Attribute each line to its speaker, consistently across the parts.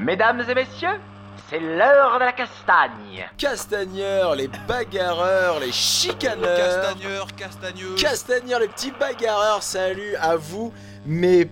Speaker 1: Mesdames et messieurs, c'est l'heure de la castagne.
Speaker 2: Castagneurs, les bagarreurs, les chicaneurs.
Speaker 3: Castagneur, castagneux.
Speaker 2: Castagneurs, les petits bagarreurs, salut à vous, mes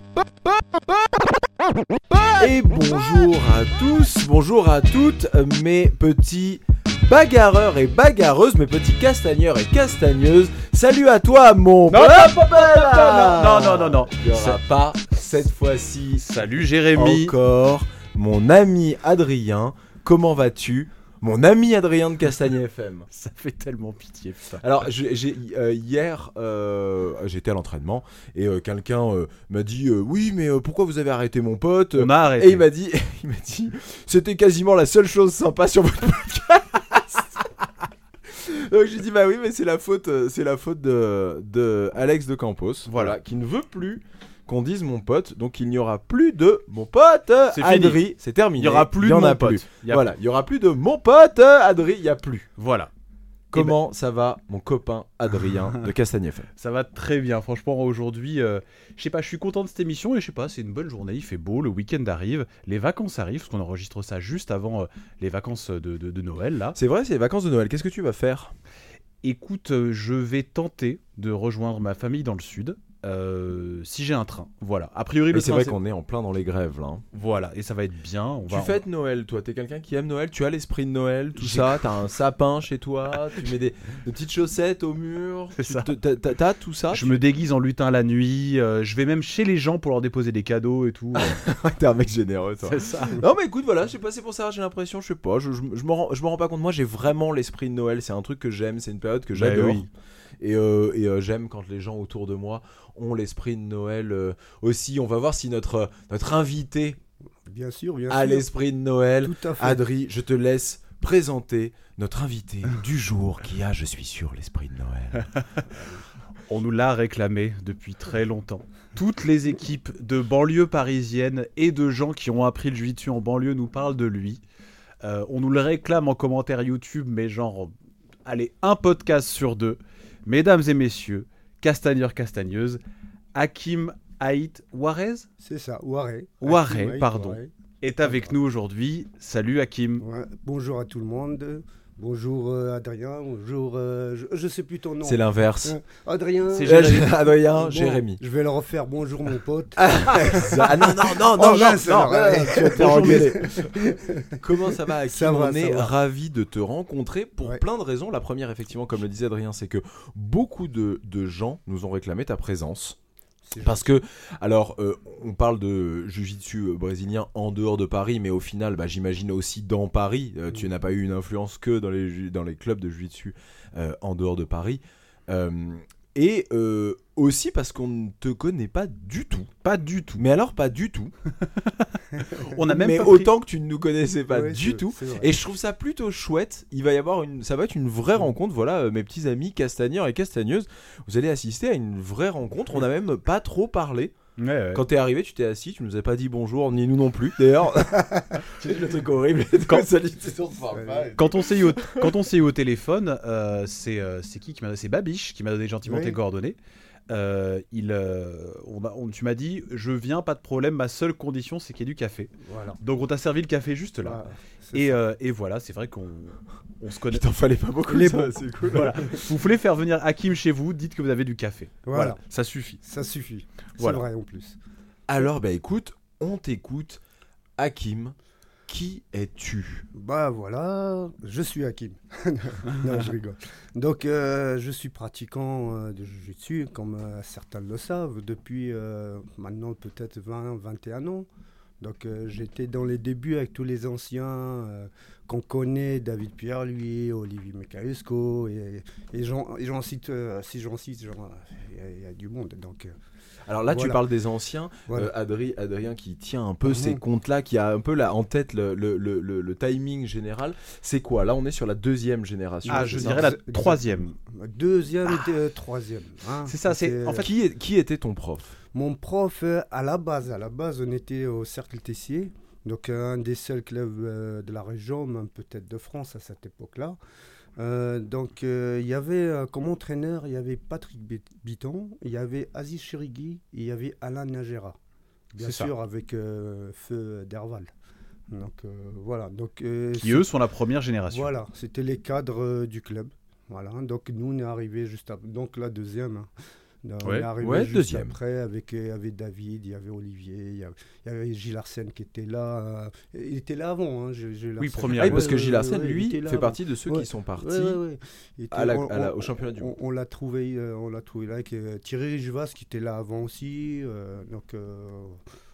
Speaker 2: Et bonjour à tous, bonjour à toutes, mes petits bagarreurs et bagarreuses, mes petits castagneurs et castagneuses. Salut à toi, mon
Speaker 3: Non, non, non, non, non, non, non.
Speaker 2: Il n'y aura pas cette fois-ci
Speaker 3: Salut Jérémy.
Speaker 2: encore mon ami Adrien. Comment vas-tu? Mon ami Adrien de Castagne FM.
Speaker 3: Ça fait tellement pitié.
Speaker 2: Alors, j'ai, euh, hier, euh, j'étais à l'entraînement et euh, quelqu'un m'a dit Oui, mais pourquoi vous avez arrêté mon pote?
Speaker 3: On a arrêté.
Speaker 2: Et il m'a dit, il m'a dit C'était quasiment la seule chose sympa sur votre podcast. Donc j'ai dit bah oui mais c'est la faute euh, c'est la faute de, de Alex de Campos voilà qui ne veut plus qu'on dise mon pote donc il n'y aura plus de mon pote. Adri c'est terminé
Speaker 3: Il y aura plus
Speaker 2: y
Speaker 3: de
Speaker 2: en
Speaker 3: mon
Speaker 2: a
Speaker 3: pote.
Speaker 2: plus.
Speaker 3: Il y a-
Speaker 2: voilà il y aura plus de mon pote Adri il y a plus
Speaker 3: Voilà.
Speaker 2: Comment ça va, mon copain Adrien de Castagne
Speaker 3: Ça va très bien. Franchement, aujourd'hui, euh, je sais pas, je suis content de cette émission et je sais pas, c'est une bonne journée. Il fait beau, le week-end arrive, les vacances arrivent, parce qu'on enregistre ça juste avant euh, les vacances de, de- de Noël là.
Speaker 2: C'est vrai, c'est les vacances de Noël. Qu'est-ce que tu vas faire?
Speaker 3: Écoute, euh, je vais tenter de rejoindre ma famille dans le sud. Euh, si j'ai un train, voilà. A priori, le
Speaker 2: Mais c'est vrai qu'on est en plein dans les grèves là. hein.
Speaker 3: voilà, et ça va être bien. On
Speaker 2: Tu
Speaker 3: va,
Speaker 2: fêtes Noël, toi T'es quelqu'un qui aime Noël Tu as l'esprit de Noël, tout
Speaker 3: J'ai-
Speaker 2: ça T'as un sapin chez toi Tu mets des, des petites chaussettes au mur
Speaker 3: C'est
Speaker 2: tu
Speaker 3: ça.
Speaker 2: te- t'as- T'as t'as tout ça
Speaker 3: Je me déguise en lutin la nuit, euh, je vais même chez les gens pour leur déposer des cadeaux et tout.
Speaker 2: T'es un mec généreux, toi.
Speaker 3: c'est ça.
Speaker 2: Non mais écoute voilà, je sais pas, c'est pour ça, j'ai l'impression, je sais pas, je, je, je me rends, je me rends pas compte, moi j'ai vraiment l'esprit de Noël, c'est un truc que j'aime, c'est une période que
Speaker 3: Bah
Speaker 2: j'adore.
Speaker 3: oui.
Speaker 2: Et, euh, et, euh, j'aime quand les gens autour de moi ont l'esprit de Noël euh, aussi. On va voir si notre, notre invité
Speaker 4: Bien sûr, bien
Speaker 2: a
Speaker 4: sûr.
Speaker 2: l'esprit de Noël.
Speaker 4: Tout à fait.
Speaker 2: Adri, je te laisse présenter notre invité du jour qui a, je suis sûr, l'esprit de Noël.
Speaker 3: On nous l'a réclamé depuis très longtemps. Toutes les équipes de banlieue parisienne et de gens qui ont appris le jiu-jitsu en banlieue nous parlent de lui. Euh, on nous le réclame en commentaire YouTube, mais genre, allez, un podcast sur deux. Mesdames et messieurs, castagneurs, castagneuses, Hakim Haït Warez
Speaker 4: C'est ça, Hakim Haït
Speaker 3: pardon. Est avec nous aujourd'hui. Salut Hakim.
Speaker 4: Ouais. Bonjour à tout le monde. Bonjour euh, Adrien. Bonjour. euh, je, je sais plus ton nom.
Speaker 2: C'est l'inverse.
Speaker 4: Euh, Adrien.
Speaker 3: C'est
Speaker 2: Adrien, Jérémy.
Speaker 4: Je vais le refaire. Bonjour mon pote.
Speaker 2: Ah non, non, non,
Speaker 4: Oh,
Speaker 2: non, non,
Speaker 4: mince,
Speaker 2: non,
Speaker 4: euh.
Speaker 2: Comment ça va,
Speaker 4: va,
Speaker 2: On est
Speaker 4: va.
Speaker 2: ravis de te rencontrer pour plein de raisons. La première, effectivement, comme le disait Adrien, c'est que beaucoup de, de gens nous ont réclamé ta présence. Parce que, alors, euh, on parle de Jiu-Jitsu euh, brésilien en dehors de Paris, mais au final, bah, j'imagine aussi dans Paris. Euh, tu
Speaker 4: Mm.
Speaker 2: n'as pas eu une influence que dans les, ju- dans les clubs de Jiu-Jitsu euh, en dehors de Paris. Et euh, aussi parce qu'on ne te connaît pas du tout.
Speaker 3: Pas du tout.
Speaker 2: Mais alors, pas du tout.
Speaker 3: On a même
Speaker 2: mais
Speaker 3: pas pris-
Speaker 2: autant que tu ne nous connaissais pas
Speaker 4: Ouais,
Speaker 2: du tout. Et je trouve ça plutôt chouette. Il va y avoir une, ça va être une vraie rencontre. Voilà, euh, mes petits amis castagneurs et castagneuses, vous allez assister à une vraie rencontre. On n'a même pas trop parlé.
Speaker 3: Ouais, ouais.
Speaker 2: Quand t'es arrivé, tu t'es assis, tu nous as pas dit bonjour, ni nous non plus. D'ailleurs, c'est le truc horrible.
Speaker 3: Quand-. Quand on s'est eu au, quand on s'est eu au téléphone, euh, c'est euh, qui qui m'a c'est Babiche qui m'a donné gentiment
Speaker 4: Oui.
Speaker 3: tes coordonnées. Euh, il, euh, on a- on- tu m'as dit, je viens, pas de problème. Ma seule condition, c'est qu'il y ait du café.
Speaker 4: Voilà.
Speaker 3: Donc on t'a servi le café juste là. Et, euh, et voilà, c'est vrai qu'on on se connaît.
Speaker 2: Il t'en fallait pas beaucoup.
Speaker 4: Les
Speaker 2: ça,
Speaker 4: bons.
Speaker 2: c'est cool.
Speaker 3: Voilà. Vous voulez faire venir Hakim chez vous, dites que vous avez du café.
Speaker 4: Voilà.
Speaker 3: ça suffit.
Speaker 4: Ça suffit. C'est
Speaker 3: Voilà.
Speaker 4: vrai en plus.
Speaker 2: Alors, bah écoute, on t'écoute. Hakim, qui es-tu?
Speaker 4: Bah voilà, je suis Hakim. non, je rigole. Donc, euh, je suis pratiquant euh, de Jiu-Jitsu, comme euh, certains le savent, depuis maintenant peut-être 20, 21 ans. Donc, j'étais dans les débuts avec tous les anciens qu'on connaît, David Pierre, lui, Olivier Mekausco, et, j'en cite, si j'en cite, il y y, a du monde. Donc,
Speaker 2: Alors là, tu parles des anciens.
Speaker 4: voilà.
Speaker 2: Euh, Adri- Adrien qui tient un peu
Speaker 4: Mhm.
Speaker 2: ces comptes-là, qui a un peu là en tête le, le- le- le- le timing général. C'est quoi? Là, on est sur la deuxième génération.
Speaker 3: Ah, je
Speaker 2: ça?
Speaker 3: dirais la troisième.
Speaker 4: Deuxième et euh, troisième. hein.
Speaker 3: C'est ça, c'est- en fait-
Speaker 2: Qui, est- qui était ton prof?
Speaker 4: Mon prof, euh, à la base, à la base, on était au Cercle Tessier, donc euh, un des seuls clubs de la région, même peut-être de France à cette époque-là. Euh, donc euh, il y avait euh, comme entraîneur, il y avait Patrick Bit- Biton, il y avait Aziz Chirigui et il y avait Alain Nagera. bien
Speaker 3: ça.
Speaker 4: sûr avec Feu Derval. Donc voilà. Donc,
Speaker 3: Qui eux sont la première génération.
Speaker 4: Voilà, c'était les cadres du club. Voilà, donc nous on est arrivé juste après. Donc la deuxième. hein. On
Speaker 3: Ouais,
Speaker 4: est arrivé
Speaker 2: ouais,
Speaker 4: juste
Speaker 2: deuxième.
Speaker 4: après avec, euh, avec David, il y avait Olivier, il y avait, il y avait Gilles Arsène qui était là. euh, il était là avant. Hein, Gilles-
Speaker 3: Oui,
Speaker 2: oui,
Speaker 3: Ouais,
Speaker 2: parce que Gilles Arsène, lui, fait partie de ceux qui sont partis à la-
Speaker 4: on-
Speaker 2: à la-
Speaker 4: on-
Speaker 2: au championnat du
Speaker 4: on-
Speaker 2: monde.
Speaker 4: On, l'a trouvé, euh, on l'a trouvé là avec Thierry Rivas qui était là avant aussi. euh, donc euh,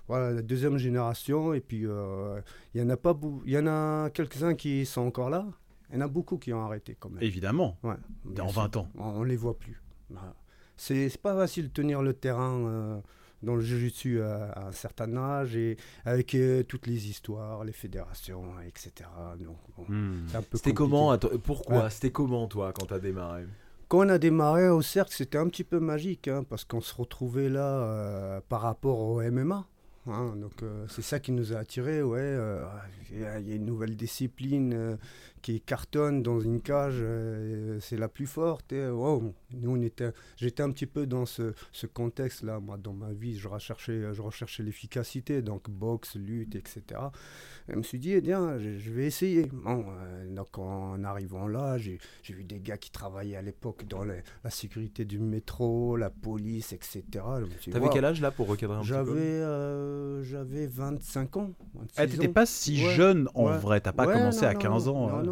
Speaker 4: voilà, la deuxième génération. Et puis euh, il y en a pas, il y en a quelques-uns qui sont encore là. Il y en a beaucoup qui ont arrêté quand même.
Speaker 3: Évidemment.
Speaker 4: Ouais,
Speaker 3: En
Speaker 4: sûr.
Speaker 3: 20 ans.
Speaker 4: On, on les voit plus. Voilà. C'est c'est pas facile de tenir le terrain euh, dans le jiu-jitsu à, à un certain âge et avec euh, toutes les histoires, les fédérations, etc. Donc, bon,
Speaker 3: Hmm.
Speaker 4: c'est un peu
Speaker 2: C'était comment Pourquoi
Speaker 4: Ouais.
Speaker 2: C'était comment toi quand t'as démarré?
Speaker 4: Quand on a démarré au cercle, c'était un petit peu magique hein, parce qu'on se retrouvait là euh, par rapport au MMA. hein. donc euh, c'est ça qui nous a attirés. Ouais, euh, il y, a- il y a une nouvelle discipline euh, qui cartonne dans une cage, euh, c'est la plus forte. Et, wow, nous on était, j'étais un petit peu dans ce, ce contexte-là. Moi, dans ma vie, je recherchais, je recherchais l'efficacité, donc boxe, lutte, etc. Et je me suis dit, eh bien, je, je vais essayer. Bon, euh, donc en arrivant là, j'ai j'ai vu des gars qui travaillaient à l'époque dans les- la sécurité du métro, la police, etc. Je me suis dit,
Speaker 2: T'avais
Speaker 4: waouh.
Speaker 2: quel âge là pour recadrer un petit
Speaker 4: J'avais
Speaker 2: peu?
Speaker 4: euh, j'avais 25 ans. 26
Speaker 3: Ah, t'étais
Speaker 4: ans.
Speaker 3: pas si
Speaker 4: Ouais.
Speaker 3: jeune en
Speaker 4: Ouais.
Speaker 3: vrai, t'as pas
Speaker 4: Ouais,
Speaker 3: commencé
Speaker 4: non,
Speaker 3: à
Speaker 4: non,
Speaker 3: 15
Speaker 4: non,
Speaker 3: ans.
Speaker 4: Non,
Speaker 3: hein.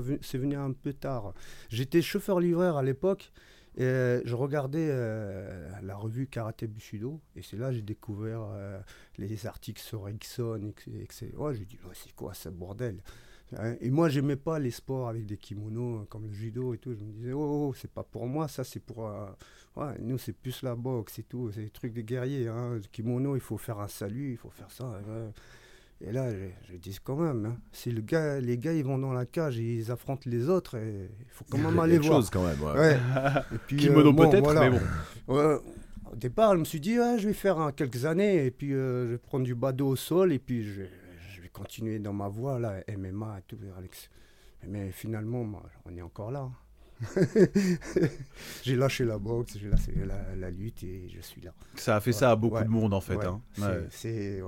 Speaker 4: Vu- c'est venu un peu tard. J'étais chauffeur-livreur à l'époque. Et euh, je regardais euh, la revue Karaté Bushido et c'est là que j'ai découvert euh, les articles sur Rickson et c'est ouais, j'ai dit c'est quoi ce bordel Hein, et moi j'aimais pas les sports avec des kimonos euh, comme le judo et tout je me disais oh, oh, c'est pas pour moi ça c'est pour euh, nous c'est plus la boxe et tout c'est des trucs des guerriers hein. kimono il faut faire un salut il faut faire ça ouais. Et là, je, je dis quand même, hein, si le gars, les gars ils vont dans la cage et ils affrontent les autres, il faut quand même aller voir.
Speaker 2: chose quand même. ouais.
Speaker 4: Ouais. Et puis,
Speaker 3: Kimono
Speaker 4: euh, bon,
Speaker 3: peut-être,
Speaker 4: voilà.
Speaker 3: mais bon.
Speaker 4: Ouais, au départ, je me suis dit, ouais, je vais faire hein, quelques années, et puis euh, je vais prendre du badaud au sol, et puis je, je vais continuer dans ma voie, là, MMA et tout. Alex. Mais finalement, moi, on est encore là. j'ai lâché la boxe, j'ai lâché la, la lutte, et je suis là.
Speaker 3: Ça a fait ça à beaucoup
Speaker 4: Ouais.
Speaker 3: de monde en fait.
Speaker 4: Ouais,
Speaker 3: hein.
Speaker 4: c'est-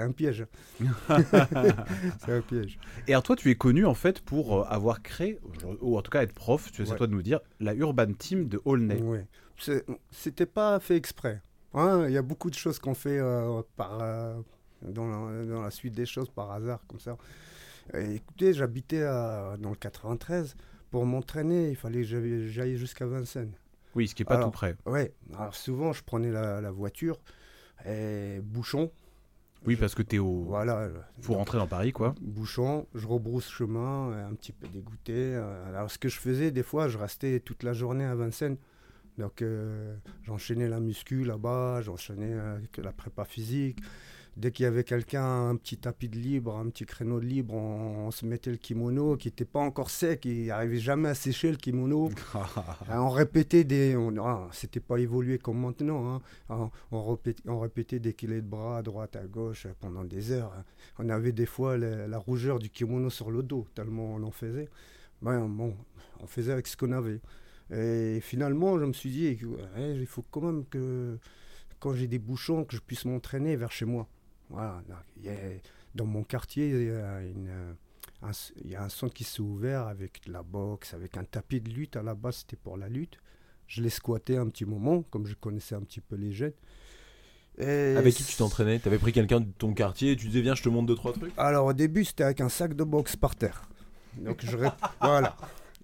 Speaker 4: un piège. c'est un piège.
Speaker 3: Et alors toi, tu es connu en fait pour euh, avoir créé, ou en tout cas être prof, tu sais, toi de nous dire, la Urban Team de Aulnay.
Speaker 4: C'était pas fait exprès. Hein, Il y a beaucoup de choses qu'on fait euh, par, euh, dans, la, dans la suite des choses par hasard, comme ça. Et écoutez, j'habitais dans le 93. Pour m'entraîner, il fallait que j'aille- jusqu'à Vincennes.
Speaker 3: Oui, ce qui est pas
Speaker 4: Alors,
Speaker 3: tout près.
Speaker 4: Ouais, alors souvent, je prenais la, la voiture, et bouchon.
Speaker 3: Oui, parce que t'es au...
Speaker 4: Voilà.
Speaker 3: Faut rentrer dans Paris, quoi.
Speaker 4: Bouchon, je rebrousse chemin, euh, un petit peu dégoûté. euh, Alors, ce que je faisais, des fois, je restais toute la journée à Vincennes. Donc, euh, j'enchaînais la muscu là-bas, j'enchaînais euh, la prépa physique. Dès qu'il y avait quelqu'un, un petit tapis de libre, un petit créneau de libre, on, on se mettait le kimono qui n'était pas encore sec, il n'arrivait jamais à sécher le kimono. On répétait des. on- ah, C'était pas évolué comme maintenant. hein. On, répétait, on répétait des kilés de bras à droite, à gauche pendant des heures. On avait des fois la, la rougeur du kimono sur le dos, tellement on en faisait. Ben, bon, on faisait avec ce qu'on avait. Et finalement, je me suis dit, eh, il faut quand même que, quand j'ai des bouchons, que je puisse m'entraîner vers chez moi. Voilà. Donc, il y a- dans mon quartier, il y a une, un, il y a un centre qui s'est ouvert avec de la boxe, avec un tapis de lutte. À la base, c'était pour la lutte. Je l'ai squatté un petit moment, comme je connaissais un petit peu les jeunes. Et
Speaker 2: Avec qui tu t'entraînais? T'avais pris quelqu'un de ton quartier et tu disais viens je te montre deux trois trucs?
Speaker 4: Alors au début, c'était avec un sac de boxe par terre. Donc je, rép- voilà.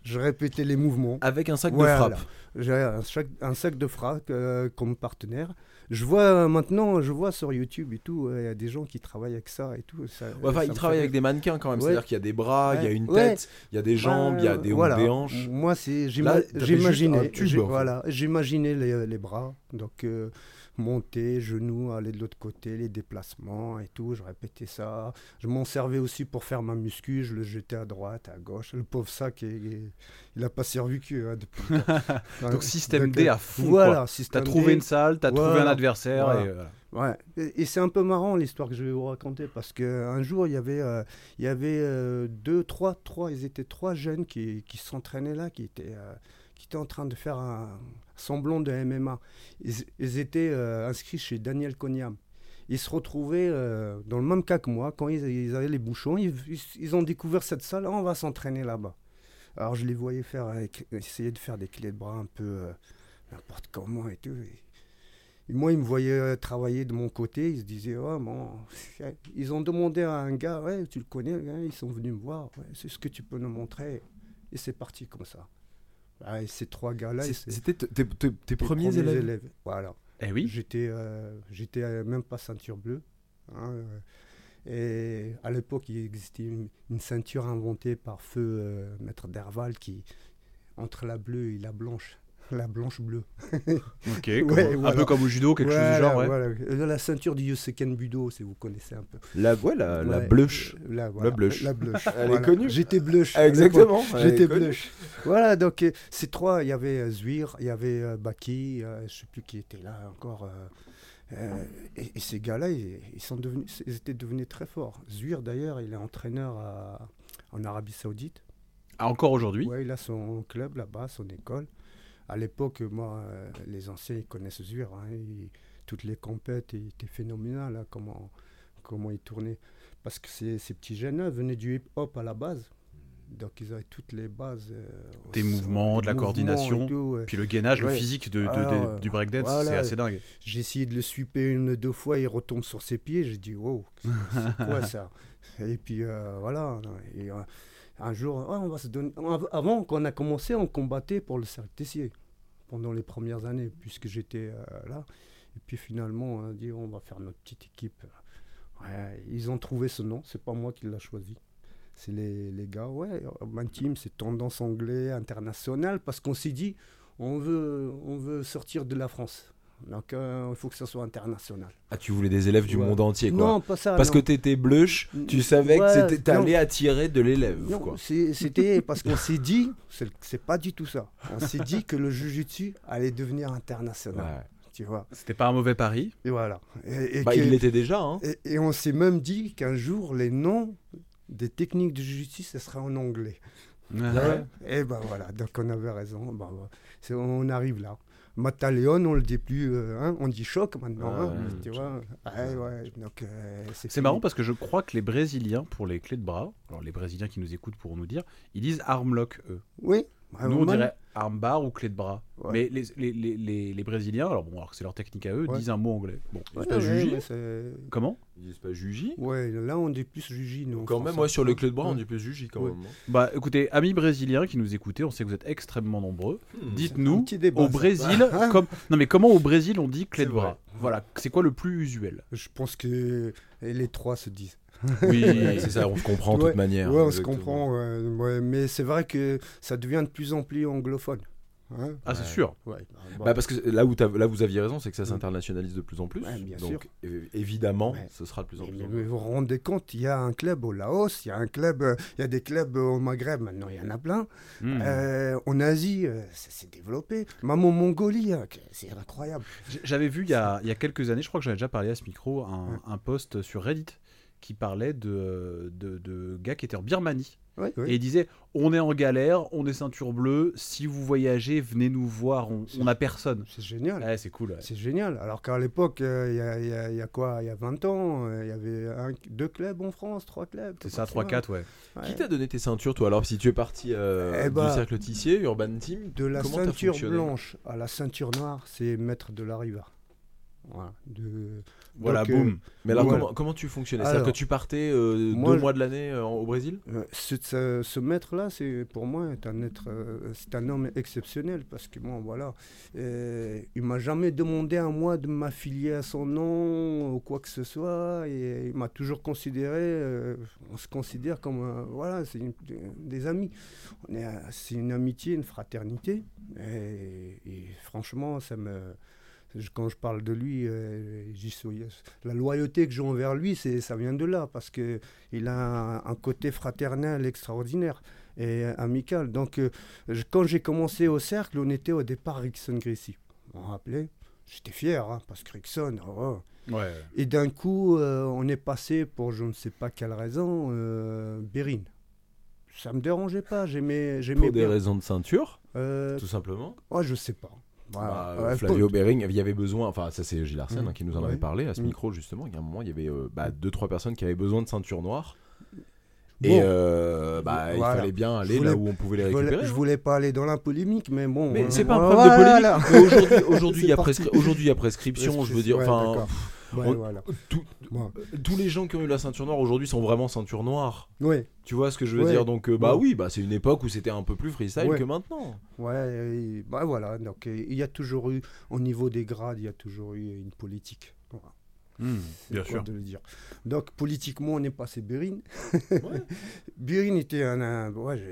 Speaker 4: je répétais les mouvements.
Speaker 2: Avec un sac
Speaker 4: Voilà.
Speaker 2: de frappe.
Speaker 4: Un, sac- un sac de frappe euh, comme partenaire. Je vois euh, maintenant, je vois sur YouTube et tout, il y a des gens qui travaillent avec ça et tout. ça-
Speaker 2: Ouais, enfin,
Speaker 4: ça
Speaker 2: il
Speaker 4: me
Speaker 2: travaille
Speaker 4: fait
Speaker 2: avec des mannequins quand même.
Speaker 4: Ouais.
Speaker 2: C'est-à-dire qu'il y a des bras, il y a une tête, il y a des jambes, il y a des,
Speaker 4: voilà.
Speaker 2: des hanches.
Speaker 4: Moi, c'est j'imaginais, voilà, j'imaginais les, les bras, donc euh, monter, genoux, aller de l'autre côté, les déplacements et tout. Je répétais ça. Je m'en servais aussi pour faire ma muscu. Je le jetais à droite, à gauche. Le pauvre sac, il, il- a pas survécu hein, depuis.
Speaker 3: Donc système D
Speaker 4: euh,
Speaker 3: à fond,
Speaker 4: Voilà.
Speaker 3: T'as trouvé
Speaker 4: D.
Speaker 3: une salle, t'as trouvé un
Speaker 4: Voilà.
Speaker 3: adversaire,
Speaker 4: Voilà.
Speaker 3: et voilà.
Speaker 4: Ouais, et, et c'est un peu marrant l'histoire que je vais vous raconter parce qu'un jour il y avait, euh, il y avait euh, deux, trois, trois, ils étaient trois jeunes qui, qui s'entraînaient là, qui étaient, euh, qui étaient en train de faire un semblant de MMA. Ils, étaient euh, inscrits chez Daniel Cognam. ils se retrouvaient euh, dans le même cas que moi. Quand ils, avaient les bouchons, ils, ont découvert cette salle, on va s'entraîner là-bas. Alors je les voyais faire, avec- essayer de faire des clés de bras un peu euh, n'importe comment et tout. Et, moi, ils me voyaient euh, travailler de mon côté, ils se disaient, oh, bon. Ils ont demandé à un gars, tu le connais, gars ils sont venus me voir, c'est ce que tu peux nous montrer. Et c'est parti comme ça. Ah, et ces trois gars-là,
Speaker 2: C'était tes, tes- tes
Speaker 4: les
Speaker 2: premiers, élèves.
Speaker 4: Voilà.
Speaker 3: Eh oui.
Speaker 4: J'étais, euh, j'étais euh, même pas ceinture bleue. hein, euh, et à l'époque, il existait une, une ceinture inventée par feu euh, Maître Derval qui entre la bleue et la blanche, la blanche bleue.
Speaker 3: Ok.
Speaker 4: Ouais,
Speaker 3: comme- un
Speaker 4: voilà.
Speaker 3: peu comme au judo, quelque chose du genre, ouais.
Speaker 4: voilà. Euh, La ceinture du Yosuken Budo, si vous connaissez un peu.
Speaker 2: La, ouais, la, la blush.
Speaker 4: euh, La, voilà,
Speaker 2: blush.
Speaker 4: La blush.
Speaker 2: Elle est connue.
Speaker 4: J'étais blush.
Speaker 2: Ah, exactement.
Speaker 4: J'étais blush. Voilà, donc euh, ces trois, il y avait euh, Zouir, il y avait euh, Baki, je sais plus qui était là encore. et, et ces gars-là, ils, ils sont devenus, ils étaient devenus très forts. Zouir, d'ailleurs, il est entraîneur à- en Arabie Saoudite.
Speaker 3: Ah, encore aujourd'hui?
Speaker 4: Ouais, il a son club là-bas, son école. À l'époque, moi, euh, les anciens, ils connaissent Zouir. hein, toutes les compètes, il était phénoménal, hein, comment, comment il tournait. Parce que ces, ces petits jeunes-là venaient du hip-hop à la base. Donc, ils avaient toutes les bases. euh,
Speaker 3: Des mouvements, de la
Speaker 4: mouvements
Speaker 3: coordination.
Speaker 4: tout, ouais.
Speaker 3: Puis le gainage, le physique de, de-
Speaker 4: Alors,
Speaker 3: de- du breakdance,
Speaker 4: voilà.
Speaker 3: c'est assez dingue.
Speaker 4: J'ai essayé de le sweeper une, deux fois, il retombe sur ses pieds. J'ai dit, wow, c'est quoi ça? Et puis euh, voilà. Et, un jour, ah, av- Avant qu'on a commencé, on combattait pour le cercle Tessier pendant les premières années, puisque j'étais euh, là. Et puis finalement, on a dit, on va faire notre petite équipe. Ils ont trouvé ce nom, c'est pas moi qui l'ai choisi. C'est les, gars, ouais, Urban Team, c'est tendance anglais, international, parce qu'on s'est dit, on veut, on veut sortir de la France. Donc euh, il faut que ça soit international.
Speaker 2: Ah, tu voulais des élèves du
Speaker 4: Ouais.
Speaker 2: monde entier, quoi.
Speaker 4: Non, pas ça.
Speaker 2: Parce
Speaker 4: non.
Speaker 2: que t'étais blush, tu savais
Speaker 4: Ouais,
Speaker 2: que t'allais
Speaker 4: non.
Speaker 2: attirer de l'élève,
Speaker 4: Non,
Speaker 2: quoi.
Speaker 4: c'est- c'était parce qu'on s'est dit, c'est c'est pas du tout ça. On s'est dit que le jujitsu allait devenir international.
Speaker 2: Ouais.
Speaker 4: Tu vois.
Speaker 3: C'était pas un mauvais pari.
Speaker 4: Et voilà. Et, et
Speaker 2: Bah,
Speaker 4: que-
Speaker 2: il l'était déjà, hein.
Speaker 4: et- et on s'est même dit qu'un jour, les noms des techniques de jujitsu, ce sera en anglais.
Speaker 3: Ouais.
Speaker 4: Et ben voilà, donc on avait raison. C'est- on arrive là. Mataleon, on le dit plus, euh, hein, on dit choc maintenant. hein, tu vois. Ouais, ouais, donc, euh,
Speaker 3: C'est
Speaker 4: fini.
Speaker 3: marrant parce que je crois que les Brésiliens, pour les clés de bras, alors les Brésiliens qui nous écoutent pourront nous dire, ils disent armlock, eux.
Speaker 4: Oui. Ah,
Speaker 3: Nous, on dirait armbar ou clé de bras.
Speaker 4: Ouais.
Speaker 3: Mais les, les, les, les, les Brésiliens, alors bon, alors que c'est leur technique à eux,
Speaker 4: Ouais.
Speaker 3: disent un mot anglais. Bon,
Speaker 2: Ils
Speaker 4: ouais,
Speaker 2: disent pas
Speaker 4: ouais,
Speaker 2: juji
Speaker 3: comment
Speaker 2: Ils disent pas juji.
Speaker 4: Ouais, là on dit plus juji. nous,
Speaker 2: Quand même, moi, sur les clés de bras, on
Speaker 4: Ouais.
Speaker 2: dit plus juji, quand
Speaker 4: Ouais.
Speaker 2: même. hein.
Speaker 3: Bah écoutez, amis brésiliens qui nous écoutez, on sait que vous êtes extrêmement nombreux.
Speaker 2: Hmm.
Speaker 3: Dites-nous, au. Brésil,
Speaker 4: Hein
Speaker 3: comme... non mais comment au Brésil on dit clé de bras
Speaker 2: vrai.
Speaker 3: Voilà, c'est quoi le plus usuel
Speaker 4: Je pense que les trois se disent.
Speaker 3: Oui,
Speaker 2: c'est ça, on se comprend de
Speaker 4: Ouais.
Speaker 2: toute manière.
Speaker 4: ouais, on se comprend. ouais, ouais, mais c'est vrai que ça devient de plus en plus anglophone. hein.
Speaker 3: Ah c'est
Speaker 2: Ouais.
Speaker 3: sûr.
Speaker 4: Ouais. Bon.
Speaker 2: Bah parce que là où, là vous aviez raison, c'est que ça
Speaker 4: Mm.
Speaker 2: s'internationalise de plus en plus.
Speaker 4: Ouais, bien
Speaker 2: donc
Speaker 4: sûr.
Speaker 2: évidemment,
Speaker 4: Ouais.
Speaker 2: ce sera de plus en plus.
Speaker 4: mais- mais vous vous rendez compte, il y a un club au Laos, il y a un club, euh, il y a des clubs au Maghreb, maintenant il y en a plein.
Speaker 3: Hmm.
Speaker 4: Euh, en Asie, euh, ça s'est développé. Même en Mongolie, hein, c'est incroyable.
Speaker 3: J'avais vu il y, a, il y a quelques années, je crois que j'avais déjà parlé à ce micro, un,
Speaker 4: Ouais.
Speaker 3: un post sur Reddit qui parlait de, de, de gars qui étaient en Birmanie.
Speaker 4: Ouais, ouais.
Speaker 3: Et il disait On est en galère, on est ceinture bleue, si vous voyagez, venez nous voir, on, on a personne.
Speaker 4: C'est génial.
Speaker 3: Ouais, c'est cool. ouais.
Speaker 4: C'est génial. Alors qu'à l'époque, euh, il y, a- il y a- y a quoi Il y a 20 ans, euh, il y avait un- deux clubs en France, trois clubs.
Speaker 3: C'est ça,
Speaker 4: maximum.
Speaker 3: 3-4, ouais.
Speaker 4: Ouais.
Speaker 2: Qui t'a donné tes ceintures, toi Alors, si tu es parti euh,
Speaker 4: Eh bah,
Speaker 2: du cercle Tissier, Urban Team,
Speaker 4: De la ceinture blanche à la ceinture noire, c'est maître de la riva. Voilà. De...
Speaker 3: Voilà,
Speaker 4: Donc, euh,
Speaker 3: boum.
Speaker 2: Mais alors,
Speaker 4: Voilà.
Speaker 2: comment, comment tu fonctionnais? C'est-à-dire que tu partais euh,
Speaker 4: moi,
Speaker 2: deux mois de l'année euh, au Brésil?
Speaker 4: Ce, ce- maître-là, c'est pour moi est un être, c'est un homme exceptionnel parce que bon, voilà, il m'a jamais demandé à moi de m'affilier à son nom ou quoi que ce soit, et il m'a toujours considéré, on se considère comme, voilà, c'est une- des amis. On est, c'est une amitié, une fraternité, et, et franchement, ça me quand je parle de lui, euh, suis- la loyauté que j'ai envers lui, c'est, ça vient de là, parce que il a un, un côté fraternel extraordinaire et amical. Donc, euh, je- quand j'ai commencé au cercle, on était au départ Rickson Gracie. On rappelait, j'étais fier, hein, parce que Rickson, oh.
Speaker 3: Ouais.
Speaker 4: et d'un coup, euh, on est passé pour je ne sais pas quelle raison, Bérine. Ça me dérangeait pas, j'aimais, j'aimais
Speaker 2: Pour des
Speaker 4: bien.
Speaker 2: raisons de ceinture,
Speaker 4: Euh,
Speaker 2: tout simplement.
Speaker 4: oh, je sais pas.
Speaker 2: Bah,
Speaker 4: Ouais,
Speaker 2: Flavio
Speaker 4: pote.
Speaker 2: Bering, il y avait besoin, enfin ça c'est Gilles Arsène
Speaker 4: Mm.
Speaker 2: hein, qui nous en avait parlé à ce
Speaker 4: Mm.
Speaker 2: micro justement, il y a un moment il y avait euh, bah, deux trois personnes qui avaient besoin de ceinture noire. Et
Speaker 4: Bon.
Speaker 2: euh, bah, il
Speaker 4: Voilà.
Speaker 2: fallait bien aller
Speaker 4: voulais-
Speaker 2: là où on pouvait les
Speaker 4: Je voulais,
Speaker 2: récupérer.
Speaker 4: je
Speaker 2: hein.
Speaker 4: voulais pas aller dans la polémique, mais bon.
Speaker 2: Mais
Speaker 4: euh,
Speaker 2: c'est pas un
Speaker 4: voilà.
Speaker 2: problème de polémique. Aujourd'hui, aujourd'hui, il y a prescription. Je veux dire, enfin.
Speaker 4: Ouais,
Speaker 2: on-
Speaker 4: voilà.
Speaker 2: tout-
Speaker 4: Bon.
Speaker 2: tous les gens qui ont eu la ceinture noire aujourd'hui sont vraiment ceinture noire.
Speaker 4: Ouais,
Speaker 2: Tu vois ce que je veux dire Donc, euh, bah oui, bah c'est une époque où c'était un peu plus freestyle que maintenant.
Speaker 4: ouais, bah voilà. Donc euh, il y a toujours eu, au niveau des grades, il y a toujours eu une politique. Voilà.
Speaker 3: Hmm, bien sûr.
Speaker 4: de le dire. Donc politiquement, on est passé Bérine.
Speaker 2: Ouais.
Speaker 4: Bérine était un, un- ouais,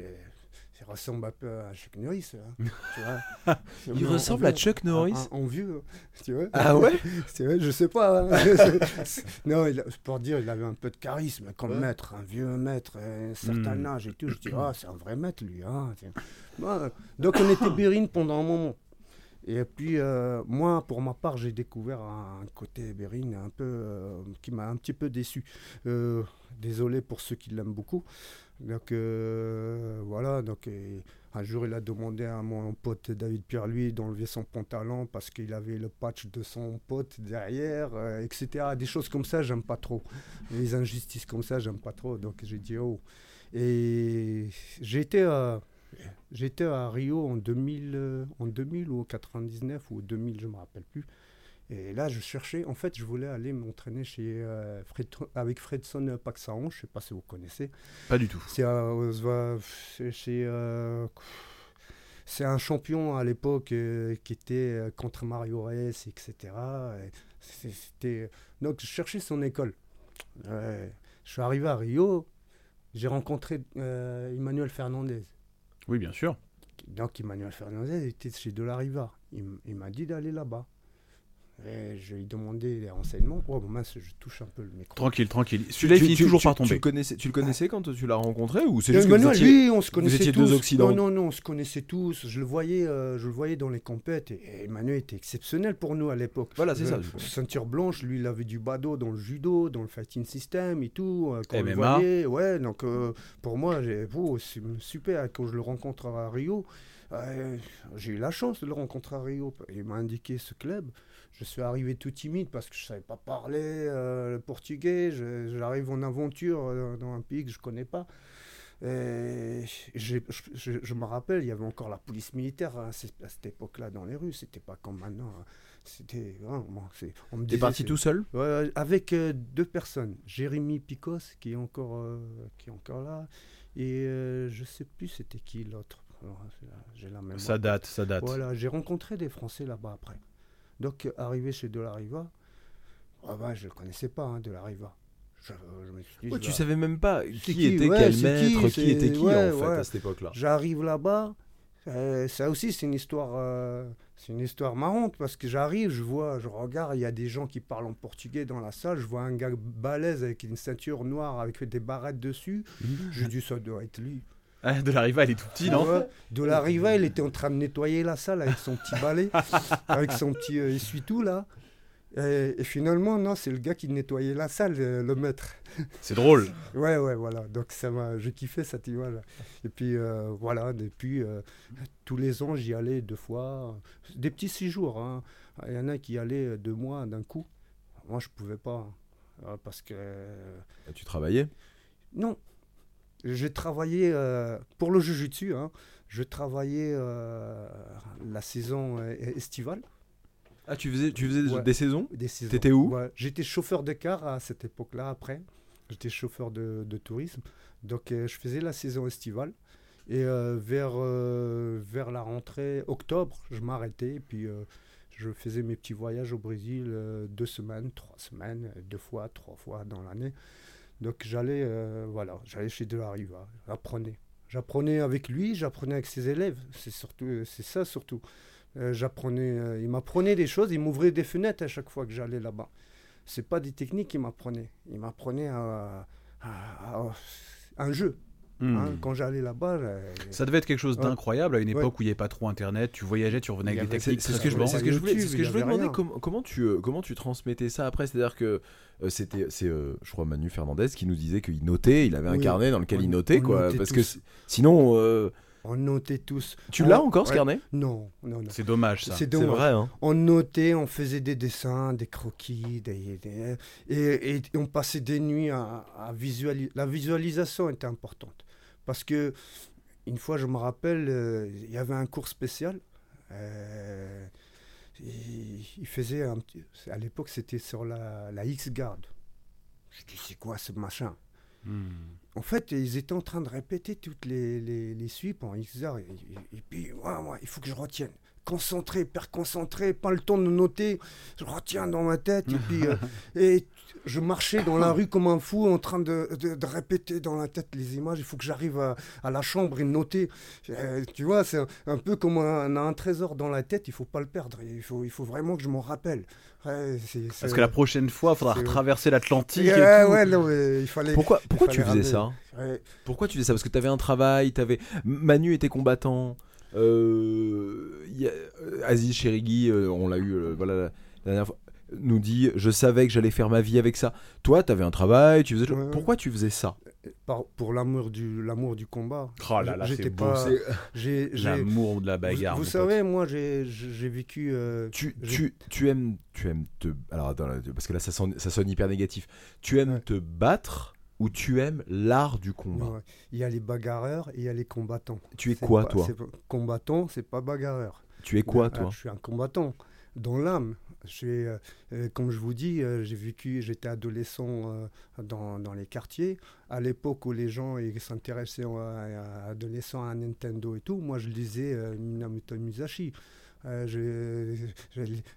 Speaker 4: ressemble un peu à Chuck Norris, hein, tu vois.
Speaker 2: Il ressemble à Chuck Norris.
Speaker 4: En, vieux, tu vois.
Speaker 2: Ah ouais?
Speaker 4: Vrai, je sais pas. hein. non, il pour dire, il avait un peu de charisme comme
Speaker 2: Ouais.
Speaker 4: maître, un vieux maître, un certain
Speaker 3: Hmm.
Speaker 4: âge et tout. Je dis, ah, c'est un vrai maître lui. hein. Donc on était Bérine pendant un moment. Et puis euh, moi, pour ma part, j'ai découvert un côté Bérine un peu euh, qui m'a un petit peu déçu. Euh, désolé pour ceux qui l'aiment beaucoup. Donc euh, voilà, donc un jour il a demandé à mon pote David Pierre-Louis d'enlever son pantalon parce qu'il avait le patch de son pote derrière, euh, etc. Des choses comme ça, j'aime pas trop. Les injustices comme ça, j'aime pas trop. Donc j'ai dit oh. Et j'étais à, j'étais à Rio en 2000, euh, en 2000 ou en 99 ou 2000, je me rappelle plus. Et là, je cherchais, en fait, je voulais aller m'entraîner chez, euh, Fred- avec Fredson Paxaon, je sais pas si vous connaissez.
Speaker 3: Pas du tout.
Speaker 4: C'est chez, euh, un champion à l'époque euh, qui était euh, contre Mario Reyes, etc. Et donc je cherchais son école. Ouais. Je suis arrivé à Rio, j'ai rencontré euh, Emmanuel Fernandez.
Speaker 3: Oui, bien sûr.
Speaker 4: Donc Emmanuel Fernandez était chez De La Riva. Il m'a dit d'aller là-bas. Et je lui ai demandé les renseignements. Oh bon, mince, je touche un peu le micro.
Speaker 3: Tranquille, tranquille. Celui-là, il finit toujours par
Speaker 2: Tu le
Speaker 3: tomber.
Speaker 2: connaissais, tu le connaissais quand tu l'as rencontré ou c'est
Speaker 4: Et
Speaker 2: juste que vous
Speaker 4: Emmanuel,
Speaker 2: étiez-
Speaker 4: oui, on se connaissait
Speaker 2: étiez
Speaker 4: tous.
Speaker 2: deux Occidentaux.
Speaker 4: Non, non, non, on se connaissait tous. Je le voyais, euh, je le voyais dans les compètes. Et, et Emmanuel était exceptionnel pour nous à l'époque.
Speaker 2: Voilà, c'est ça.
Speaker 4: Euh. Ceinture blanche, lui, il avait du bado dans le judo, dans le fighting system et tout. euh, quand on le
Speaker 3: MMA.
Speaker 4: voyait, ouais, donc euh, pour moi, oh, c'est super. Quand je le rencontre à Rio, euh, j'ai eu la chance de le rencontrer à Rio. Il m'a indiqué ce club. Je suis arrivé tout timide parce que je savais pas parler euh, le portugais. J'arrive en aventure euh, dans un pays que je connais pas. Et je, je- je me rappelle, il y avait encore la police militaire à, ce- à cette époque-là dans les rues. C'était pas comme maintenant. hein. C'était. hein, on me
Speaker 2: T'es parti tout seul?
Speaker 4: Ouais, avec euh, deux personnes. Jérémy Picos, qui est encore, euh, qui est encore là. Et euh, je sais plus c'était qui l'autre.
Speaker 3: Ça date, ça date.
Speaker 4: Voilà, j'ai rencontré des Français là-bas après. Donc, arrivé chez De La Riva, ah ben, je ne le connaissais pas, hein, De La Riva. Je,
Speaker 2: Ouais, Tu
Speaker 4: vais-
Speaker 2: savais même pas qui,
Speaker 4: qui
Speaker 2: était
Speaker 4: Ouais,
Speaker 2: quel maître,
Speaker 4: qui,
Speaker 2: qui, était qui
Speaker 4: ouais,
Speaker 2: en fait à cette époque-là.
Speaker 4: J'arrive là-bas. euh, ça aussi, c'est une histoire, euh, c'est une histoire marrante parce que j'arrive, je vois, je regarde, il y a des gens qui parlent en portugais dans la salle. Je vois un gars balèze avec une ceinture noire avec des barrettes dessus. Je dis ça doit être lui.
Speaker 3: Ah, de la riva, il est tout petit, non
Speaker 4: Ouais. De la riva, il était en train de nettoyer la salle avec son petit balai, avec son petit euh, essuie-tout là. Et, et finalement, non, c'est le gars qui nettoyait la salle, euh, le maître.
Speaker 3: C'est drôle.
Speaker 4: Ouais, ouais, voilà. Donc ça m'a, j'ai kiffé cette image. Et puis euh, voilà, depuis euh, tous les ans, j'y allais deux fois. Des petits séjours. hein. Il y en a qui y allaient deux mois d'un coup. Moi, je pouvais pas. hein, parce que euh,
Speaker 2: Tu travaillais?
Speaker 4: Non. J'ai travaillé euh, pour le Jujutsu. Hein, je travaillais euh, la saison euh, estivale.
Speaker 2: Ah, tu faisais, tu faisais des-
Speaker 4: Ouais.
Speaker 2: des saisons?
Speaker 4: Des saisons.
Speaker 2: T'étais où?
Speaker 4: Ouais, J'étais chauffeur de car à cette époque-là après. J'étais chauffeur de, de tourisme. Donc euh, je faisais la saison estivale. Et euh, vers, euh, vers la rentrée octobre, je m'arrêtais. Puis je faisais mes petits voyages au Brésil deux semaines, trois semaines, deux fois, trois fois dans l'année. Donc j'allais euh, voilà, j'allais chez De La Riva, j'apprenais. J'apprenais avec lui, j'apprenais avec ses élèves. C'est surtout, c'est ça surtout. Euh, j'apprenais, euh, il m'apprenait des choses, il m'ouvrait des fenêtres à chaque fois que j'allais là-bas. C'est pas des techniques qu'il m'apprenait, il m'apprenait à- un jeu.
Speaker 3: Hmm.
Speaker 4: hein. Quand j'allais là-bas,
Speaker 3: Ça devait être quelque chose
Speaker 4: Ouais.
Speaker 3: d'incroyable à une
Speaker 4: Ouais.
Speaker 3: époque où il n'y avait pas trop internet. Tu voyageais, tu revenais avec des techniques
Speaker 2: C'est ce que je, que voulais, que je demander. Comment, tu, euh, comment tu transmettais ça après? C'est-à-dire que euh, c'était, c'est, euh, je crois, Manu Fernandez qui nous disait qu'il notait, il avait un
Speaker 4: Oui.
Speaker 2: carnet dans lequel
Speaker 4: On-
Speaker 2: il notait,
Speaker 4: on
Speaker 2: quoi.
Speaker 4: notait
Speaker 2: Parce que
Speaker 4: tous.
Speaker 2: sinon, euh,
Speaker 4: On notait tous.
Speaker 2: Tu l'as encore ce
Speaker 4: ouais.
Speaker 2: carnet?
Speaker 4: Non, non, non.
Speaker 3: C'est dommage ça.
Speaker 4: C'est
Speaker 2: vrai, hein.
Speaker 4: On notait, on faisait des dessins, des croquis, des, des- et, et on passait des nuits à, à visualiser. La visualisation était importante. Parce que, une fois, je me rappelle, euh, il y avait un cours spécial. euh, il faisait un petit- À l'époque, c'était sur la, la X-Guard. Je dis, c'est quoi ce machin?
Speaker 3: Hmm.
Speaker 4: en fait, ils étaient en train de répéter toutes les, les, les sweeps en XR. Et, et- et puis, ouais, ouais, il faut que je retienne. Concentré, hyper concentré, pas le temps de noter. Je retiens dans ma tête. Et puis, euh, et je marchais dans la rue comme un fou en train de, de- de répéter dans la tête les images. Il faut que j'arrive à, à la chambre et noter. Euh, tu vois, c'est un, un peu comme un, on a un trésor dans la tête. Il faut pas le perdre. Il faut, il faut vraiment que je m'en rappelle. Ouais, c'est-
Speaker 3: Parce que la prochaine fois, il faudra traverser l'Atlantique. et
Speaker 4: Ouais, non, mais il fallait.
Speaker 2: Pourquoi,
Speaker 4: il
Speaker 2: pourquoi tu faisais
Speaker 4: ramener.
Speaker 2: ça
Speaker 4: Ouais.
Speaker 2: Pourquoi tu faisais ça Parce que tu avais un travail, t'avais... Manu était combattant, euh, il y a- euh, Aziz Cherigui, euh, on l'a eu euh, voilà, la dernière fois, nous dit Je savais que j'allais faire ma vie avec ça. Toi, tu avais un travail, tu faisais...
Speaker 4: Ouais.
Speaker 2: Pourquoi tu faisais ça?
Speaker 4: Par- pour l'amour du l'amour du combat.
Speaker 3: Oh là
Speaker 4: J'étais pas.
Speaker 3: L'amour de la
Speaker 4: Vous,
Speaker 3: bagarre.
Speaker 4: vous
Speaker 3: pote.
Speaker 4: savez, moi, j'ai vécu. euh,
Speaker 2: tu, tu, tu aimes tu aimes te alors attends parce que là ça sonne, ça sonne hyper négatif tu aimes
Speaker 4: Ouais.
Speaker 2: te battre ou tu aimes l'art du combat?
Speaker 4: Ouais, Il y a les bagarreurs et il y a les combattants.
Speaker 2: tu es quoi
Speaker 4: pas-
Speaker 2: toi?
Speaker 4: Combattant, c'est pas bagarreur.
Speaker 2: tu es quoi
Speaker 4: Ah,
Speaker 2: toi?
Speaker 4: Je suis un combattant dans l'âme. Je euh, euh, comme je vous dis, euh, j'ai vécu, j'étais adolescent dans, dans les quartiers. À l'époque où les gens s'intéressaient à, à Nintendo et tout, moi je lisais Minamoto Musashi.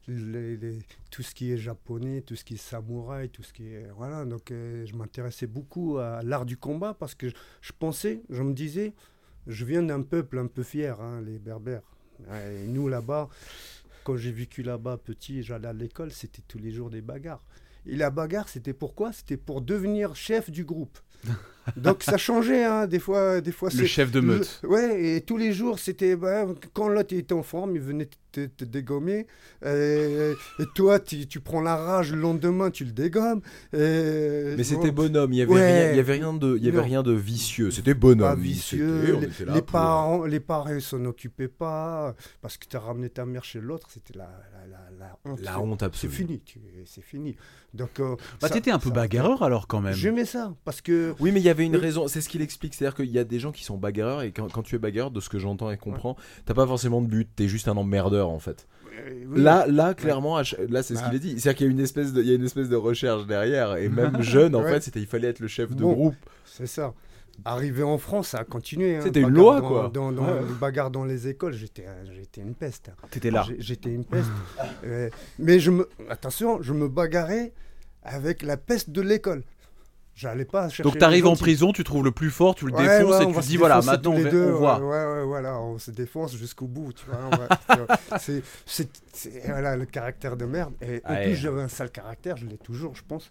Speaker 4: Les- tout ce qui est japonais, tout ce qui est samouraï, tout ce qui est voilà. Donc je m'intéressais beaucoup à l'art du combat parce que je, je pensais, je me disais, je viens d'un peuple un peu fier, hein, les Berbères. Et nous là-bas, quand j'ai vécu là-bas petit, j'allais à l'école, c'était tous les jours des bagarres. Et la bagarre, c'était pourquoi? C'était pour devenir chef du groupe. Donc ça changeait, hein, des fois, des fois
Speaker 3: Le chef de meute.
Speaker 4: ouais, et tous les jours, c'était bah, quand l'autre était en forme, il venait te, te dégommer. Et, et toi, tu, tu prends la rage le lendemain, tu le dégommes. Et,
Speaker 2: mais c'était
Speaker 4: bon,
Speaker 2: bonhomme il y avait
Speaker 4: Ouais.
Speaker 2: rien il y avait rien de il y avait
Speaker 4: Non.
Speaker 2: rien de vicieux c'était bonhomme
Speaker 4: pas vicieux.
Speaker 2: on
Speaker 4: Les, parents, les parents s'en occupaient pas parce que tu as ramené ta mère chez l'autre, c'était la, la, la, la honte.
Speaker 2: la
Speaker 4: C'est-
Speaker 2: honte
Speaker 4: C'est
Speaker 2: absolue
Speaker 4: fini, tu- c'est fini. Donc, euh,
Speaker 3: Bah,
Speaker 4: ça-
Speaker 3: t'étais un peu
Speaker 4: ça-
Speaker 3: bagarreur alors quand même.
Speaker 4: J'aimais ça parce que
Speaker 2: Oui, mais il y avait une
Speaker 4: Le-
Speaker 2: raison, c'est ce qu'il explique, c'est-à-dire qu'il y a des gens qui sont bagarreurs et quand, quand tu es bagarreur, de ce que j'entends et comprends, t'as pas forcément de but, t'es juste un emmerdeur en fait.
Speaker 4: euh, oui.
Speaker 2: Là, là, clairement, là, c'est ce
Speaker 4: Bah.
Speaker 2: qu'il a dit. C'est-à-dire qu'il y a une espèce de, il y a une espèce de recherche derrière et même jeune, en
Speaker 4: Ouais.
Speaker 2: fait, c'était, il fallait être le chef de
Speaker 4: Bon.
Speaker 2: groupe.
Speaker 4: c'est ça. Arrivé en France, ça a continué. hein.
Speaker 2: C'était une
Speaker 4: Bagarre
Speaker 2: loi,
Speaker 4: dans-
Speaker 2: quoi.
Speaker 4: Dans, dans
Speaker 2: Ouais.
Speaker 4: les bagarres dans les écoles, j'étais, euh, j'étais une peste.
Speaker 3: T'étais là.
Speaker 4: J'étais une peste. Euh, mais je me, attention, je me bagarrais avec la peste de l'école. J'allais pas chercher.
Speaker 3: Donc t'arrives en prison, tu trouves le plus fort, tu le
Speaker 4: Ouais,
Speaker 3: défonces
Speaker 4: ouais,
Speaker 3: et tu dis voilà, maintenant on,
Speaker 4: deux,
Speaker 3: on voit.
Speaker 4: Ouais, ouais, voilà, on se défonce jusqu'au bout, tu vois. c'est- voilà le caractère de merde. Et en plus, j'avais un sale caractère, je l'ai toujours, je pense.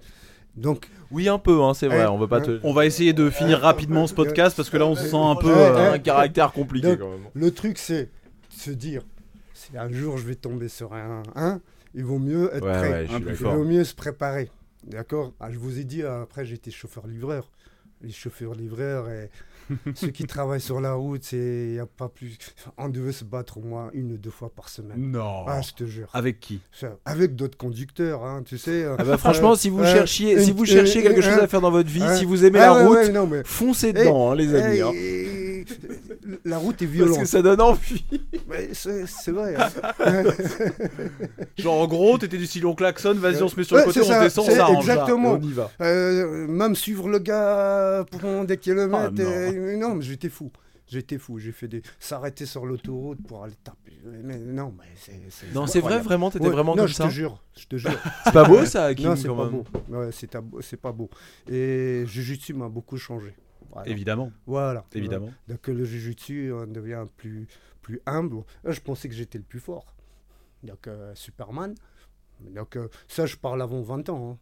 Speaker 4: Donc,
Speaker 2: Oui, un peu, hein, c'est vrai.
Speaker 4: Ouais.
Speaker 2: on veut pas
Speaker 4: Ouais.
Speaker 2: te.
Speaker 3: On va essayer de finir rapidement ce podcast parce que là on se sent un peu.
Speaker 4: Ouais,
Speaker 3: euh,
Speaker 2: un caractère compliqué
Speaker 4: Donc,
Speaker 2: quand même.
Speaker 4: le truc, c'est de se dire, si un jour je vais tomber sur un 1, il vaut mieux être
Speaker 2: Ouais,
Speaker 4: prêt.
Speaker 2: ouais,
Speaker 3: Un
Speaker 4: Il vaut mieux se préparer. D'accord? Ah, Je vous ai dit, euh, après, j'étais chauffeur-livreur. Les chauffeurs-livreurs et ceux qui travaillent sur la route, c'est y a pas plus. On devait se battre au moins une ou deux fois par semaine.
Speaker 3: Non.
Speaker 4: Ah, je te jure.
Speaker 3: Avec qui
Speaker 4: Avec d'autres conducteurs, hein, tu sais.
Speaker 2: Ah bah, franchement,
Speaker 4: euh,
Speaker 2: si vous
Speaker 4: euh,
Speaker 2: cherchiez, si vous cherchiez quelque chose à faire dans votre vie, si vous aimez
Speaker 4: ah
Speaker 2: la route,
Speaker 4: ouais, non, mais,
Speaker 2: foncez dedans, hein, les amis. hein.
Speaker 4: La route est
Speaker 2: Parce
Speaker 4: violente.
Speaker 2: que ça donne envie.
Speaker 4: Mais C'est c'est vrai. hein.
Speaker 3: Genre en gros, t'étais du style on klaxonne, vas-y on se met sur
Speaker 4: Ouais,
Speaker 3: le côté, on
Speaker 4: ça,
Speaker 3: descend,
Speaker 4: c'est
Speaker 3: ça.
Speaker 2: On y va.
Speaker 4: Euh, même suivre le gars pendant des kilomètres.
Speaker 3: Ah, non.
Speaker 4: et- non, mais j'étais fou. J'étais fou. J'ai fait des s'arrêter sur l'autoroute pour aller taper. Mais non, mais c'est. c'est
Speaker 2: Non, c'est vrai, vraiment, t'étais
Speaker 4: Ouais,
Speaker 2: vraiment
Speaker 4: non,
Speaker 2: comme
Speaker 4: je
Speaker 2: ça.
Speaker 4: te jure, je te jure.
Speaker 2: C'est pas beau ça, Kim,
Speaker 4: non, c'est
Speaker 2: quand
Speaker 4: pas
Speaker 2: même.
Speaker 4: beau. Ouais, c'est ta- c'est pas beau. Et Jujutsu m'a beaucoup changé. Voilà.
Speaker 3: Évidemment,
Speaker 4: Voilà.
Speaker 3: évidemment.
Speaker 4: Donc le Jujutsu on devient plus, plus humble. Euh, Je pensais que j'étais le plus fort. Donc euh, Superman. Donc euh, ça, je parle avant 20 ans. hein.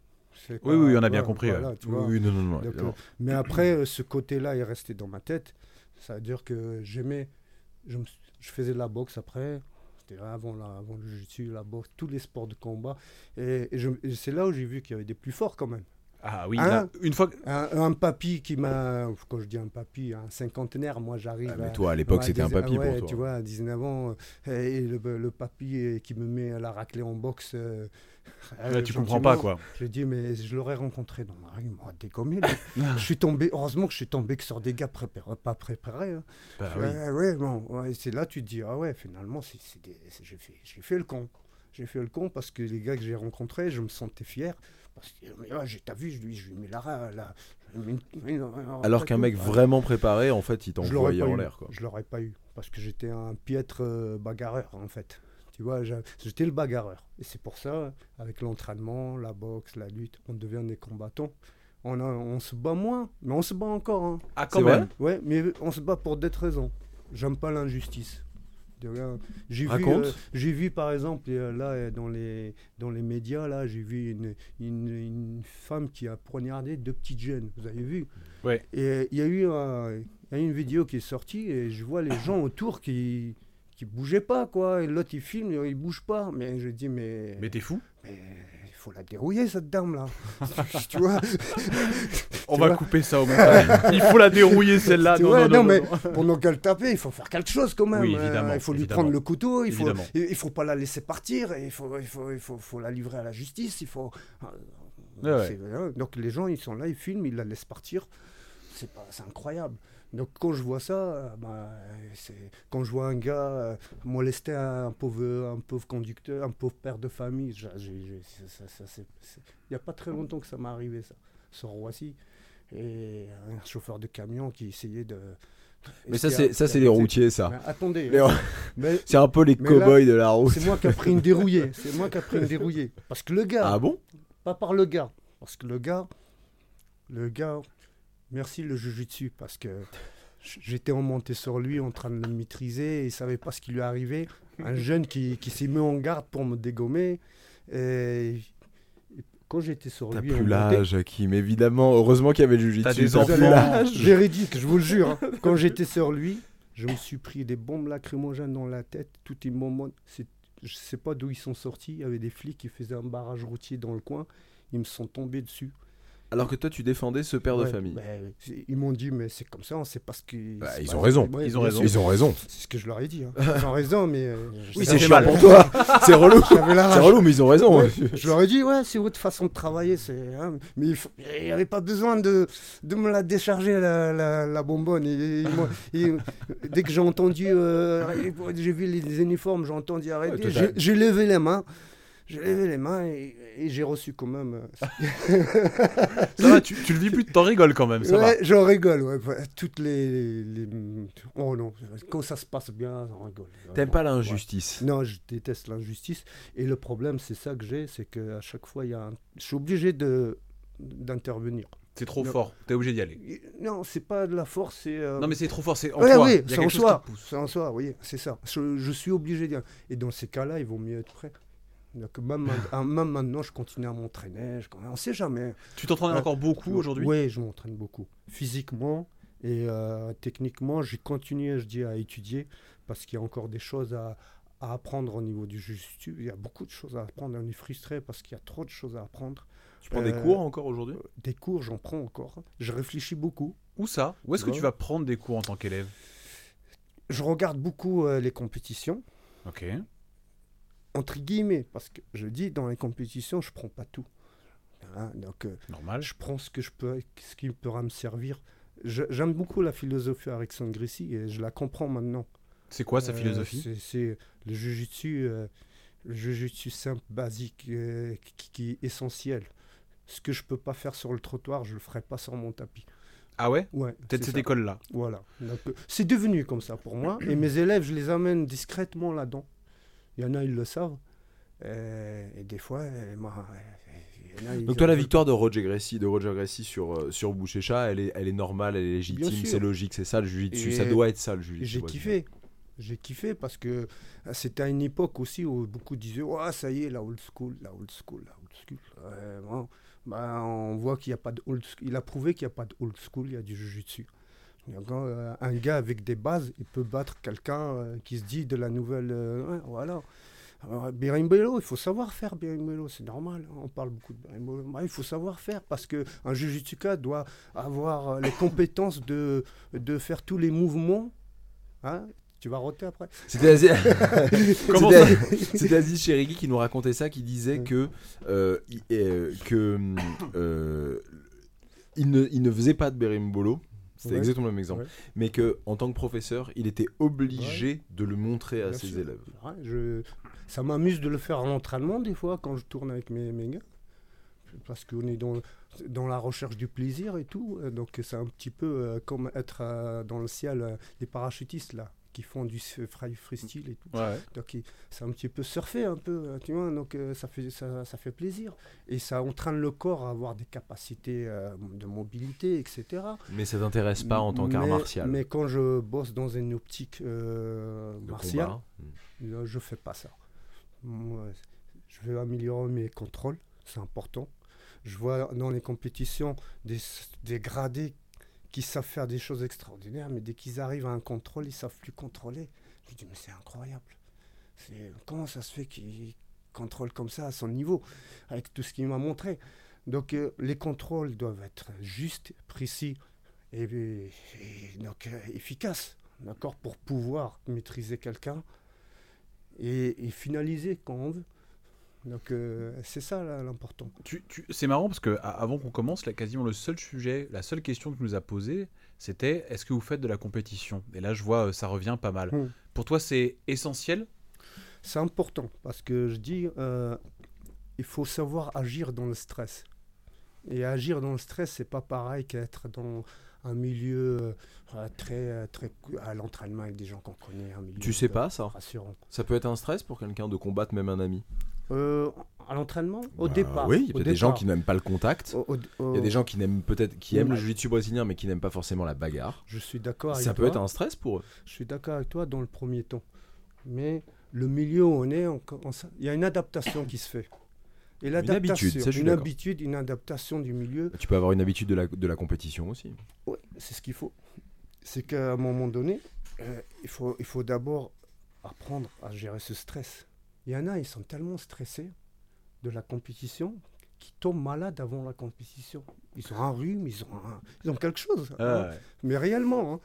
Speaker 3: Oui, oui, on a bien
Speaker 4: ouais,
Speaker 3: compris,
Speaker 4: voilà,
Speaker 3: ouais.
Speaker 2: Oui, oui, non, non, non.
Speaker 4: Donc, euh, mais après, euh, ce côté-là est resté dans ma tête. Ça veut dire que j'aimais. Je, faisais de la boxe après. C'était avant, la, avant le jiu-jitsu, la boxe, tous les sports de combat. Et, et je- et c'est là où j'ai vu qu'il y avait des plus forts quand même.
Speaker 3: Ah oui,
Speaker 4: Hein
Speaker 3: là, une fois.
Speaker 4: Un, un papy qui m'a, quand je dis un papy, un cinquantenaire, moi j'arrive.
Speaker 2: Ah, mais toi, à l'époque, c'était un papy
Speaker 4: ouais,
Speaker 2: pour toi.
Speaker 4: Tu vois, à 19 ans, euh, et le, le papy euh, qui me met la raclée en boxe. euh,
Speaker 3: Là,
Speaker 4: euh,
Speaker 3: tu comprends pas, quoi.
Speaker 4: Je dis, mais je l'aurais rencontré dans la rue, il m'aurait dégommé. lui. je suis tombé, heureusement que je suis tombé que sur des gars préparés, pas préparés. hein.
Speaker 3: Bah oui.
Speaker 4: Ouais, ouais, bon, ouais, c'est là tu te dis, ah ouais, finalement, j'ai, fait, j'ai fait le con. J'ai fait le con parce que les gars que j'ai rencontrés, je me sentais fier. Parce que, mais ouais, j'ai, t'as vu, je lui, je lui mets la. ra- la je lui mets une- une- un-
Speaker 2: Alors
Speaker 4: un
Speaker 2: qu'un mec vraiment préparé, en fait, il t'envoyait en
Speaker 4: eu.
Speaker 2: l'air. quoi.
Speaker 4: Je l'aurais pas eu parce que j'étais un piètre euh, bagarreur en fait. Tu vois, j'étais le bagarreur. Et c'est pour ça, avec l'entraînement, la boxe, la lutte, on devient des combattants. On, a- on se bat moins, mais on se bat encore. hein.
Speaker 3: Ah, quand
Speaker 2: C'est
Speaker 3: même.
Speaker 4: Ouais, mais on se bat pour d'autres raisons. J'aime pas l'injustice. Rien. J'ai vu, euh, j'ai vu par exemple euh, là euh, dans les dans les médias là, j'ai vu une, une, une femme qui a poignardé deux petites jeunes. Vous avez vu
Speaker 3: Ouais.
Speaker 4: Et il y a eu un- il y a eu une vidéo qui est sortie et je vois les gens autour qui qui bougeaient pas quoi. Et l'autre il filme, il bouge pas. Mais je dis mais
Speaker 3: Mais t'es fou
Speaker 4: mais faut la dérouiller cette dame là. tu vois
Speaker 3: On
Speaker 4: Tu
Speaker 3: va
Speaker 4: vois
Speaker 3: couper ça au montage. Il faut la dérouiller celle-là. Non, non, non,
Speaker 4: non, mais pendant qu'elle tapait, il faut faire quelque chose quand même.
Speaker 3: Oui,
Speaker 4: Euh,
Speaker 3: évidemment,
Speaker 4: il faut lui
Speaker 3: évidemment.
Speaker 4: prendre le couteau, il faut,
Speaker 3: Évidemment.
Speaker 4: il, il faut pas la laisser partir, il faut, il faut, il faut, faut la livrer à la justice. Il faut. euh,
Speaker 3: Ouais,
Speaker 4: euh, Donc les gens, ils sont là, ils filment, ils la laissent partir. C'est pas, c'est incroyable. Donc quand je vois ça, euh, bah, c'est quand je vois un gars euh, molester un pauvre, un pauvre conducteur, un pauvre père de famille, il n'y a pas très longtemps que ça m'est arrivé ça, sur Roissy, et un chauffeur de camion qui essayait de.
Speaker 2: Mais ça, c'est ça, c'est les routiers, ça.
Speaker 4: Mais attendez,
Speaker 2: Les- C'est un peu les cow-boys de la route.
Speaker 4: c'est moi qui a pris une dérouillée, c'est moi qui a pris une dérouillée, parce que le gars,
Speaker 2: Ah bon?
Speaker 4: pas par le gars. Parce que le gars, le gars, merci le jujutsu, parce que j'étais remonté sur lui en train de le maîtriser, et il savait pas ce qui lui arrivait. Un jeune qui, qui s'est mis en garde pour me dégommer. Et et quand j'étais sur
Speaker 2: T'as
Speaker 4: lui,
Speaker 2: plus
Speaker 4: on montait-
Speaker 2: l'âge, Hakim, évidemment. Heureusement qu'il y avait le jujitsu.
Speaker 3: T'as des
Speaker 2: t'as plus
Speaker 3: enfants.
Speaker 4: Véridique, je vous le jure. hein. Quand j'étais sur lui, je me suis pris des bombes lacrymogènes dans la tête. Tout est moment. c'est- Je sais pas d'où ils sont sortis. Il y avait des flics qui faisaient un barrage routier dans le coin. Ils me sont tombés dessus.
Speaker 2: Alors que toi, tu défendais ce père de famille.
Speaker 4: bah, ils m'ont dit, mais c'est comme ça, c'est parce que.
Speaker 2: Bah, ils ont raison.
Speaker 4: Ouais,
Speaker 3: Ils ont raison.
Speaker 2: Ils ont raison.
Speaker 4: C'est ce que je leur ai dit. hein. Ils ont raison, mais. euh,
Speaker 2: Oui, c'est chiant pour toi. C'est relou. C'est relou, mais ils ont raison.
Speaker 4: Ouais, je leur ai dit, ouais, c'est votre façon de travailler. c'est hein. Mais il faut- n'y avait pas besoin de, de me la décharger, la, la, la bonbonne. Et- et moi- et, dès que j'ai entendu, euh, j'ai vu les uniformes, j'ai entendu arrêter. j'ai levé les mains. J'ai levé les mains et, et j'ai reçu quand même. euh,
Speaker 3: Ça va, tu, tu le dis plus, t'en rigoles quand même, ça va.
Speaker 4: ouais, j'en rigole. Ouais, toutes les, les- Oh non, quand ça se passe bien, j'en rigole.
Speaker 2: T'aimes pas
Speaker 4: Ouais.
Speaker 2: l'injustice.
Speaker 4: Non, je déteste l'injustice. Et le problème, c'est ça que j'ai, c'est qu'à chaque fois, il y a un- je suis obligé de d'intervenir.
Speaker 3: C'est trop
Speaker 4: Non.
Speaker 3: fort, t'es obligé d'y aller.
Speaker 4: Non, c'est pas de la force, c'est. euh,
Speaker 3: Non mais c'est trop fort, c'est en
Speaker 4: ouais,
Speaker 3: toi.
Speaker 4: oui, c'est en soi. C'est en soi, oui, c'est ça. Je, je suis obligé d'y aller. Et dans ces cas-là, il vaut mieux être prêt. Donc, même, ma- même maintenant, je continue à m'entraîner. Je... On sait jamais.
Speaker 3: Tu t'entraînes
Speaker 4: Ouais.
Speaker 3: encore beaucoup aujourd'hui?
Speaker 4: Oui, je m'entraîne beaucoup. Physiquement et euh, techniquement, j'ai continué, je dis, à étudier parce qu'il y a encore des choses à, à apprendre au niveau du jiu-jitsu. Il y a beaucoup de choses à apprendre. On est frustré parce qu'il y a trop de choses à apprendre.
Speaker 2: Tu prends des
Speaker 4: Euh,
Speaker 2: cours encore aujourd'hui?
Speaker 4: Des cours, j'en prends encore. Je réfléchis beaucoup.
Speaker 3: Où ça? Où est-ce que
Speaker 4: Ouais.
Speaker 3: tu vas prendre des cours en tant qu'élève?
Speaker 4: Je regarde beaucoup euh, les compétitions,
Speaker 3: Ok.
Speaker 4: Entre guillemets, parce que je dis, dans les compétitions, je prends pas tout. Hein, donc, euh,
Speaker 3: Normal.
Speaker 4: je prends ce que je peux, ce qui pourra me servir. J'aime beaucoup la philosophie Alexandre Grissi et je la comprends maintenant.
Speaker 3: C'est quoi sa
Speaker 4: Euh,
Speaker 3: philosophie?
Speaker 4: c'est- C'est le jujutsu, euh, le jujutsu simple, basique, euh, qui, qui est essentiel. Ce que je peux pas faire sur le trottoir, je le ferai pas sur mon tapis.
Speaker 3: Ah ouais?
Speaker 4: Ouais,
Speaker 3: Peut-être cette école-là.
Speaker 4: Voilà. C'est devenu comme ça pour moi. Et mes élèves, je les amène discrètement là-dedans. Il y en a, ils le savent. Euh, et des fois, euh, moi, euh, il y en a, ils
Speaker 2: Donc toi, la victoire de Roger Gracie, de Roger Gracie sur sur Bouchécha, elle est elle est normale, elle est légitime, c'est logique, c'est ça le jiu-jitsu, ça doit être ça le jiu-jitsu.
Speaker 4: J'ai kiffé. J'ai kiffé parce que c'était à une époque aussi où beaucoup disaient ça y est, la old school, la old school, la old school. Ouais, bon, bah, on voit qu'il n'y a pas de old school. Il a prouvé qu'il n'y a pas de old school, il y a du jujitsu. Euh, un gars avec des bases, il peut battre quelqu'un euh, qui se dit de la nouvelle. euh, ouais, voilà. Berimbolo, il faut savoir faire Berimbolo, c'est normal. hein, On parle beaucoup de Berimbolo. Bah, il faut savoir faire parce que un Jujutsuka doit avoir les compétences de, de faire tous les mouvements. Hein tu vas roter après
Speaker 2: C'était Aziz, Cherigui qui nous racontait ça, qui disait
Speaker 4: Mm.
Speaker 2: que, euh, il, euh, que euh, il, ne, il ne faisait pas de berimbolo. C'était
Speaker 4: Ouais.
Speaker 2: exactement le même exemple.
Speaker 4: Ouais.
Speaker 2: Mais que en tant que professeur, il était obligé de le montrer à
Speaker 4: Bien
Speaker 2: ses
Speaker 4: sûr.
Speaker 2: élèves.
Speaker 4: Je... Ça m'amuse de le faire à l'entraînement des fois quand je tourne avec mes, mes gars. Parce qu'on est dans, dans la recherche du plaisir et tout. Donc c'est un petit peu euh, comme être euh, dans le ciel, euh, les parachutistes là, qui font du freestyle et tout.
Speaker 3: Ouais.
Speaker 4: Donc c'est un petit peu surfer un peu, euh, tu vois. Donc euh, ça, fait, ça, ça fait plaisir. Et ça entraîne le corps à avoir des capacités euh, de mobilité, etc.
Speaker 2: Mais ça t'intéresse pas en tant qu'art martial?
Speaker 4: Mais quand je bosse dans une optique euh, martiale,
Speaker 2: combat. Mm.
Speaker 4: Là, je fais pas ça. Moi, je veux améliorer mes contrôles, c'est important. Je vois dans les compétitions des, des gradés qui savent faire des choses extraordinaires, mais dès qu'ils arrivent à un contrôle, ils savent plus contrôler. Je dis, mais c'est incroyable. Comment ça se fait qu'ils contrôlent comme ça à son niveau, avec tout ce qu'il m'a montré? Donc, euh, les contrôles doivent être justes, précis et, donc, euh, efficaces, d'accord, pour pouvoir maîtriser quelqu'un et finaliser quand on veut. Donc euh, c'est ça l'important.
Speaker 3: Tu- tu- C'est marrant parce que avant qu'on commence, là, quasiment le seul sujet, la seule question que tu nous a posée, c'était est-ce que vous faites de la compétition? Et là, je vois, euh, ça revient pas mal.
Speaker 4: Hmm.
Speaker 3: Pour toi, c'est essentiel?
Speaker 4: C'est important parce que je dis, euh, il faut savoir agir dans le stress. Et agir dans le stress, c'est pas pareil qu'être dans un milieu euh, très, euh, très à l'entraînement avec des gens qu'on connaît. Un milieu
Speaker 2: Tu sais pas ça
Speaker 4: rassurant.
Speaker 2: Ça peut être un stress pour quelqu'un de combattre même un ami?
Speaker 4: Euh, à l'entraînement, au
Speaker 2: Bah
Speaker 4: départ.
Speaker 2: Oui, il y a des gens qui n'aiment pas le contact.
Speaker 4: Au- au-
Speaker 2: Il y a des gens qui n'aiment peut-être qui aiment le jiu-jitsu brésilien mais qui n'aiment pas forcément la bagarre.
Speaker 4: Je suis d'accord avec
Speaker 2: Ça peut
Speaker 4: toi.
Speaker 2: être un stress pour eux.
Speaker 4: Je suis d'accord avec toi dans le premier temps. Mais le milieu où on est, on il y a une adaptation qui se fait. Et l'adaptation,
Speaker 2: habitude, ça, je suis
Speaker 4: une habitude, une adaptation du milieu,
Speaker 2: Tu peux avoir une habitude de la, de la compétition aussi.
Speaker 4: ouais, c'est ce qu'il faut. C'est qu'à un moment donné, euh, il faut, il faut d'abord apprendre à gérer ce stress. Il y en a, ils sont tellement stressés de la compétition qu'ils tombent malades avant la compétition. Ils ont un rhume, ils ont, un- ils ont quelque chose. hein. Mais réellement. hein.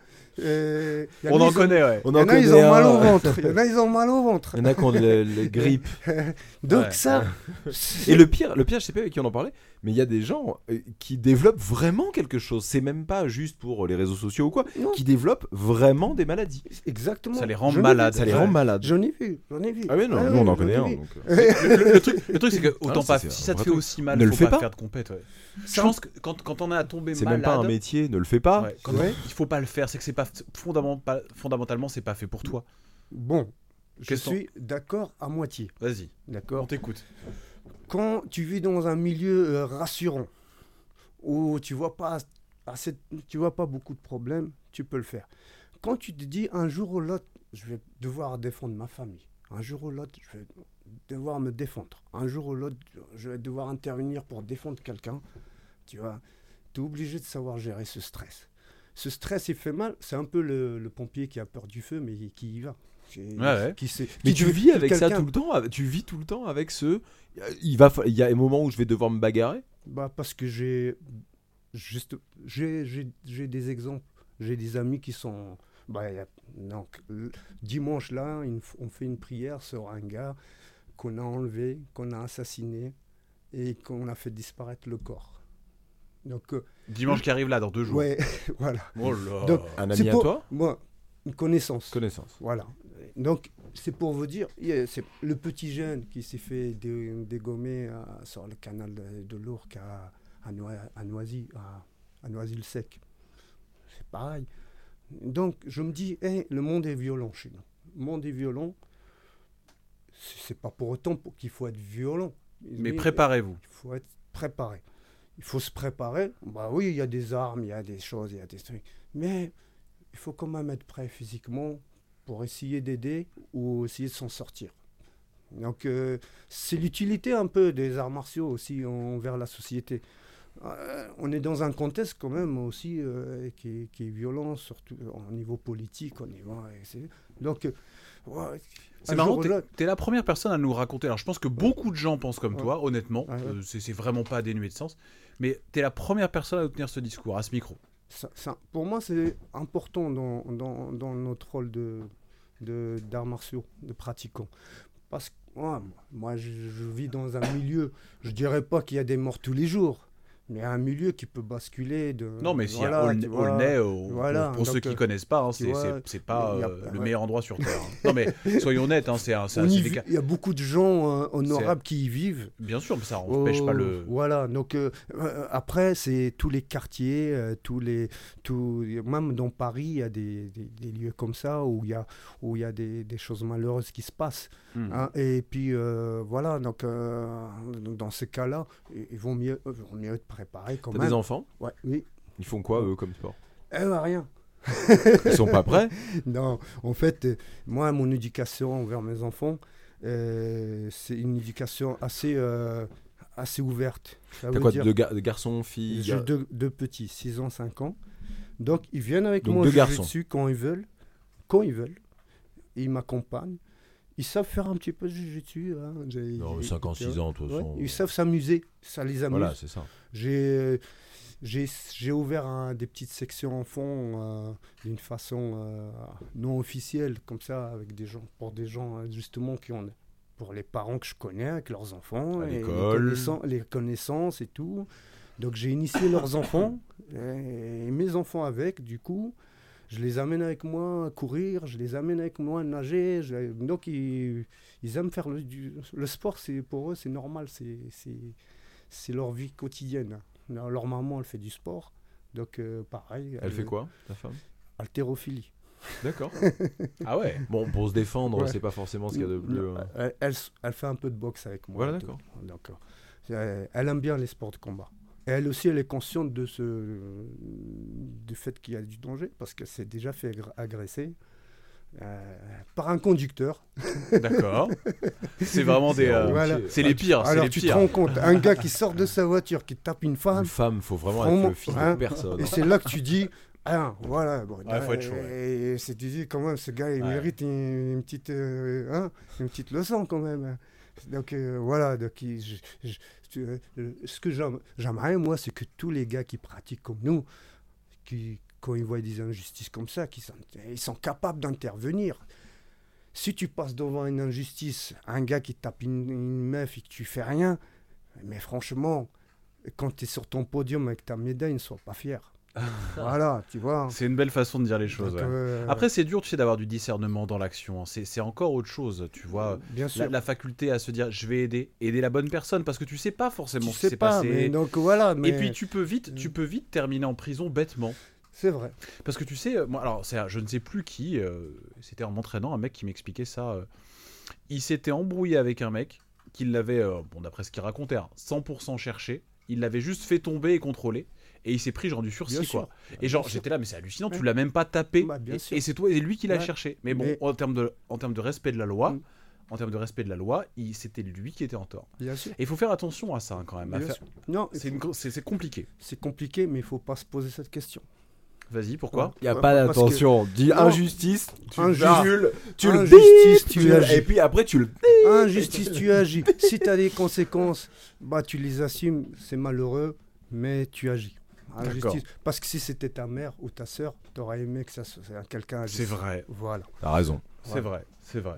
Speaker 3: On en
Speaker 4: ont-
Speaker 3: connaît, ouais.
Speaker 2: On
Speaker 4: Il y en a, ils ont mal au ventre. Il y en a, ils ont mal au ventre.
Speaker 2: Il y en a qui ont le, le grippe.
Speaker 4: Donc
Speaker 3: Ouais.
Speaker 4: ça,
Speaker 2: Et le pire, le pire, je sais pas avec qui on en parlait, mais il y a des gens euh, qui développent vraiment quelque chose. C'est même pas juste pour les réseaux sociaux ou quoi,
Speaker 4: Non.
Speaker 2: qui développent vraiment des maladies.
Speaker 4: exactement.
Speaker 3: Ça les rend malades.
Speaker 2: Ça les rend malades.
Speaker 4: J'en ai vu, j'en ai vu.
Speaker 2: Ah oui, non,
Speaker 4: Ouais,
Speaker 2: nous on en connaît un. donc, euh.
Speaker 3: le, le- le truc, le truc, c'est que autant
Speaker 2: Ah, ça,
Speaker 3: pas, si ça te fait aussi mal,
Speaker 2: Ne le fais
Speaker 3: pas,
Speaker 2: pas.
Speaker 3: faire de compète. Je pense que quand, quand on a tombé
Speaker 2: C'est
Speaker 3: malade,
Speaker 2: même pas un métier, ne le fais pas.
Speaker 3: ouais, quand
Speaker 4: Ouais.
Speaker 3: on- il faut pas le faire. C'est que c'est pas fondamentalement, fondamentalement, c'est pas fait pour toi.
Speaker 4: Bon, je suis d'accord à moitié.
Speaker 3: Vas-y, on
Speaker 4: D'accord.
Speaker 3: t'écoute.
Speaker 4: Quand tu vis dans un milieu euh, rassurant où tu vois pas assez, tu vois pas beaucoup de problèmes, tu peux le faire. Quand tu te dis un jour ou l'autre, je vais devoir défendre ma famille. Un jour ou l'autre, je vais devoir me défendre. Un jour ou l'autre, je vais devoir intervenir pour défendre quelqu'un. Tu vois, tu es obligé de savoir gérer ce stress. Ce stress, il fait mal. C'est un peu le, le pompier qui a peur du feu, mais qui y va. Qui,
Speaker 3: ouais.
Speaker 4: qui sait-
Speaker 2: Mais
Speaker 4: qui
Speaker 2: tu vis avec ça tout le temps. Tu vis tout le temps avec ce. Il va, il y a un moment où je vais devoir me bagarrer?
Speaker 4: Bah parce que j'ai juste j'ai des exemples, j'ai des amis qui sont bah donc dimanche là, une on fait une prière sur un gars qu'on a enlevé, qu'on a assassiné et qu'on a fait disparaître le corps. Donc euh,
Speaker 3: Dimanche qui arrive là, dans deux jours.
Speaker 4: ouais, voilà.
Speaker 3: Oh là.
Speaker 4: Donc,
Speaker 2: Un ami à toi?
Speaker 4: Moi, une connaissance.
Speaker 2: Connaissance.
Speaker 4: Voilà. Donc, c'est pour vous dire, c'est le petit jeune qui s'est fait dé- dégommer sur le canal de, de l'Ourcq à, à, Noi- à Noisy, à, à Noisy-le-Sec. C'est pareil. Donc, je me dis, hey, le monde est violent chez nous. Le monde est violent. C'est pas pour autant qu'il faut être violent.
Speaker 3: Mais préparez-vous.
Speaker 4: Il faut être préparé. Il faut se préparer. Bah oui, il y a des armes, il y a des choses, il y a des trucs. Mais il faut quand même être prêt physiquement pour essayer d'aider ou essayer de s'en sortir. Donc euh, c'est l'utilité un peu des arts martiaux aussi envers la société. euh, on est dans un contexte quand même aussi euh, qui, est, qui, est, violent, surtout au niveau politique. Niveau, donc,
Speaker 3: ouais, c'est marrant, t'es es la première personne à nous raconter. Alors, je pense que beaucoup de gens pensent comme toi, honnêtement. c'est vraiment pas dénué de sens. Mais t'es la première personne à tenir ce discours, à ce micro.
Speaker 4: Ça, pour moi, c'est important dans, dans, dans, notre rôle de d'arts martiaux, de pratiquants. Parce que moi, je, je, vis dans un milieu, je dirais pas qu'il y a des morts tous les jours, mais un milieu qui peut basculer de
Speaker 3: non mais s'il y a Aulnay voilà, pour, ceux qui ne euh, connaissent pas hein, c'est pas euh, le meilleur endroit sur terre hein. non mais soyons honnêtes hein, c'est un,
Speaker 4: il y a beaucoup de gens euh, honorables qui y vivent.
Speaker 3: Bien sûr mais ça n'empêche pas le
Speaker 4: oh, voilà donc après c'est tous les quartiers tous les tout même dans Paris il y a des, des, lieux comme ça où il y a où il y a des, des choses malheureuses qui se passent hmm. et puis voilà donc dans ces cas là ils vont mieux, vont mieux être préparés quand
Speaker 2: des enfants
Speaker 4: Ouais, oui.
Speaker 2: Ils font quoi, eux, comme sport?
Speaker 4: Ben, rien.
Speaker 2: Ils sont pas prêts?
Speaker 4: Non, en fait, euh, moi, mon éducation envers mes enfants, euh, c'est une éducation assez, euh, assez ouverte.
Speaker 2: T'as quoi, dire... de, garçons, filles
Speaker 4: J'ai deux, petits, 6 ans, 5 ans. Donc, ils viennent avec moi deux garçons. dessus quand ils veulent. Quand ils veulent. Ils m'accompagnent. Ils savent faire un petit peu de jiu-jitsu. Hein.
Speaker 2: Non, 5 ans, 6 ans, de toute façon.
Speaker 4: Ils savent s'amuser. Ça les amuse.
Speaker 2: Voilà, c'est ça.
Speaker 4: J'ai j'ai ouvert des petites sections en fond euh, d'une façon euh, non officielle, comme ça, avec des gens, pour des gens hein, justement qui ont, pour les parents que je connais, avec leurs enfants, et les, connaissances, et tout. Donc j'ai initié leurs enfants et, mes enfants avec, du coup. Je les amène avec moi à courir, je les amène avec moi à nager. donc ils, ils, aiment faire le, le sport, c'est pour eux c'est normal, c'est leur vie quotidienne. Leur maman, elle fait du sport. Donc, euh, pareil.
Speaker 2: Elle, fait quoi, ta femme?
Speaker 4: Haltérophilie.
Speaker 2: D'accord. ah ouais Bon, pour se défendre, c'est pas forcément ce qu'il y a de plus.
Speaker 4: Euh. Elle, elle, fait un peu de boxe avec moi.
Speaker 2: Voilà, d'accord.
Speaker 4: Donc, euh, elle aime bien les sports de combat. Elle aussi, elle est consciente de ce, du fait qu'il y a du danger, parce qu'elle s'est déjà fait agresser. Euh, par un conducteur.
Speaker 3: D'accord. C'est vraiment des. Euh, c'est les pires.
Speaker 4: Alors
Speaker 3: tu
Speaker 4: te rends compte, un gars qui sort de sa voiture, qui tape une femme. Une
Speaker 2: femme, faut vraiment être le fils de hein, personne.
Speaker 4: Et c'est là que tu dis. Ah, voilà.
Speaker 3: Bon, faut être chaud,
Speaker 4: Et c'est tu dis quand même, ce gars, il mérite une, petite, euh, hein, une petite leçon quand même. Donc voilà. Donc, ce que j'aimerais moi, c'est que tous les gars qui pratiquent comme nous, qui, quand ils voient des injustices comme ça, qu'ils sont, ils sont capables d'intervenir. Si tu passes devant une injustice, un gars qui tape une, meuf et que tu fais rien, mais franchement, quand tu es sur ton podium avec ta médaille, ne sois pas fier. voilà, tu vois.
Speaker 3: C'est une belle façon de dire les choses. Euh, Après, c'est dur, tu sais, d'avoir du discernement dans l'action. C'est encore autre chose, tu vois.
Speaker 4: Bien sûr.
Speaker 3: La, faculté à se dire, je vais aider, aider la bonne personne, parce que tu sais pas forcément ce qui s'est passé.
Speaker 4: Mais donc voilà.
Speaker 3: Et puis tu peux vite, tu peux vite terminer en prison bêtement.
Speaker 4: C'est vrai.
Speaker 3: Parce que tu sais, euh, moi, alors, je ne sais plus qui, euh, c'était en m'entraînant, un mec qui m'expliquait ça. Euh, il s'était embrouillé avec un mec qui l'avait, bon, d'après ce qu'il racontait, 100% hein, cherché. Il l'avait juste fait tomber et contrôler. Et il s'est pris genre du sursis, quoi. et genre, j'étais là, mais c'est hallucinant, tu l'as même pas tapé. Bah, et, c'est toi, et lui qui l'a cherché. Mais bon, En, termes de, en termes de respect de la loi. Mm. en termes de respect de la loi, c'était lui qui était en tort.
Speaker 4: Et
Speaker 3: il faut faire attention à ça hein, quand même. Non, c'est compliqué.
Speaker 4: C'est compliqué, mais il faut pas se poser cette question.
Speaker 3: Vas-y, pourquoi
Speaker 2: Il n'y a pas d'attention. Dis injustice,
Speaker 4: tu, injustice,
Speaker 2: tu le injustice, tu, agis. Et puis après, tu le.
Speaker 4: Injustice, tu agis. Si tu as des conséquences, bah, tu les assumes. C'est malheureux, mais tu agis. Injustice. Parce que si c'était ta mère ou ta sœur, tu aurais aimé que ça soit quelqu'un
Speaker 3: C'est vrai.
Speaker 4: Voilà.
Speaker 2: T'as raison.
Speaker 3: C'est vrai, c'est vrai.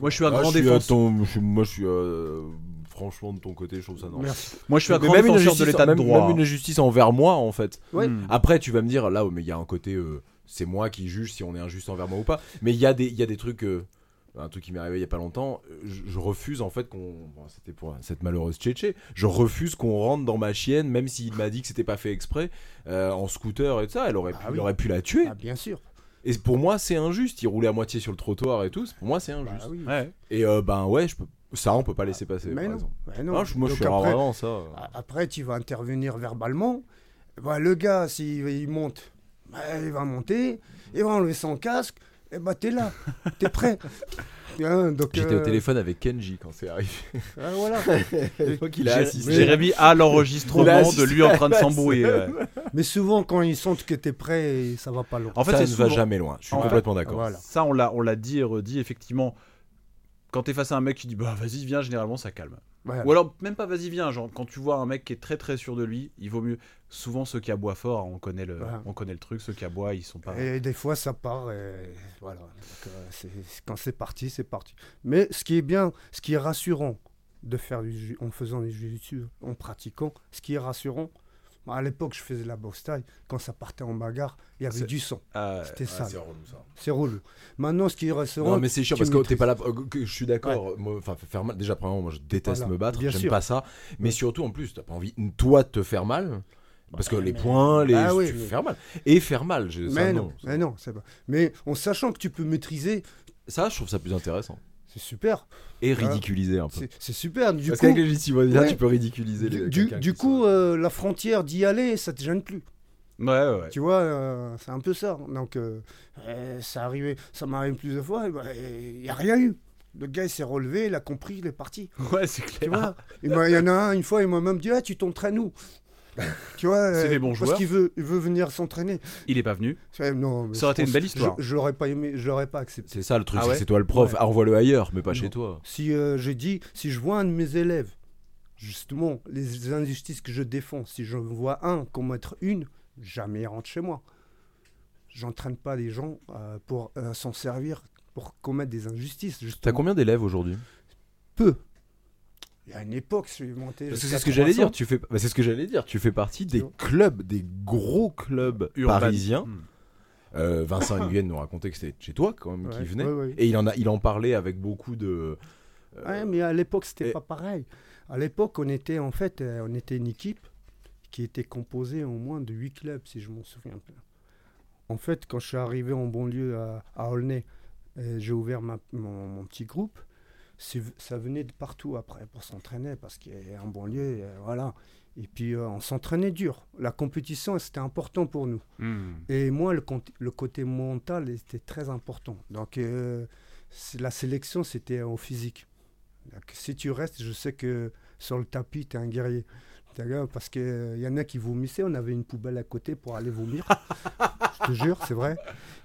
Speaker 3: moi, je suis un grand défenseur.
Speaker 2: moi, je suis euh, franchement, de ton côté, je trouve ça normal.
Speaker 3: Moi, je suis un grand défenseur de l'état de droit.
Speaker 2: Même une injustice envers moi, en fait. Hmm. Après, tu vas me dire, là, mais il y a un côté, euh, c'est moi qui juge si on est injuste envers moi ou pas. Mais il y, a des, y a des trucs. Euh, un truc qui m'est arrivé il y a pas longtemps, je, refuse en fait qu'on. c'était pour cette malheureuse Tchétché. Je refuse qu'on rentre dans ma chienne, même s'il m'a dit que c'était pas fait exprès, euh, en scooter et tout ça. Elle aurait, ah pu, aurait pu la tuer.
Speaker 4: Ah, bien sûr.
Speaker 2: Et pour moi, c'est injuste. Il roulait à moitié sur le trottoir et tout. Pour moi, c'est injuste.
Speaker 4: Bah
Speaker 2: et ben ouais, je peux ça, on peut pas laisser passer.
Speaker 4: Mais
Speaker 2: non.
Speaker 4: moi,
Speaker 2: je suis vraiment ça.
Speaker 4: Après, tu vas intervenir verbalement. Bah, le gars, s'il il monte, bah, il va monter, il va enlever son casque, Eh bah, t'es là, t'es prêt. Hein, donc,
Speaker 2: J'étais au
Speaker 4: euh,
Speaker 2: téléphone avec Kenji quand c'est arrivé.
Speaker 4: ah, voilà.
Speaker 2: Crois qu'il a assisté.
Speaker 3: Jérémy a l'enregistrement
Speaker 2: Il
Speaker 3: de
Speaker 2: assisté
Speaker 3: lui en train de s'embrouiller. ouais.
Speaker 4: Mais souvent, quand ils sentent que t'es prêt, ça va pas loin.
Speaker 3: En fait,
Speaker 2: ça ne va
Speaker 3: souvent-
Speaker 2: jamais loin. Je suis complètement d'accord.
Speaker 4: Voilà.
Speaker 3: Ça, on l'a, on l'a dit et redit, effectivement. Quand t'es face à un mec qui dit bah vas-y viens, généralement ça calme.
Speaker 4: Voilà.
Speaker 3: Ou alors même pas vas-y viens, genre quand tu vois un mec qui est très très sûr de lui, il vaut mieux. Souvent ceux qui aboient fort, on connaît le,
Speaker 4: Voilà.
Speaker 3: on connaît le truc, ceux qui aboient ils sont pas.
Speaker 4: Et des fois, ça part. Et voilà. Donc, euh, c'est- quand c'est parti, c'est parti. Mais ce qui est bien, ce qui est rassurant de faire du en faisant du jiu-jitsu, en pratiquant, ce qui est rassurant, à l'époque, je faisais la boxe taille. Quand ça partait en bagarre, il y avait du sang.
Speaker 3: Ah,
Speaker 4: C'était
Speaker 2: Ouais,
Speaker 4: ça.
Speaker 2: c'est relou, ça.
Speaker 4: C'est relou. Maintenant, ce qui est rassurant.
Speaker 2: Non mais c'est chiant parce que t'es pas là. euh, je suis d'accord. Enfin faire mal. Déjà premièrement, moi je déteste
Speaker 4: Voilà,
Speaker 2: me battre.
Speaker 4: bien
Speaker 2: J'aime pas ça. Mais surtout en plus, t'as pas envie toi de te faire mal. Parce que
Speaker 4: Ouais,
Speaker 2: les points, les,
Speaker 4: Ah oui,
Speaker 2: tu
Speaker 4: mais-
Speaker 2: fais faire mal. Et faire mal, je- ça,
Speaker 4: Mais
Speaker 2: non.
Speaker 4: non, mais non, c'est pas. Mais en sachant que tu peux maîtriser,
Speaker 2: Ça, je trouve ça plus intéressant.
Speaker 4: C'est super.
Speaker 2: Et ridiculiser un peu.
Speaker 4: C'est super. Du
Speaker 2: Parce
Speaker 4: coup,
Speaker 2: qu'avec les jiu
Speaker 4: ouais.
Speaker 2: tu peux ridiculiser les
Speaker 4: du, du-
Speaker 2: quelqu'un
Speaker 4: du
Speaker 2: qui
Speaker 4: coup
Speaker 2: sont-
Speaker 4: euh, la frontière d'y aller, ça te gêne plus.
Speaker 3: Ouais, ouais, ouais.
Speaker 4: Tu vois, euh, c'est un peu ça. Donc, euh, euh, ça arrivait, ça m'arrive plusieurs fois. Il n'y a rien eu. Le gars, il s'est relevé, il a compris, il est parti.
Speaker 3: Ouais, c'est
Speaker 4: Tu
Speaker 3: clair.
Speaker 4: vois Il m'a- il y en a un, une fois, il m'a même dit ah, Tu t'entraînes où Tu vois
Speaker 3: C'est
Speaker 4: euh,
Speaker 3: des bons
Speaker 4: Parce
Speaker 3: joueurs.
Speaker 4: qu'il veut, il veut venir s'entraîner.
Speaker 3: Il est pas venu.
Speaker 4: Non, mais
Speaker 3: Ça aurait été une belle histoire.
Speaker 4: Je, je l'aurais pas aimé, je l'aurais pas accepté.
Speaker 2: C'est ça le truc,
Speaker 3: Ah
Speaker 2: c'est que
Speaker 3: ouais
Speaker 2: c'est toi le prof.
Speaker 4: Ouais.
Speaker 2: Ah, Envoie-le ailleurs, mais pas
Speaker 4: Non.
Speaker 2: chez toi.
Speaker 4: Si euh, j'ai dit, si je vois un de mes élèves, justement, les injustices que je défends, si je vois un commettre une, jamais il rentre chez moi. J'entraîne pas les gens euh, pour euh, s'en servir pour commettre des injustices.
Speaker 2: T'as combien d'élèves aujourd'hui?
Speaker 4: Peu. Il y a une époque, je suis monté.
Speaker 2: Parce que
Speaker 4: jusqu'à
Speaker 2: c'est ce que j'allais
Speaker 4: 300.
Speaker 2: dire. Tu fais, bah, c'est ce que j'allais dire. Tu fais partie des clubs, des gros clubs
Speaker 3: Urban.
Speaker 2: parisiens.
Speaker 3: Hmm.
Speaker 2: Euh, Vincent Nguyen nous racontait que c'était chez toi quand même qui
Speaker 4: Ouais,
Speaker 2: venait.
Speaker 4: ouais, ouais.
Speaker 2: Et il en a, il en parlait avec beaucoup de. euh,
Speaker 4: Ouais, mais à l'époque, c'était
Speaker 2: et-
Speaker 4: pas pareil. À l'époque, on était en fait, euh, on était une équipe qui était composée au moins de 8 clubs, si je m'en souviens bien. En fait, quand je suis arrivé en banlieue à, à Aulnay, euh, j'ai ouvert ma- mon, mon petit groupe. Ça venait de partout après pour s'entraîner parce qu'en banlieue, euh, voilà. Et puis euh, on s'entraînait dur. La compétition, c'était important pour nous.
Speaker 3: Hmm.
Speaker 4: Et moi, le, côté mental était très important. Donc, euh, la sélection, c'était au physique. Donc, si tu restes, je sais que sur le tapis, tu es un guerrier. Parce qu'il y en a qui vomissaient, on avait une poubelle à côté pour aller vomir. je te jure, c'est vrai.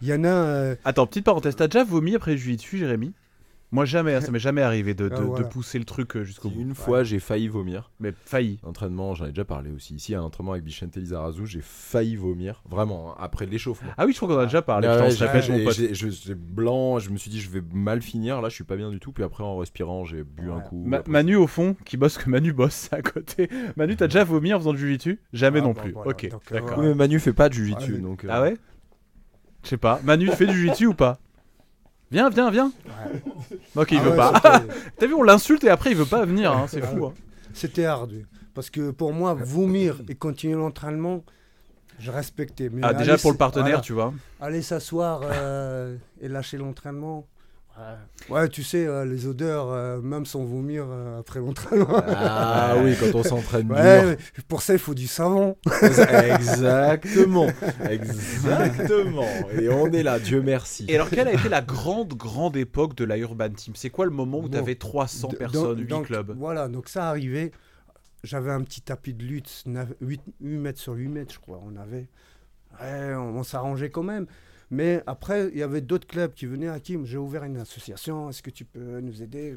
Speaker 4: Il y en a. euh,
Speaker 3: Attends, petite parenthèse, t'as déjà vomi après le dessus, Jérémy? Moi jamais, hein, ça m'est jamais arrivé de, de-
Speaker 4: Ah, voilà.
Speaker 3: de pousser le truc euh, jusqu'au bout.
Speaker 2: Une fois, j'ai failli vomir.
Speaker 3: Mais failli.
Speaker 2: Entraînement, j'en ai déjà parlé aussi. Ici, à un entraînement avec Bichente Lizarazu, j'ai failli vomir. Vraiment, hein, après l'échauffement.
Speaker 3: Ah oui, je crois qu'on a déjà parlé. On
Speaker 2: ouais, j'ai- blanc, je me suis dit je vais mal finir, là je suis pas bien du tout, puis après en respirant j'ai bu un coup.
Speaker 3: Ma-
Speaker 2: après,
Speaker 3: Manu au fond, qui bosse que Manu bosse à côté. Manu, t'as déjà vomi en faisant du jiu jamais
Speaker 4: Ah,
Speaker 3: non
Speaker 4: bah,
Speaker 3: plus. ok,
Speaker 4: euh,
Speaker 3: d'accord.
Speaker 2: Mais Manu fait pas de jujitsu, donc. euh,
Speaker 3: Ah ouais? Je sais pas. Manu, tu fais du jiu ou pas? Viens, viens, viens.
Speaker 4: ouais.
Speaker 3: Ok, il
Speaker 4: Ah
Speaker 3: veut
Speaker 4: ouais,
Speaker 3: pas. T'as vu, on l'insulte et après il veut pas venir, hein, c'est fou. hein.
Speaker 4: C'était ardu. Parce que pour moi, vomir et continuer l'entraînement, je respectais. Mais
Speaker 3: Ah, déjà
Speaker 4: aller
Speaker 3: pour le
Speaker 4: s-
Speaker 3: partenaire,
Speaker 4: voilà.
Speaker 3: tu vois.
Speaker 4: aller s'asseoir euh, et lâcher l'entraînement. Ouais. Ouais, tu sais, euh, les odeurs, euh, même sans vomir euh, après l'entraînement.
Speaker 2: Ah oui, quand on s'entraîne
Speaker 4: Ouais, pour ça, il faut du savon.
Speaker 2: Exactement. Exactement. Et on est là, Dieu merci.
Speaker 3: Et alors, quelle a été la grande, grande époque de la Urban Team? C'est quoi le moment où
Speaker 4: Bon.
Speaker 3: t'avais 300
Speaker 4: D-
Speaker 3: personnes,
Speaker 4: donc-
Speaker 3: 8
Speaker 4: donc,
Speaker 3: clubs?
Speaker 4: Voilà, donc ça arrivait. J'avais un petit tapis de lutte, 8, mètres sur 8 mètres, je crois. On avait. Ouais, on, on s'arrangeait quand même. Mais après, il y avait d'autres clubs qui venaient à Kim. J'ai ouvert une association. Est-ce que tu peux nous aider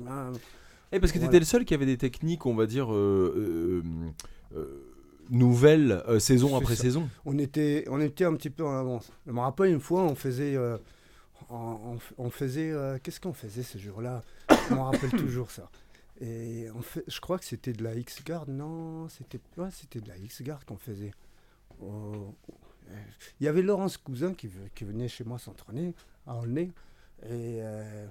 Speaker 2: Et parce que
Speaker 4: Voilà.
Speaker 2: t'étais le seul qui avait des techniques, on va dire, euh, euh, euh, nouvelles, saison après
Speaker 4: ça.
Speaker 2: saison.
Speaker 4: on était, on était un petit peu en avance. Je me rappelle une fois, on faisait, on, faisait, qu'est-ce qu'on faisait ce jour-là? Je me rappelle toujours ça. Et on fait, je crois que c'était de la X-Guard, non C'était, ouais, c'était de la X-Guard qu'on faisait. Il y avait Laurence Cousin qui, ve- qui venait chez moi s'entraîner à Aulnay. Et euh,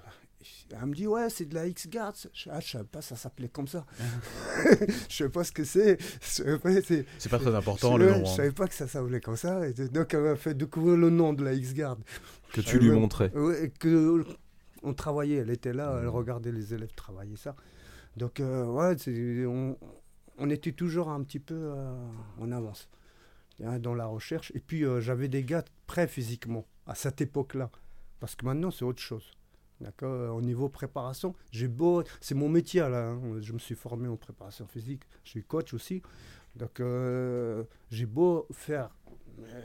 Speaker 4: elle me dit, ouais, c'est de la X-Guard. Je, ah, je savais pas, ça s'appelait comme ça. je sais pas ce que c'est. Je c'est-
Speaker 3: pas très important
Speaker 4: je,
Speaker 3: le nom.
Speaker 4: je
Speaker 3: hein.
Speaker 4: savais pas que ça s'appelait comme ça. Et donc, elle m'a fait découvrir le nom de la X-Guard.
Speaker 2: Que
Speaker 4: Je
Speaker 2: tu lui montrais.
Speaker 4: Ouais, que on travaillait. Elle était là,
Speaker 2: Mhm.
Speaker 4: elle regardait les élèves travailler ça. Donc, euh, ouais, c'est- on, on était toujours un petit peu euh, en avance hein, dans la recherche. Et puis, euh, j'avais des gars prêts physiquement à cette époque-là. Parce que maintenant, c'est autre chose. D'accord Au niveau préparation, j'ai beau. C'est mon métier, là. hein. Je me suis formé en préparation physique. Je suis coach aussi. Donc, euh, j'ai beau faire.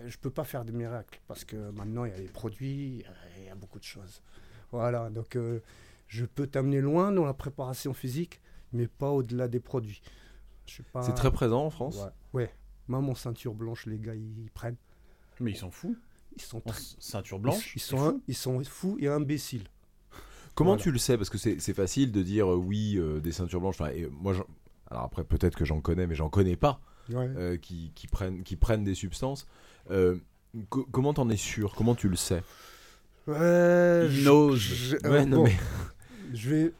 Speaker 4: Je peux pas faire de miracles. Parce que maintenant, il y a les produits, il y a- beaucoup de choses. Voilà. Donc, euh, je peux t'amener loin dans la préparation physique, mais pas au-delà des produits. Pas.
Speaker 2: C'est très présent en France?
Speaker 4: Ouais. ouais. Moi, mon ceinture blanche, les gars, ils prennent.
Speaker 3: Mais ils s'en foutent.
Speaker 4: Ils sont
Speaker 3: En
Speaker 4: très-
Speaker 3: ceinture
Speaker 4: ils,
Speaker 3: blanche.
Speaker 4: ils sont, ils sont fous et imbéciles.
Speaker 2: Comment
Speaker 4: Voilà.
Speaker 2: tu le sais? Parce que c'est facile de dire euh, oui, euh, des ceintures blanches. Enfin, et moi, alors après, peut-être que j'en connais, mais j'en connais pas
Speaker 4: Ouais.
Speaker 2: euh, qui, qui prennent, qui prennent des substances. Euh, co- comment t'en es sûr? Comment tu le sais?
Speaker 4: Ouais, je- je-
Speaker 2: Ouais, non,
Speaker 4: bon,
Speaker 2: mais-
Speaker 4: Je vais.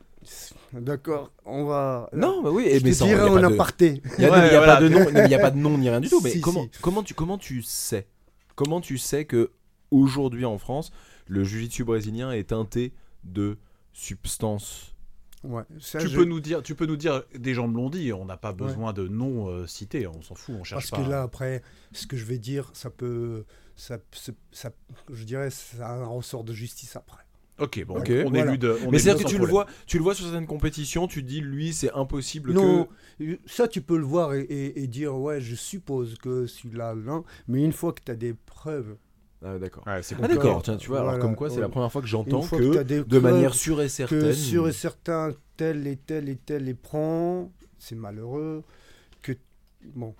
Speaker 4: D'accord, on va.
Speaker 2: Non, bah oui, et
Speaker 4: je
Speaker 2: mais
Speaker 4: te
Speaker 2: sans-
Speaker 4: dirai en
Speaker 2: pas de-
Speaker 4: aparté.
Speaker 2: Il y a,
Speaker 3: Ouais,
Speaker 2: il y a
Speaker 3: voilà.
Speaker 2: pas de nom, il y a pas de nom ni rien du tout. Mais
Speaker 4: Si,
Speaker 2: comment,
Speaker 4: si.
Speaker 2: comment tu comment tu sais Comment tu sais que aujourd'hui en France, le jiu-jitsu brésilien est teinté de substances?
Speaker 4: Ouais, ça,
Speaker 3: Tu
Speaker 4: je-
Speaker 3: peux nous dire, tu peux nous dire des gens me l'ont dit. On n'a pas besoin de noms euh, cités. On s'en fout. On cherche
Speaker 4: Parce
Speaker 3: pas.
Speaker 4: que là, après, ce que je vais dire, ça peut. Ça, ça, ça- je dirais, ça a un ressort de justice après.
Speaker 3: Ok, bon, on
Speaker 4: voilà.
Speaker 3: élude. on
Speaker 2: Mais c'est-à-dire que tu le vois, tu le vois sur certaines compétitions, tu te dis lui c'est impossible
Speaker 4: Non,
Speaker 2: que.
Speaker 4: ça tu peux le voir et, et- et dire, ouais, je suppose que celui-là, là. Mais une fois que tu as des preuves.
Speaker 2: Ah d'accord.
Speaker 3: Ouais,
Speaker 2: Ah d'accord, tiens, tu vois, alors comme quoi c'est
Speaker 4: ouais.
Speaker 2: la première fois que
Speaker 4: Une
Speaker 2: j'entends
Speaker 4: fois
Speaker 2: que,
Speaker 4: t'as des
Speaker 2: de
Speaker 4: preuves
Speaker 2: manière sûre et
Speaker 4: que
Speaker 2: certaine.
Speaker 4: sûr et certain, tel et tel et tel les prend, c'est malheureux. Que. Bon.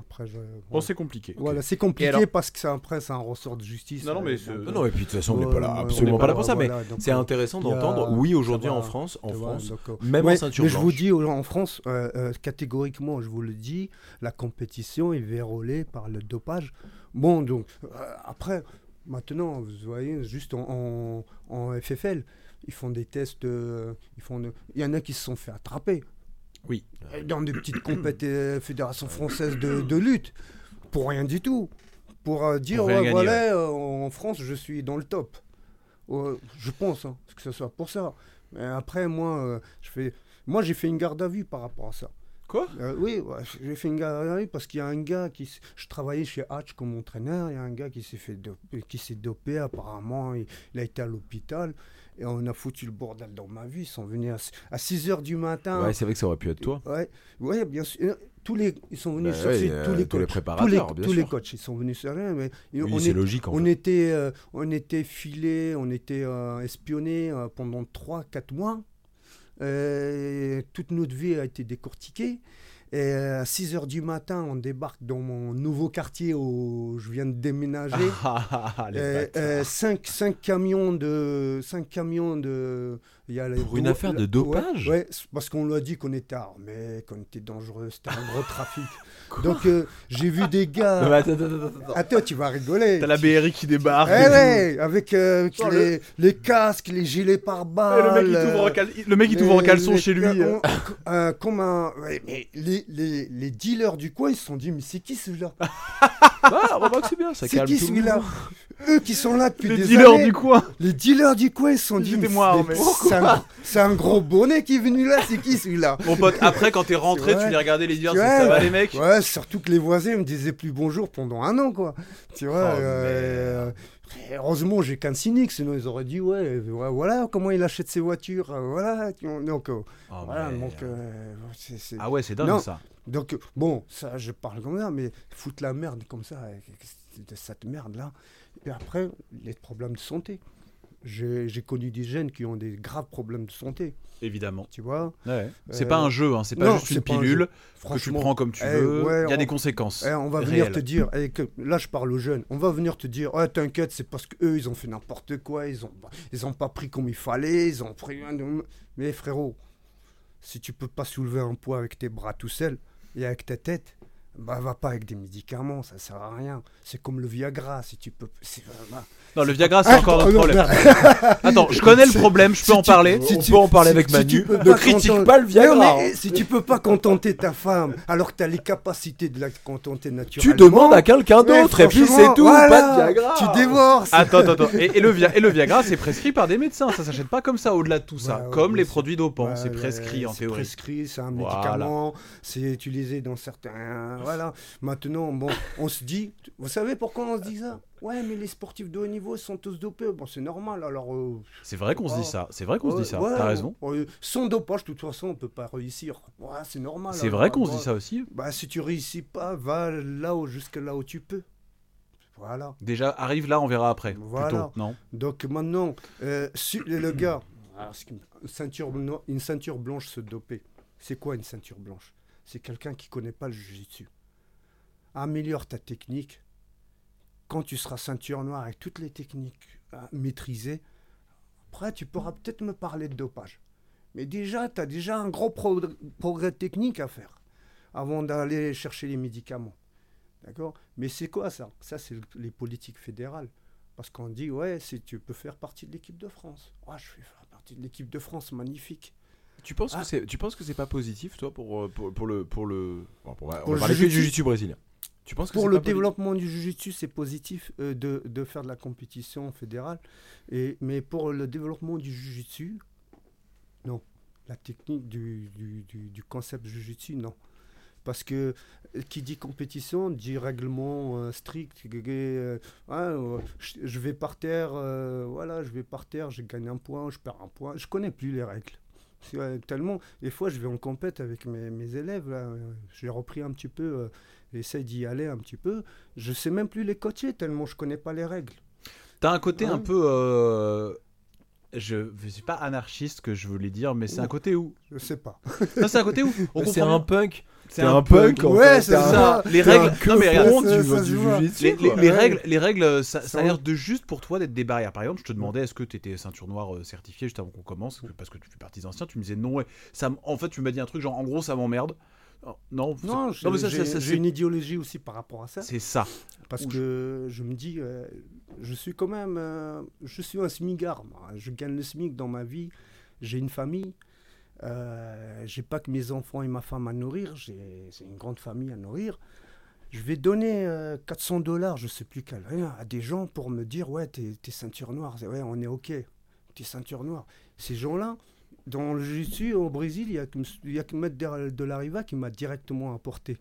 Speaker 4: Après, je.
Speaker 3: Bon,
Speaker 4: voilà.
Speaker 3: c'est compliqué.
Speaker 4: Voilà, c'est compliqué
Speaker 3: alors
Speaker 4: parce que ça, après, c'est un ressort de justice.
Speaker 3: Non, non, mais
Speaker 4: euh,
Speaker 3: c'est-
Speaker 2: Non, non, et puis de toute façon on n'est
Speaker 4: ouais,
Speaker 2: pas là, absolument pas là pour ça, mais c'est
Speaker 4: euh,
Speaker 2: intéressant d'entendre. Oui, aujourd'hui en France, en France,
Speaker 4: donc, euh,
Speaker 2: même
Speaker 4: Ouais,
Speaker 2: en ceinture
Speaker 4: mais je vous
Speaker 2: blanche.
Speaker 4: dis en France, euh, euh, catégoriquement, je vous le dis, la compétition est vérolée par le dopage. Bon, donc, euh, après, maintenant, vous voyez, juste en, en- en FFL, ils font des tests, euh, ils font de- il y en a qui se sont fait attraper.
Speaker 3: Oui.
Speaker 4: Euh, Dans des petites compétitions, Fédération française de, de lutte, pour rien du tout. Pour euh, dire, ouais,
Speaker 3: gagner,
Speaker 4: voilà, euh, en France, je suis dans le top. Euh, je pense hein, que ce soit pour ça. Mais après, moi, euh, je fais, moi, j'ai fait une garde à vue par rapport à ça.
Speaker 2: Quoi?
Speaker 4: Euh, Oui, ouais, j'ai fait une garde à vue parce qu'il y a un gars qui, je travaillais chez Hatch comme entraîneur, il y a un gars qui s'est fait doper, qui s'est dopé apparemment, il, il a été à l'hôpital et on a foutu le bordel dans ma vie. Ils sont venus à, 6 h du matin.
Speaker 2: Ouais, c'est vrai que ça aurait pu être toi.
Speaker 4: Ouais, ouais, bien sûr. Tous les, ils sont venus
Speaker 2: Bah
Speaker 4: chercher
Speaker 2: ouais, euh,
Speaker 4: tous les
Speaker 2: tous les
Speaker 4: coachs.
Speaker 2: préparateurs,
Speaker 4: tous les,
Speaker 2: bien
Speaker 4: tous les coachs, ils sont venus chercher. Mais et
Speaker 2: Oui,
Speaker 4: on,
Speaker 2: c'est
Speaker 4: est-
Speaker 2: logique en
Speaker 4: on
Speaker 2: fait.
Speaker 4: était, euh, on était filés, on était euh, espionnés euh, pendant 3-4 mois. Euh, toute notre vie a été décortiquée. Et euh, à 6 h du matin, on débarque dans mon nouveau quartier où je viens de déménager.
Speaker 3: Ah, ah, ah, les
Speaker 4: Euh, camions de cinq camions de il y a les
Speaker 2: Pour une affaire de dopage
Speaker 4: ouais, parce qu'on lui a dit qu'on était armés qu'on était dangereux c'était un gros trafic donc euh, j'ai vu des gars
Speaker 2: attends, attends, attends, attends.
Speaker 4: attends tu vas rigoler
Speaker 3: T'as la BRI qui débarque.
Speaker 4: Eh ouais, avec euh, les, les casques les gilets par
Speaker 3: Et
Speaker 4: balles
Speaker 3: le mec, il t'ouvre en, caleçon chez lui. euh.
Speaker 4: comme un ouais, mais les, les, les dealers du coin ils se sont dit mais c'est qui celui-là
Speaker 2: Ah, remarque, c'est bien, ça
Speaker 4: c'est
Speaker 2: calme
Speaker 4: qui
Speaker 2: tout
Speaker 4: celui-là. Eux qui sont là depuis
Speaker 3: Les
Speaker 4: des
Speaker 3: dealers
Speaker 4: années
Speaker 3: du coin.
Speaker 4: Les dealers du coin, ils se sont dit.
Speaker 3: Moi
Speaker 4: c'est- un, gros bonnet qui est venu là, c'est qui celui-là?
Speaker 3: Mon pote, après, quand t'es rentré,
Speaker 4: Ouais.
Speaker 3: tu les regardais les
Speaker 4: Ouais,
Speaker 3: ça va les mecs?
Speaker 4: Ouais, surtout que les voisins me disaient plus bonjour pendant un an, quoi. Tu vois,
Speaker 3: Oh,
Speaker 4: euh, heureusement, j'ai qu'un cynique, sinon ils auraient dit, ouais, ouais, voilà comment il achète ses voitures, euh, voilà. Donc, euh,
Speaker 3: Oh,
Speaker 4: voilà, donc, euh, c'est- c'est-
Speaker 3: Ah ouais, c'est dingue
Speaker 4: Non.
Speaker 3: ça.
Speaker 4: Donc, euh, bon, ça, je parle comme ça, mais foutre la merde comme ça, euh, de cette merde-là? Et après, les problèmes de santé. J'ai connu des jeunes qui ont des graves problèmes de santé,
Speaker 3: Évidemment.
Speaker 4: tu vois?
Speaker 3: Ouais. C'est
Speaker 4: Euh,
Speaker 3: pas un jeu, hein, c'est pas
Speaker 4: non,
Speaker 3: juste une
Speaker 4: un
Speaker 3: pilule
Speaker 4: jeu.
Speaker 3: que tu prends comme tu
Speaker 4: eh,
Speaker 3: veux.
Speaker 4: ouais,
Speaker 3: Il y a
Speaker 4: on-
Speaker 3: des conséquences.
Speaker 4: Eh, on va venir te dire, eh, que, là je parle aux jeunes, on va venir te dire, ouais, t'inquiète, c'est parce qu'eux ils ont fait n'importe quoi, ils ont, ils ont pas pris comme il fallait, ils ont pris un. Mais frérot, si tu peux pas soulever un poids avec tes bras tout seul et avec ta tête, bah va pas avec des médicaments, ça sert à rien. C'est comme le Viagra, si tu peux. c'est- bah,
Speaker 3: Non, le Viagra, c'est
Speaker 4: Ah,
Speaker 3: encore
Speaker 4: oh,
Speaker 3: notre problème. Attends, je connais le problème, je peux
Speaker 4: Si
Speaker 3: en
Speaker 4: tu-
Speaker 3: parler.
Speaker 4: si tu-
Speaker 2: peut en parler
Speaker 4: si-
Speaker 2: avec Manu.
Speaker 4: tu peux
Speaker 2: Ne critique
Speaker 4: contenter-
Speaker 2: pas le Viagra.
Speaker 4: Non, mais si tu peux pas contenter ta femme alors que tu as les capacités de la contenter
Speaker 2: Tu
Speaker 4: naturellement.
Speaker 2: demandes à quelqu'un d'autre et puis c'est tout,
Speaker 4: voilà,
Speaker 2: pas de Viagra.
Speaker 4: Tu dévores. c'est-
Speaker 3: Attends, attends, attends. Et, et le Via- et le Viagra, c'est prescrit par des médecins. Ça s'achète pas comme ça au-delà de tout ça.
Speaker 4: Ouais,
Speaker 3: comme les produits dopants.
Speaker 4: Ouais,
Speaker 3: c'est prescrit en
Speaker 4: c'est
Speaker 3: théorie.
Speaker 4: prescrit, c'est un médicament, c'est utilisé dans certains voilà. Maintenant, bon, on se dit, vous savez pourquoi on se dit ça? Ouais, mais les sportifs de haut niveau sont tous dopés. Bon, c'est normal. Alors. euh,
Speaker 3: C'est vrai qu'on se dit
Speaker 4: Oh.
Speaker 3: ça. C'est vrai qu'on se dit ça.
Speaker 4: ouais,
Speaker 3: T'as raison.
Speaker 4: ouais, sans dopage, de toute façon, on peut pas réussir. Ouais, c'est normal.
Speaker 3: C'est
Speaker 4: alors,
Speaker 3: vrai qu'on se dit ça aussi.
Speaker 4: Bah, si tu réussis pas, va là où, jusque là où tu peux. Voilà.
Speaker 3: Déjà, arrive là, on verra après.
Speaker 4: Voilà.
Speaker 3: Plutôt, non?
Speaker 4: Donc maintenant, euh, si- le gars, une ceinture, une ceinture blanche se doper, c'est quoi une ceinture blanche? C'est quelqu'un qui connaît pas le jujitsu. Améliore ta technique. Quand tu seras ceinture noire avec toutes les techniques euh, maîtrisées, après tu pourras peut-être me parler de dopage. Mais déjà, tu as déjà un gros pro- progrès technique à faire avant d'aller chercher les médicaments. D'accord? Mais c'est quoi ça? Ça, c'est le- les politiques fédérales. Parce qu'on dit, ouais, tu peux faire partie de l'équipe de France. Ouais, je fais faire partie de l'équipe de France, magnifique.
Speaker 2: Tu penses
Speaker 4: Ah.
Speaker 2: que c'est tu penses que c'est pas positif toi pour euh, pour, pour le pour le bon, pour- on va du
Speaker 4: jiu-jitsu.
Speaker 2: brésilien. Tu penses que
Speaker 4: Pour le développement du jiu-jitsu, c'est positif euh, de, de faire de la compétition fédérale. Et, mais pour le développement du jiu-jitsu, non. La technique du, du, du, du concept jiu-jitsu, non. Parce que euh, qui dit compétition dit règlement euh, strict. euh, ah, euh, je, je vais par terre, voilà, je vais par terre, je gagne un point, je perds un point. Je connais plus les règles. Tellement, des fois, je vais en compète avec mes, mes élèves. là, euh, J'ai repris un petit peu, euh, j'essaie d'y aller un petit peu. Je sais même plus les coacher tellement je connais pas les règles.
Speaker 3: T'as un côté
Speaker 4: Ouais.
Speaker 3: un peu. euh, Je ne suis pas anarchiste que je voulais dire, mais c'est un côté où.
Speaker 4: Je sais pas.
Speaker 3: Non, c'est un côté où. On
Speaker 2: C'est un punk.
Speaker 3: C'est
Speaker 2: un punk. en
Speaker 4: Ouais, c'est ça.
Speaker 3: Les règles. Non, mais regarde, Les, règles, les règles, ça, ça a l'air de juste pour toi d'être des barrières. Par exemple, je te demandais est-ce que tu étais ceinture noire euh, certifiée juste avant qu'on commence, parce que tu fais partie des anciens. Tu me disais non. ouais. Ça, en fait, tu m'as dit un truc genre en gros ça m'emmerde. Non, c'est-
Speaker 4: Non,
Speaker 3: non,
Speaker 4: j'ai
Speaker 3: mais ça, ça-
Speaker 4: j'ai-
Speaker 3: ça,
Speaker 4: j'ai
Speaker 3: c'est-
Speaker 4: une idéologie aussi par rapport à ça.
Speaker 3: c'est ça.
Speaker 4: Parce que je me dis, euh, je suis quand même, euh, je suis un smigard. moi. Je gagne le SMIC dans ma vie. J'ai une famille. Euh, j'ai pas que mes enfants et ma femme à nourrir. C'est une grande famille à nourrir. Je vais donner euh, 400 dollars, je sais plus quel, rien, à des gens pour me dire, ouais, t'es ceinture noire. Ouais, on est ok. T'es ceinture noire. Ces gens-là, dans le jiu-jitsu au Brésil, il y a que, Maître de, de la Riva qui m'a directement apporté.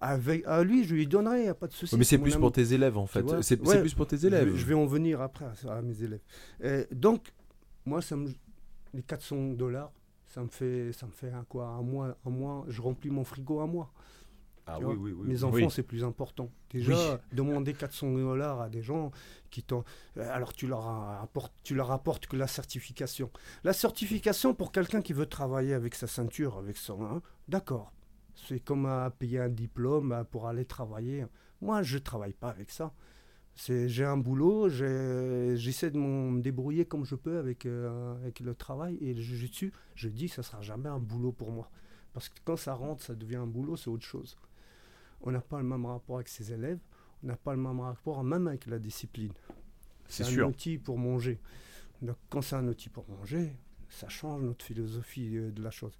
Speaker 4: Avec, à lui, je lui donnerai, il n'y a pas de souci.
Speaker 2: Mais c'est plus
Speaker 4: ami.
Speaker 2: pour tes élèves en fait. C'est
Speaker 4: Ouais.
Speaker 2: plus pour tes élèves.
Speaker 4: je vais en venir après à, à mes élèves. Donc, moi, ça me, les 400 dollars, ça me fait, ça me fait un, quoi, un mois, un mois, je remplis mon frigo un mois.
Speaker 2: Ah oui, oui, oui.
Speaker 4: Mes
Speaker 2: oui.
Speaker 4: enfants, c'est plus important. Déjà, demander 400 dollars à des gens qui t'ont. euh, Alors, tu leur, apportes, tu leur apportes que la certification. La certification, pour quelqu'un qui veut travailler avec sa ceinture, avec son. hein, D'accord. C'est comme à payer un diplôme euh, pour aller travailler. Moi, je ne travaille pas avec ça. J'ai un boulot, j'essaie de me débrouiller comme je peux avec, euh, avec le travail et le jiu-jitsu. Je dis, ça ne sera jamais un boulot pour moi. Parce que quand ça rentre, ça devient un boulot, c'est autre chose. On n'a pas le même rapport avec ses élèves, on n'a pas le même rapport même avec la discipline.
Speaker 3: C'est
Speaker 4: un
Speaker 3: sûr.
Speaker 4: outil pour manger. Donc quand c'est un outil pour manger, ça change notre philosophie euh, de la chose.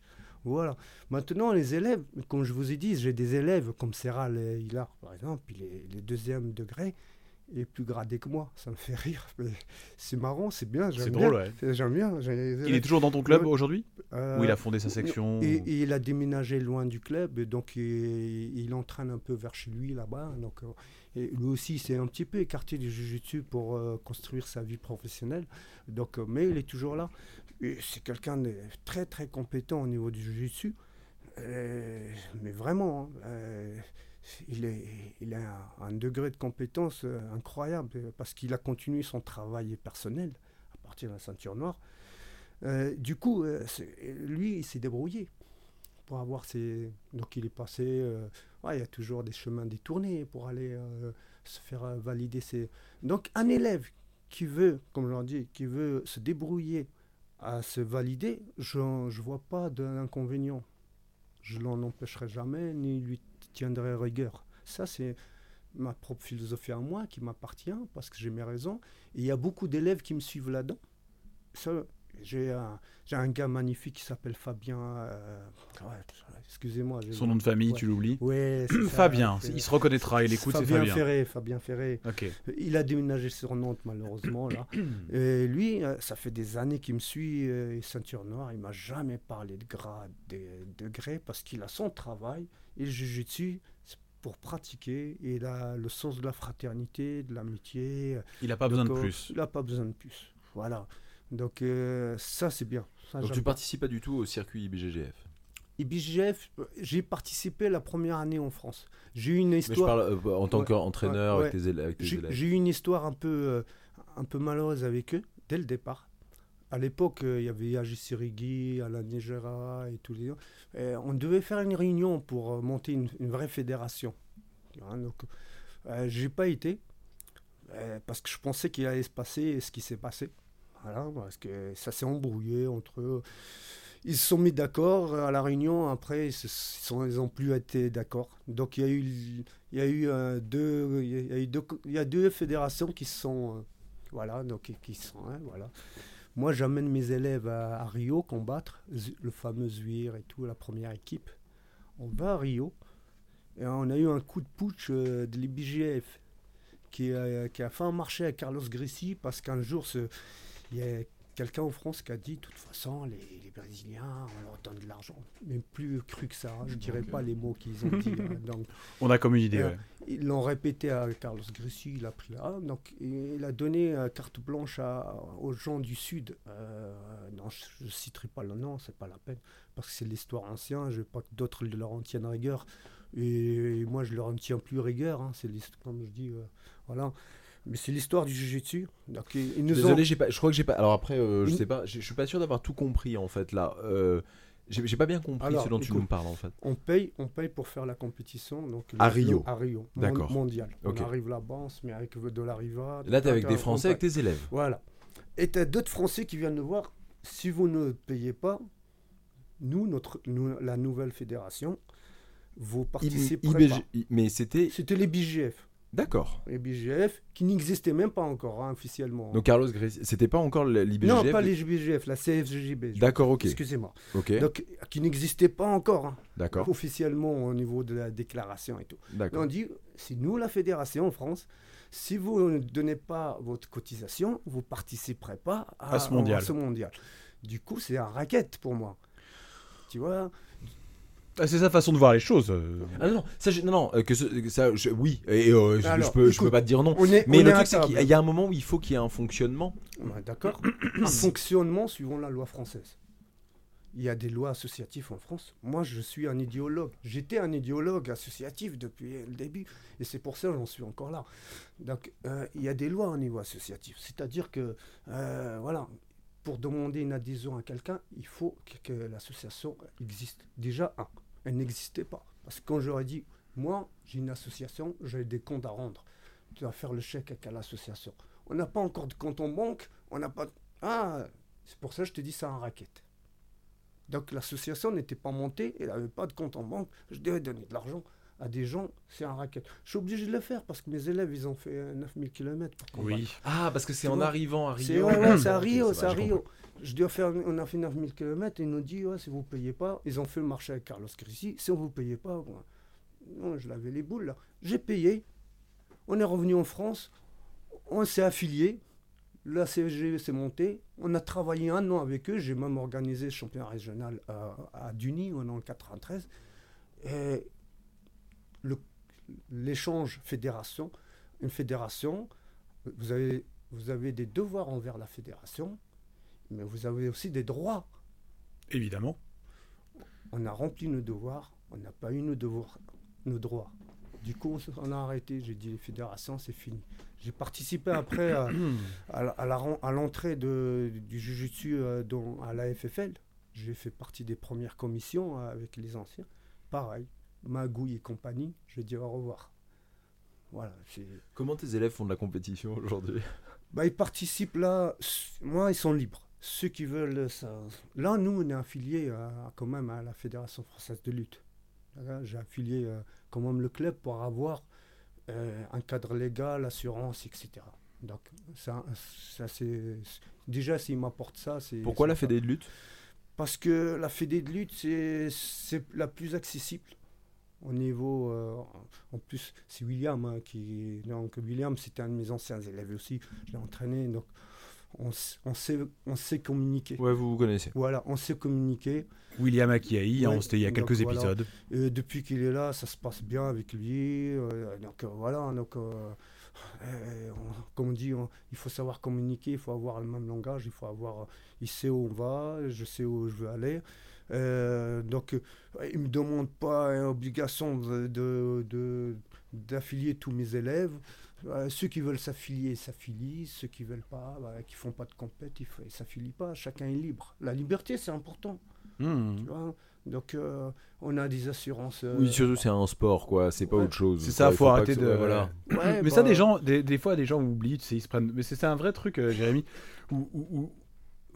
Speaker 4: Voilà. Maintenant, les élèves, comme je vous ai dit, j'ai des élèves comme Serral et Hilar, par exemple, il est, il est deuxième degré, il est plus gradé que moi. Ça me fait rire. C'est marrant, c'est bien.
Speaker 3: C'est drôle, ouais.
Speaker 4: J'aime bien.
Speaker 3: Il est toujours dans ton club aujourd'hui?
Speaker 4: Euh,
Speaker 3: Ou il a fondé sa section
Speaker 4: et, et il a déménagé loin du club, et donc il, il entraîne un peu vers chez lui là-bas. Donc, euh, et lui aussi, il s'est un petit peu écarté du jiu-jitsu pour euh, construire sa vie professionnelle. Donc, mais il est toujours là. C'est quelqu'un de très très compétent au niveau du jiu-jitsu. Euh, mais vraiment, hein, euh, il, est, il a un, degré de compétence euh, incroyable parce qu'il a continué son travail personnel à partir de la ceinture noire. Du coup, lui, il s'est débrouillé pour avoir ses. Donc, il est passé. il y a toujours des chemins détournés pour aller se faire valider ses. Donc, un élève qui veut, comme je l'ai dit, qui veut se débrouiller à se valider, je ne vois pas d'inconvénient. Je l'en empêcherai jamais, ni lui tiendrai rigueur. Ça, c'est ma propre philosophie à moi qui m'appartient parce que j'ai mes raisons. Et il y a beaucoup d'élèves qui me suivent là-dedans. J'ai un, un gars magnifique qui s'appelle Fabien. euh, ouais, excusez-moi.
Speaker 3: Son nom de famille,
Speaker 4: Ouais.
Speaker 3: tu l'oublies
Speaker 4: ça,
Speaker 3: Fabien, il se reconnaîtra, il écoute, c'est
Speaker 4: Fabien. Ferré, Fabien Ferré. Il a déménagé sur Nantes malheureusement là. Et lui, euh, ça fait des années qu'il me suit, euh, ceinture noire. Il m'a jamais parlé de grade, de degrés, parce qu'il a son travail. Et le jujitsu, c'est pour pratiquer et là, le sens de la fraternité, de l'amitié.
Speaker 3: Il n'a pas besoin de plus.
Speaker 4: Il n'a pas besoin de plus. Voilà. Donc euh, ça c'est bien. Ça,
Speaker 2: Donc tu
Speaker 4: bien.
Speaker 2: participes pas du tout au circuit IBGGF.
Speaker 4: IBGF, euh, j'ai participé la première année en France. J'ai eu une
Speaker 2: Mais je
Speaker 4: histoire.
Speaker 2: parle euh, en tant
Speaker 4: Ouais,
Speaker 2: qu'entraîneur
Speaker 4: ouais,
Speaker 2: avec tes élèves.
Speaker 4: J'ai eu une histoire un peu, euh, un peu malheureuse avec eux dès le départ. À l'époque, il y avait Agis Sirigui, Alain Negera et tous les gens. Et on devait faire une réunion pour monter une, une vraie fédération. Hein, donc, j'ai pas été parce que je pensais qu'il allait se passer ce qui s'est passé. Voilà, parce que ça s'est embrouillé entre eux. Ils se sont mis d'accord à la réunion. Après, ils, se- ils sont, ils ont plus été d'accord. Donc il y a eu, euh, deux, fédérations qui sont, euh, voilà, donc qui- sont, hein, voilà. Moi, j'amène mes élèves à, Rio combattre le fameux Zuir et tout, la première équipe. On va à Rio et on a eu un coup de putsch euh, de l'IBGF qui, a- qui a fait un marché à Carlos Gressi parce qu'un jour, il y a quelqu'un en France qui a dit de toute façon, les, les Brésiliens, on leur donne de l'argent. Mais plus cru que ça, hein, je ne dirais pas les mots qu'ils ont dit. hein. donc,
Speaker 3: On a comme une idée.
Speaker 4: Euh,
Speaker 3: ouais.
Speaker 4: ils l'ont répété à Carlos Gressi, il a pris là. Donc il a donné euh, carte blanche à- aux gens du Sud. Euh, non, je ne citerai pas le nom, c'est pas la peine, parce que c'est l'histoire ancienne. Je veux pas que d'autres leur en tiennent rigueur. Et, moi, je leur en tiens plus rigueur. hein, c'est l'histoire, comme je dis, euh, voilà. Mais c'est l'histoire du Jiu-Jitsu. Donc ils, ils nous
Speaker 2: Désolé,
Speaker 4: ont.
Speaker 2: j'ai pas. Je crois que j'ai pas. Alors après, euh, je sais pas. Je suis pas sûr d'avoir tout compris en fait là. Euh, j'ai pas bien compris
Speaker 4: Alors,
Speaker 2: ce dont tu nous parles en fait.
Speaker 4: On paye, on paye pour faire la compétition. Donc
Speaker 2: À Rio.
Speaker 4: À Rio.
Speaker 2: D'accord.
Speaker 4: Mondial. On arrive là-bas, on se met avec de la riva.
Speaker 2: Là, t'es avec des Français, avec tes élèves.
Speaker 4: Voilà. Et tu as d'autres Français qui viennent nous voir. Si vous ne payez pas, nous, notre, nous, la nouvelle fédération, vous participerez pas.
Speaker 2: IBG I- Mais c'était.
Speaker 4: C'était les BGF.
Speaker 2: D'accord.
Speaker 4: Les BGF qui n'existaient même pas encore hein, officiellement.
Speaker 2: Donc Carlos Gressi, c'était pas encore l'IBGF
Speaker 4: non, pas les BGF, la CFJB.
Speaker 2: D'accord, ok.
Speaker 4: Excusez-moi.
Speaker 2: Ok.
Speaker 4: Donc, qui n'existait pas encore hein,
Speaker 2: D'accord.
Speaker 4: officiellement au niveau de la déclaration et tout. Et on
Speaker 2: D'accord.
Speaker 4: dit, c'est nous la fédération en France. Si vous ne donnez pas votre cotisation, vous participerez pas à,
Speaker 3: À ce mondial.
Speaker 4: à ce mondial. Du coup, c'est un racket pour moi. Tu vois
Speaker 3: Ah, c'est sa façon de voir les choses. euh.
Speaker 2: Ah non, non, ça, je- non, non, euh, que ce- que ça, je- oui, et euh, je,
Speaker 4: Alors,
Speaker 2: je peux, je
Speaker 4: écoute,
Speaker 2: peux pas te dire non.
Speaker 4: on est,
Speaker 2: Mais
Speaker 4: on
Speaker 2: le
Speaker 4: est
Speaker 2: truc, c'est qu'il y a un moment où il faut qu'il y ait un fonctionnement.
Speaker 4: Ouais, D'accord Un fonctionnement suivant la loi française. Il y a des lois associatives en France. Moi, je suis un idéologue. J'étais un idéologue associatif depuis le début. Et c'est pour ça que j'en suis encore là. Donc, euh, il y a des lois au niveau associatif. C'est-à-dire que, euh, voilà, pour demander une adhésion à quelqu'un, il faut que, que l'association existe. Déjà, un, elle n'existait pas. Parce que quand j'aurais dit, moi, j'ai une association, j'ai des comptes à rendre. Tu vas faire le chèque à l'association. On n'a pas encore de compte en banque. On n'a pas. Ah, c'est pour ça que je te dis c'est un racket. Donc l'association n'était pas montée, elle n'avait pas de compte en banque. Je devais donner de l'argent à des gens, c'est un racket. Je suis obligé de le faire parce que mes élèves, ils ont fait euh, 9000 km pour combattre.
Speaker 3: Oui.
Speaker 2: Ah, parce que c'est en
Speaker 4: vois,
Speaker 2: arrivant à Rio.
Speaker 4: C'est ouais, à Rio,
Speaker 2: ça
Speaker 4: c'est à Rio. Je dois faire, on a fait 9000 km et ils nous dit si vous payez pas, ils ont fait le marché avec Carlos Grissi. Si on vous payez pas, bon, non, je l'avais les boules là. J'ai payé. On est revenu en France. On s'est affilié. La CFG s'est montée. On a travaillé un an avec eux. J'ai même organisé le championnat régional à, Duny en 1993. Et le- l'échange fédération, une fédération, vous avez, vous avez des devoirs envers la fédération, mais vous avez aussi des droits.
Speaker 3: Évidemment.
Speaker 4: On a rempli nos devoirs, on n'a pas eu nos devoirs, nos droits. Du coup, on a arrêté. J'ai dit, les fédérations, c'est fini. J'ai participé après à, l'entrée de- du Jiu-Jitsu euh, dans- à la FFL. J'ai fait partie des premières commissions euh, avec les anciens. Pareil, Magouille et compagnie, je dis au revoir. Voilà, c'est...
Speaker 2: Comment tes élèves font de la compétition aujourd'hui?
Speaker 4: Bah, ils participent là. Moi, ils sont libres. Ceux qui veulent ça. Là, nous, on est affiliés à- quand même à la Fédération française de lutte. D'accord J'ai affilié euh, quand même le club pour avoir euh, un cadre légal, assurance, etc. Donc, ça, ça c'est. Déjà, s'ils m'apportent ça, c'est.
Speaker 2: Pourquoi la fédé de lutte?
Speaker 4: Parce que la fédé de lutte, c'est c'est la plus accessible au niveau. euh, en plus, c'est William hein, qui. Donc, William, c'était un de mes anciens élèves aussi. Je l'ai entraîné. Donc, on, on sait, on sait communiquer.
Speaker 2: Ouais, vous vous connaissez.
Speaker 4: Voilà, on sait communiquer.
Speaker 3: William Akiaï, hein,
Speaker 4: Ouais,
Speaker 3: c'était il y a
Speaker 4: donc
Speaker 3: quelques
Speaker 4: voilà.
Speaker 3: épisodes.
Speaker 4: Et depuis qu'il est là, ça se passe bien avec lui. euh, donc euh, voilà, donc euh, euh, on- comme on dit, on- il faut savoir communiquer, il faut avoir le même langage, il faut avoir, il sait où on va, je sais où je veux aller. Euh, donc euh, il me demande pas une obligation de, de- de- d'affilier tous mes élèves. Euh, ceux qui veulent s'affilier, s'affilient. Ceux qui veulent pas, bah, qui font pas de compète, ils ne s'affilient pas. Chacun est libre. La liberté, c'est important.
Speaker 3: Hmm.
Speaker 4: tu vois. Donc, euh, on a des assurances. euh,
Speaker 2: Oui, surtout c'est un sport, quoi. C'est pas
Speaker 4: Ouais.
Speaker 2: autre chose.
Speaker 3: C'est ça,
Speaker 2: quoi. Il
Speaker 3: faut arrêter de.
Speaker 2: Voilà.
Speaker 4: ouais,
Speaker 3: mais ça,
Speaker 4: bah,
Speaker 3: des gens, des, des fois, des gens oublient, tu sais, ils se prennent. Mais c'est c'est un vrai truc, euh, Jérémy, où, où- où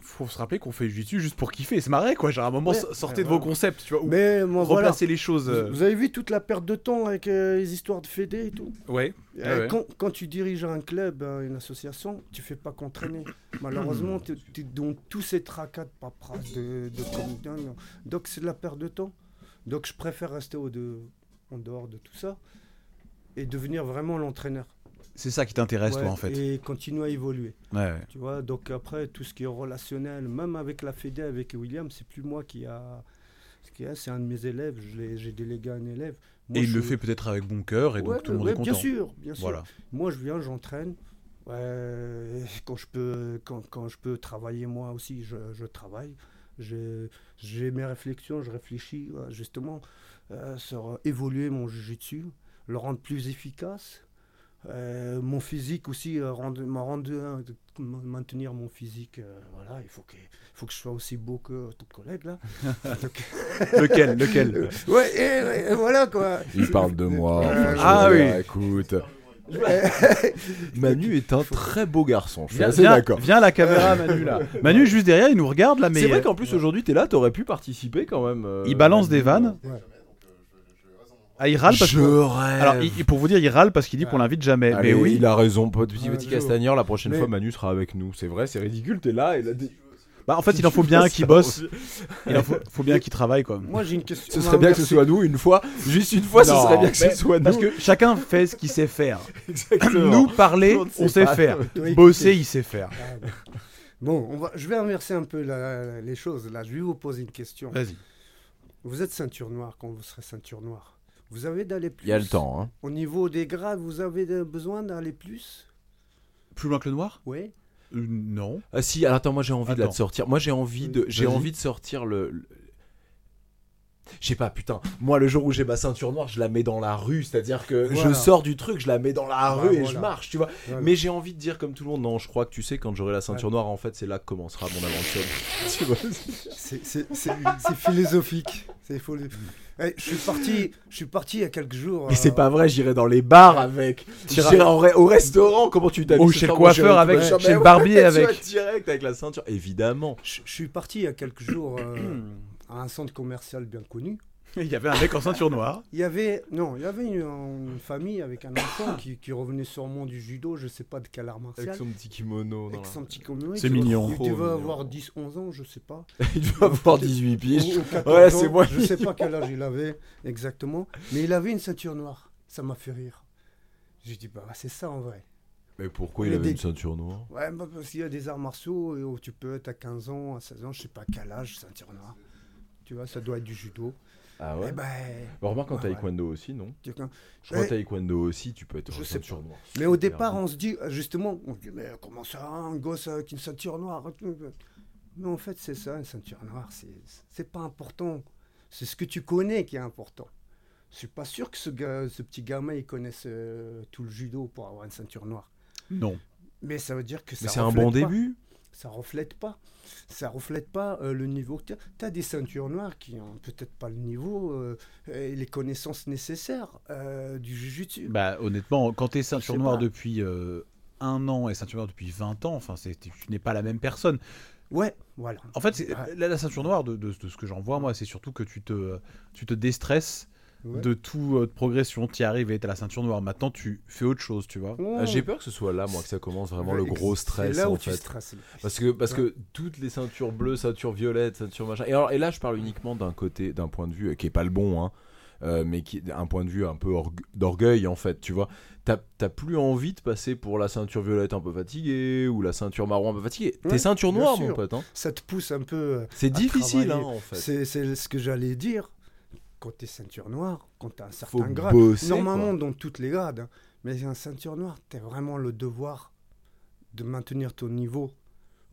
Speaker 3: faut se rappeler qu'on fait jiu juste pour kiffer, se marrer, quoi. Genre, à un moment,
Speaker 4: Ouais.
Speaker 3: sortez
Speaker 4: Ouais,
Speaker 3: de vos concepts, tu vois, ou
Speaker 4: Mais moi, voilà.
Speaker 3: les choses. euh,
Speaker 4: Vous, vous avez vu toute la perte de temps avec euh, les histoires de fédé et tout?
Speaker 3: Ouais.
Speaker 4: Euh, quand, quand tu diriges un club, euh, une association, tu fais pas qu'entraîner. Malheureusement, tu es dans tous ces tracas de paperasse, de, de donc c'est de la perte de temps. Donc je préfère rester au de, en dehors de tout ça et devenir vraiment l'entraîneur.
Speaker 3: C'est ça qui t'intéresse,
Speaker 4: Ouais,
Speaker 3: toi, en fait.
Speaker 4: Et continuer à évoluer.
Speaker 3: Ouais, ouais.
Speaker 4: Tu vois, donc après, tout ce qui est relationnel, même avec la Fédé, avec William, c'est plus moi qui a. Ce qui a, c'est un de mes élèves, je l'ai- j'ai délégué à un élève. Moi,
Speaker 3: Et il
Speaker 4: je-
Speaker 3: le fait peut-être avec bon cœur, et donc tout le monde est content.
Speaker 4: Bien sûr, bien sûr.
Speaker 3: Voilà.
Speaker 4: Moi, je viens, j'entraîne. Quand, je peux, quand, quand je peux travailler moi aussi, je, je travaille. J'ai mes réflexions, je réfléchis ouais, justement euh, sur euh, évoluer mon jiu-jitsu, le rendre plus efficace. Euh, mon physique aussi, euh, euh, de- m- maintenir mon physique. euh, voilà, il faut que, faut que je sois aussi beau que ton collègue là. Donc,
Speaker 3: lequel Lequel
Speaker 4: ouais, et, et voilà quoi.
Speaker 2: Il parle de moi. enfin,
Speaker 3: Ah oui.
Speaker 2: Écoute. Manu est un très beau garçon. Je suis
Speaker 3: Viens,
Speaker 2: assez d'accord.
Speaker 3: viens à la caméra, Manu, là. Manu, juste derrière, il nous regarde, là, mais.
Speaker 2: C'est vrai
Speaker 3: euh,
Speaker 2: qu'en plus aujourd'hui t'es là, t'aurais pu participer quand même. euh,
Speaker 3: Il balance
Speaker 2: Manu.
Speaker 3: des vannes.
Speaker 4: Ouais.
Speaker 3: Ah, il râle parce
Speaker 2: Je
Speaker 3: que.
Speaker 2: rêve.
Speaker 3: Alors, il- pour vous dire, il râle parce qu'il dit qu'on l'invite jamais.
Speaker 2: Allez,
Speaker 3: mais oui.
Speaker 2: il a raison, petit petit castagneur. La prochaine
Speaker 4: Mais-
Speaker 2: fois, Manu sera avec nous. C'est vrai, c'est ridicule. T'es là et là. t'es-
Speaker 3: Bah, en fait, il en faut bien un qui bosse. Il en faut, faut bien un qui travaille, quoi.
Speaker 4: Moi j'ai une question.
Speaker 2: Ce serait bien que ce soit nous une fois. Juste une fois, ce serait bien que ce soit nous.
Speaker 3: Parce que chacun fait ce qu'il sait faire.
Speaker 2: Exactement.
Speaker 3: Nous, parler,
Speaker 2: On sait pas.
Speaker 3: faire. Bosser, il sait faire.
Speaker 4: Ah, bon. Bon, on va, je vais inverser un peu la- les choses. Là, je vais vous poser une question.
Speaker 3: Vas-y.
Speaker 4: Vous êtes ceinture noire quand vous serez ceinture noire. Vous avez d'aller plus.
Speaker 2: Il y a le temps. Hein.
Speaker 4: Au niveau des grades, vous avez besoin d'aller plus
Speaker 3: Plus loin que le noir
Speaker 4: Oui.
Speaker 3: Euh, Non.
Speaker 2: Ah si, alors attends, moi j'ai envie de la sortir. Moi j'ai envie de, j'ai envie de sortir le. le- Je sais pas, putain. Moi, le jour où j'ai ma ceinture noire, je la mets dans la rue. C'est-à-dire que je sors du truc, je la mets dans la
Speaker 4: Bah,
Speaker 2: rue et
Speaker 4: voilà.
Speaker 2: je marche, tu vois.
Speaker 4: Voilà.
Speaker 2: Mais j'ai envie de dire comme tout le monde, non, je crois que tu sais, quand j'aurai la ceinture noire, en fait, c'est là que commencera mon aventure. tu vois
Speaker 4: C'est- c'est- c'est philosophique. Eh, je suis parti. Je suis parti il y a quelques jours.
Speaker 2: Mais c'est
Speaker 4: euh,
Speaker 2: pas vrai, j'irai dans les bars avec. J'irai au restaurant, comment tu t'habilles
Speaker 3: Ou chez le coiffeur avec- chez le barbier
Speaker 2: ouais,
Speaker 3: avec.
Speaker 2: direct avec la ceinture, évidemment.
Speaker 4: Je, je suis parti il y a quelques jours euh, à un centre commercial bien connu.
Speaker 3: Il y avait un mec en ceinture noire.
Speaker 4: Il y avait non, il y avait une, une famille avec un enfant qui, qui revenait sûrement du judo, je sais pas de quel art martial.
Speaker 2: Avec son petit kimono.
Speaker 4: Avec son petit kimono.
Speaker 3: C'est
Speaker 4: devait-
Speaker 3: mignon.
Speaker 4: Il devait
Speaker 2: mignon.
Speaker 4: avoir 10-11 ans, je sais pas.
Speaker 2: Il doit avoir 18 piges.
Speaker 4: Ou- ou 14
Speaker 2: Ouais, c'est moi.
Speaker 4: Je sais pas quel âge il avait exactement. Mais il avait une ceinture noire. Ça m'a fait rire. J'ai dit, bah c'est ça en vrai.
Speaker 2: Mais pourquoi
Speaker 4: Il
Speaker 2: il avait
Speaker 4: des-
Speaker 2: une ceinture noire?
Speaker 4: Ouais, bah, parce qu'il y a des arts martiaux et où tu peux être à 15 ans, à 16 ans, je sais pas quel âge, ceinture noire. Tu vois, ça doit être du judo.
Speaker 2: Ah
Speaker 4: Eh ben,
Speaker 2: Bah, remarque en
Speaker 4: Ouais, ouais.
Speaker 2: taekwondo aussi, non. Je crois
Speaker 4: Ouais.
Speaker 2: taekwondo aussi, tu peux être
Speaker 4: Je
Speaker 2: en
Speaker 4: sais
Speaker 2: ceinture noire.
Speaker 4: Mais au départ, on se dit, euh, justement, on dit, mais comment ça, un gosse avec une ceinture noire Mais en fait, c'est ça, une ceinture noire, c'est c'est pas important. C'est ce que tu connais qui est important. Je suis pas sûr que ce, gars, ce petit gamin, il connaisse euh, tout le judo pour avoir une ceinture noire.
Speaker 3: Non.
Speaker 4: Mais ça veut dire que ça
Speaker 2: Mais c'est un bon
Speaker 4: pas.
Speaker 2: début.
Speaker 4: Ça reflète pas. Ça reflète pas euh, le niveau que tu as. des ceintures noires qui ont peut-être pas le niveau euh, et les connaissances nécessaires euh, du jujutsu.
Speaker 3: Bah, honnêtement, quand t'es
Speaker 4: Je
Speaker 3: ceinture noire
Speaker 4: pas.
Speaker 3: depuis euh, un an et ceinture noire depuis 20 ans, enfin, tu n'es pas la même personne.
Speaker 4: Ouais, voilà.
Speaker 3: En fait,
Speaker 4: Ouais.
Speaker 3: la, la ceinture noire, de, de- de ce que j'en vois, moi, c'est surtout que tu te, tu te déstresses
Speaker 4: Ouais.
Speaker 3: de toute progression. Tu y arrives et t'as la ceinture noire. Maintenant, tu fais autre chose, tu vois.
Speaker 2: Ah, J'ai peur que ce soit là, moi, que ça commence vraiment le
Speaker 4: Ouais,
Speaker 2: gros stress
Speaker 4: là où
Speaker 2: en
Speaker 4: tu
Speaker 2: fait.
Speaker 4: stresses le.
Speaker 2: Parce que, parce
Speaker 4: Ouais.
Speaker 2: que toutes les ceintures bleues, ceintures violettes, ceintures machin. Et, alors, et là, je parle uniquement d'un côté, d'un point de vue euh, qui est pas le bon, hein. euh, mais qui un point de vue un peu d'orgueil en fait, tu vois. T'as plus envie de passer pour la ceinture violette un peu fatiguée ou la ceinture marron un peu fatiguée. T'es ceinture noire, mon pote. Hein.
Speaker 4: Ça te pousse un peu.
Speaker 2: Euh, c'est difficile, hein, en fait.
Speaker 4: C'est ce que j'allais dire. Quand t'es ceinture noire, quand t'as un certain
Speaker 2: Faut
Speaker 4: grade,
Speaker 2: bosser,
Speaker 4: normalement dans toutes les grades, hein, mais un ceinture noire, t'as vraiment le devoir de maintenir ton niveau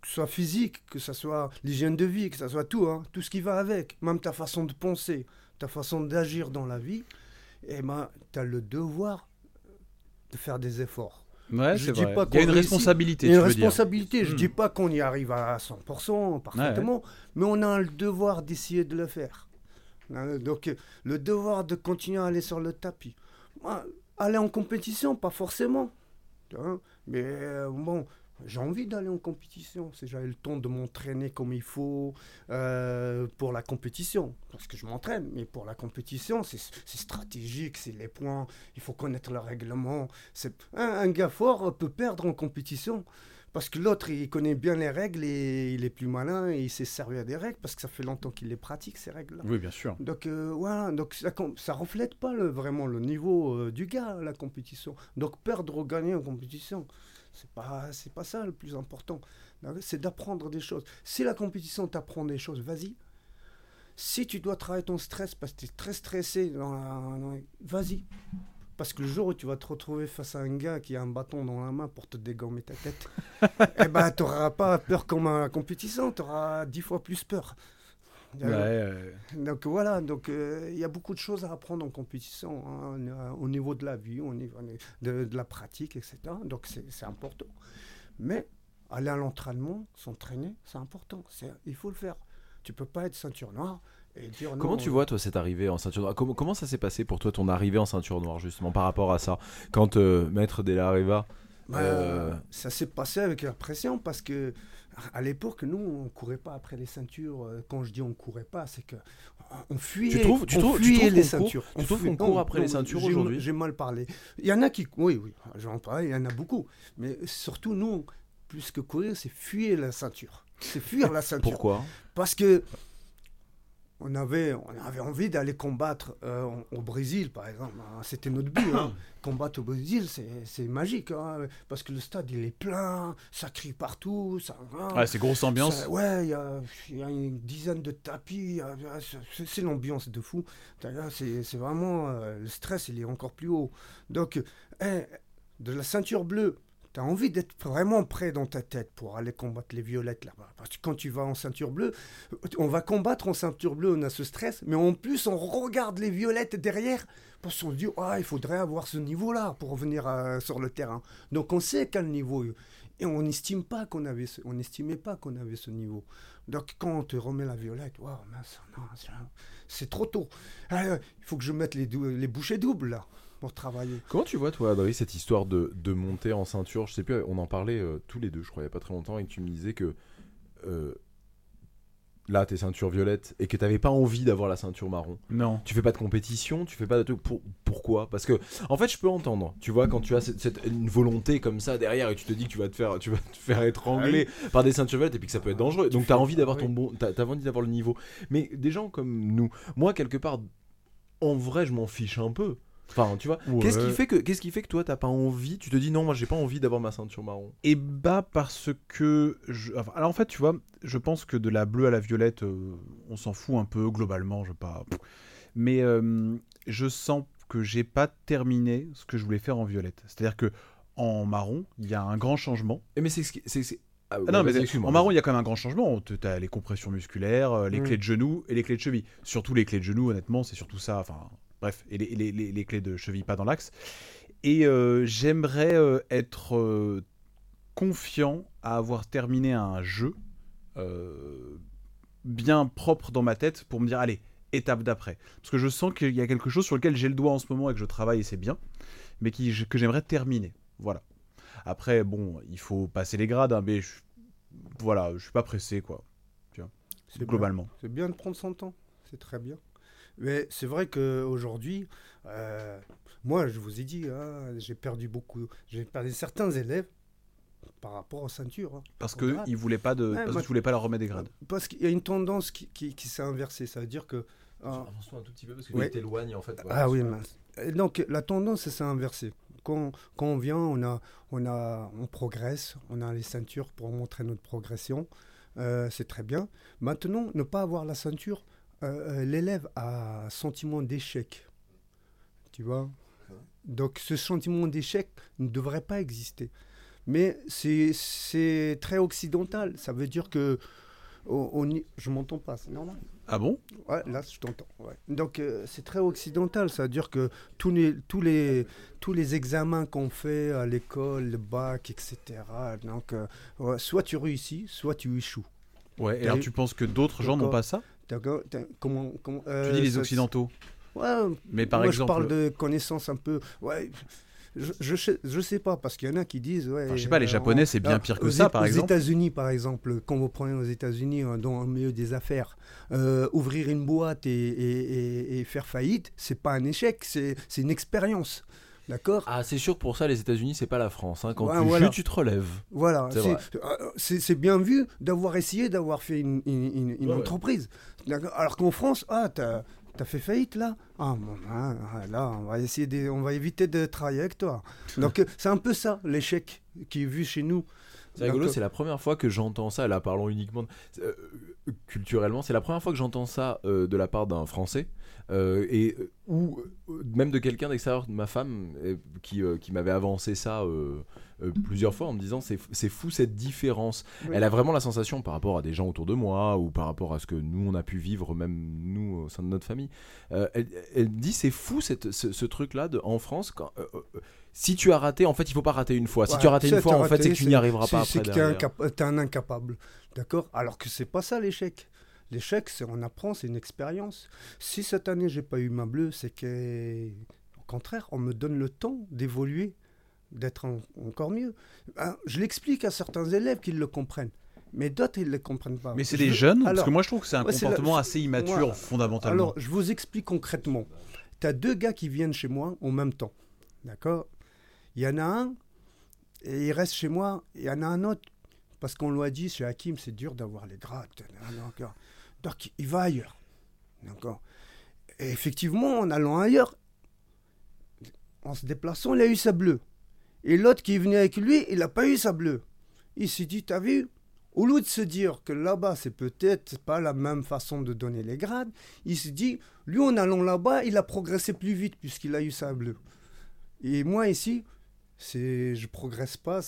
Speaker 4: que ce soit physique, que ce soit l'hygiène de vie, que ce soit tout, hein, tout ce qui va avec, même ta façon de penser, ta façon d'agir dans la vie, et eh ben, tu as le devoir de faire des efforts.
Speaker 3: Ouais, je dis pas Il y a une responsabilité.
Speaker 4: Il y a une responsabilité. Je ne dis hmm. pas qu'on y arrive à 100% parfaitement, mais on a le devoir d'essayer de le faire. Hein, donc, le devoir de continuer à aller sur le tapis. Aller en compétition, pas forcément. Hein, mais euh, bon, j'ai envie d'aller en compétition. Si j'avais le temps de m'entraîner comme il faut euh, pour la compétition, parce que je m'entraîne, mais pour la compétition, c'est stratégique, c'est les points, il faut connaître le règlement. Un gars fort peut perdre en compétition. Parce que l'autre, il connaît bien les règles et il est plus malin et il sait servir des règles parce que ça fait longtemps qu'il les pratique, ces règles-là.
Speaker 3: Oui, bien sûr.
Speaker 4: Donc, euh, voilà, donc ça, ça reflète pas le, vraiment le niveau euh, du gars, la compétition. Donc, perdre ou gagner en compétition, c'est pas, c'est pas ça le plus important. C'est d'apprendre des choses. Si la compétition t'apprend des choses, vas-y. Si tu dois travailler ton stress parce que tu es très stressé, vas-y. Parce que le jour où tu vas te retrouver face à un gars qui a un bâton dans la main pour te dégommer ta tête, eh ben, tu n'auras pas peur comme à la compétition, tu auras dix fois plus peur. Donc voilà, donc euh, il y a beaucoup de choses à apprendre en compétition, hein, au niveau de la vie, au niveau de, la pratique, etc. Donc c'est important. Mais aller à l'entraînement, s'entraîner, c'est important. Il faut le faire. Tu peux pas être ceinture noire et dire
Speaker 2: Comment tu vois, toi, cette arrivée en ceinture noire? Comment, comment, ça s'est passé pour toi, ton arrivée en ceinture noire, justement, par rapport à ça? Quand euh, Maître Della Riva.
Speaker 4: Bah, euh, ça s'est passé avec la pression parce que à l'époque, nous, on courait pas après les ceintures. Euh, quand je dis on courait pas, c'est que on fuyait.
Speaker 2: Tu trouves, tu trouves, les ceintures. tu trouves qu'on court après les ceintures aujourd'hui?
Speaker 4: J'ai mal parlé. Il y en a qui, oui, oui, j'en parle. Il y en a beaucoup. Mais surtout nous, plus que courir, c'est fuir la ceinture. C'est fuir la ceinture.
Speaker 2: Pourquoi?
Speaker 4: Parce que on avait, on avait envie d'aller combattre euh, au Brésil, par exemple. Hein. C'était notre but. Hein. combattre au Brésil, c'est magique. Hein, parce que le stade, il est plein, ça crie partout. Ça,
Speaker 3: c'est grosse ambiance.
Speaker 4: ouais, il y a, une dizaine de tapis. C'est l'ambiance de fou. C'est vraiment. Euh, le stress, il est encore plus haut. Donc, eh, de la ceinture bleue tu envie d'être vraiment prêt dans ta tête pour aller combattre les violettes là-bas. Parce que quand tu vas en ceinture bleue, on va combattre en ceinture bleue, on a ce stress, mais en plus on regarde les violettes derrière pour se dire, ah, il faudrait avoir ce niveau-là pour revenir euh, sur le terrain. Donc on sait quel niveau. Et on n'estime pas qu'on avait, on n'estimait pas qu'on avait ce niveau. Donc quand on te remet la violette, c'est trop tôt. Ah, il faut que je mette les, les bouchées doubles là pour travailler.
Speaker 2: Comment tu vois, toi, Adri, cette histoire de, de monter en ceinture? Je sais plus, on en parlait euh, tous les deux, je crois, il n'y a pas très longtemps, et tu me disais que euh, là, t'es ceinture violette et que t'avais pas envie d'avoir la ceinture marron.
Speaker 3: Non.
Speaker 2: Tu fais pas de compétition, tu fais pas de trucs. Pour, pourquoi? Parce que, en fait, je peux entendre. Tu vois, quand tu as cette, une volonté comme ça derrière et tu te dis que tu vas te faire, tu vas te faire étrangler ah par des ceintures violettes et puis que ça peut être dangereux. Donc, t'as envie d'avoir ton bon, t'as envie d'avoir le niveau. Mais des gens comme nous, moi, quelque part, en vrai, je m'en fiche un peu. Enfin, tu vois, qu'est-ce qui fait que qu'est-ce qui fait que toi t'as pas envie Tu te dis non, moi j'ai pas envie d'avoir ma ceinture marron?
Speaker 3: Et bah parce que je... alors en fait, tu vois, je pense que de la bleue à la violette, euh, on s'en fout un peu globalement, je pas. Mais euh, je sens que j'ai pas terminé ce que je voulais faire en violette. C'est-à-dire que en marron, il y a un grand changement.
Speaker 2: Et mais c'est c'est
Speaker 3: ah, ah non, mais en marron, il y a quand même un grand changement. Tu as les compressions musculaires, euh, les mm. clés de genoux et les clés de cheville. Surtout les clés de genoux, honnêtement, c'est surtout ça. Enfin, Bref, et les, clés de cheville pas dans l'axe. Et euh, j'aimerais euh, être euh, confiant à avoir terminé un jeu bien propre dans ma tête pour me dire allez, étape d'après. Parce que je sens qu'il y a quelque chose sur lequel j'ai le doigt en ce moment et que je travaille et c'est bien, mais qui, que j'aimerais terminer. Voilà. Après, bon, il faut passer les grades, hein, mais je, voilà, je suis pas pressé, quoi. Globalement.
Speaker 4: C'est bien de prendre son temps, c'est très bien. Mais c'est vrai qu'aujourd'hui, euh, moi, je vous ai dit, hein, j'ai perdu beaucoup, j'ai perdu certains élèves par rapport aux ceintures. Hein,
Speaker 3: parce qu'ils ne voulaient pas de, parce que tu voulais pas leur remettre des grades.
Speaker 4: Parce qu'il y a une tendance qui, qui, s'est inversée. Ça veut dire que Ah.
Speaker 2: Avance-toi un tout petit peu parce que
Speaker 4: Ouais.
Speaker 2: tu t'éloignes en fait.
Speaker 4: Ah oui, mince. Et donc la tendance, c'est inversé. Quand, quand on vient, on, a, on, a, on progresse, on a les ceintures pour montrer notre progression. Euh, c'est très bien. Maintenant, ne pas avoir la ceinture, euh, euh, l'élève a un sentiment d'échec. Tu vois Donc ce sentiment d'échec ne devrait pas exister. Mais c'est- c'est très occidental. Ça veut dire que. on- on y- je m'entends pas, c'est normal
Speaker 3: Ah bon?
Speaker 4: Ouais, là, je t'entends. ouais. Donc, euh, c'est très occidental. C'est-à-dire que tous les, tous les, tous les examens qu'on fait à l'école, le bac, etc., donc, euh, soit tu réussis, soit tu échoues.
Speaker 3: Ouais, et alors tu penses que d'autres gens n'ont pas ça?
Speaker 4: Comment, comment, euh,
Speaker 3: Tu dis les occidentaux.
Speaker 4: Ouais,
Speaker 3: Mais par
Speaker 4: moi,
Speaker 3: exemple.
Speaker 4: je parle de connaissances un peu. Ouais, je, je, sais- je sais pas, parce qu'il y en a qui disent. Ouais,
Speaker 3: Enfin, je sais pas, les
Speaker 4: euh,
Speaker 3: Japonais,
Speaker 4: on-
Speaker 3: c'est bien
Speaker 4: là,
Speaker 3: pire que
Speaker 4: aux
Speaker 3: ça, par
Speaker 4: aux
Speaker 3: exemple.
Speaker 4: États-Unis, par exemple, quand vous prenez aux États-Unis, euh, dans le milieu des affaires, euh, ouvrir une boîte et, et- et- et faire faillite, c'est pas un échec, c'est c'est une expérience. D'accord
Speaker 2: Ah, c'est sûr que pour ça, les États-Unis, c'est pas la France. hein. Quand
Speaker 4: Ouais,
Speaker 2: tu
Speaker 4: voilà.
Speaker 2: chutes, tu te relèves.
Speaker 4: Voilà,
Speaker 2: C'est
Speaker 4: euh, c'est bien vu d'avoir essayé d'avoir fait une, une- une- une
Speaker 2: Ouais, ouais.
Speaker 4: entreprise. Alors qu'en France, ah, t'as as fait faillite là? Ah, bon, hein, ah, là, on va essayer de, on va éviter de travailler avec toi. Donc euh, c'est un peu ça, l'échec qui est vu chez nous.
Speaker 2: C'est rigolo,
Speaker 4: Donc,
Speaker 2: c'est la première fois que j'entends ça, là parlons uniquement de- euh, culturellement, c'est la première fois que j'entends ça euh, de la part d'un Français, euh, et euh, ou euh, même de quelqu'un d'extérieur de ma femme qui, euh, qui m'avait avancé ça euh, plusieurs fois en me disant c'est c'est fou cette différence.
Speaker 4: Oui.
Speaker 2: Elle a vraiment la sensation par rapport à des gens autour de moi ou par rapport à ce que nous on a pu vivre, même nous au sein de notre famille. Elle, elle dit c'est fou cette, ce, ce truc-là de- en France quand. si tu as raté, en fait, il faut pas rater une fois. si
Speaker 4: Ouais,
Speaker 2: tu as raté une fois, en fait, c'est que tu
Speaker 4: c'est-
Speaker 2: n'y arriveras
Speaker 4: c'est-
Speaker 2: pas
Speaker 4: C'est
Speaker 2: après.
Speaker 4: que un,
Speaker 2: derrière.
Speaker 4: cap- t'es un incapable. D'accord? Alors que c'est pas ça l'échec. L'échec, c'est on apprend, c'est une expérience. Si cette année j'ai pas eu ma bleue, c'est que, au contraire, on me donne le temps d'évoluer, d'être en- encore mieux. Ben, je l'explique à certains élèves qu'ils le comprennent, mais d'autres ils le comprennent pas.
Speaker 3: Mais c'est des jeunes Parce que moi, je trouve que c'est un
Speaker 4: ouais, la-
Speaker 3: comportement assez immature,
Speaker 4: voilà.
Speaker 3: fondamentalement.
Speaker 4: alors, je vous explique concrètement. Tu as deux gars qui viennent chez moi en même temps. D'accord? Il y en a un, et il reste chez moi. Il y en a un autre, parce qu'on lui a dit, chez Hakim, c'est dur d'avoir les grades. Donc, il va ailleurs. Et effectivement, en allant ailleurs, en se déplaçant, il a eu sa bleue. Et l'autre qui est venu avec lui, il n'a pas eu sa bleue. Il s'est dit, t'as vu Au lieu de se dire que là-bas, c'est peut-être pas la même façon de donner les grades, il se dit, lui, en allant là-bas, il a progressé plus vite puisqu'il a eu sa bleue. Et moi, ici, c'est, je progresse pas,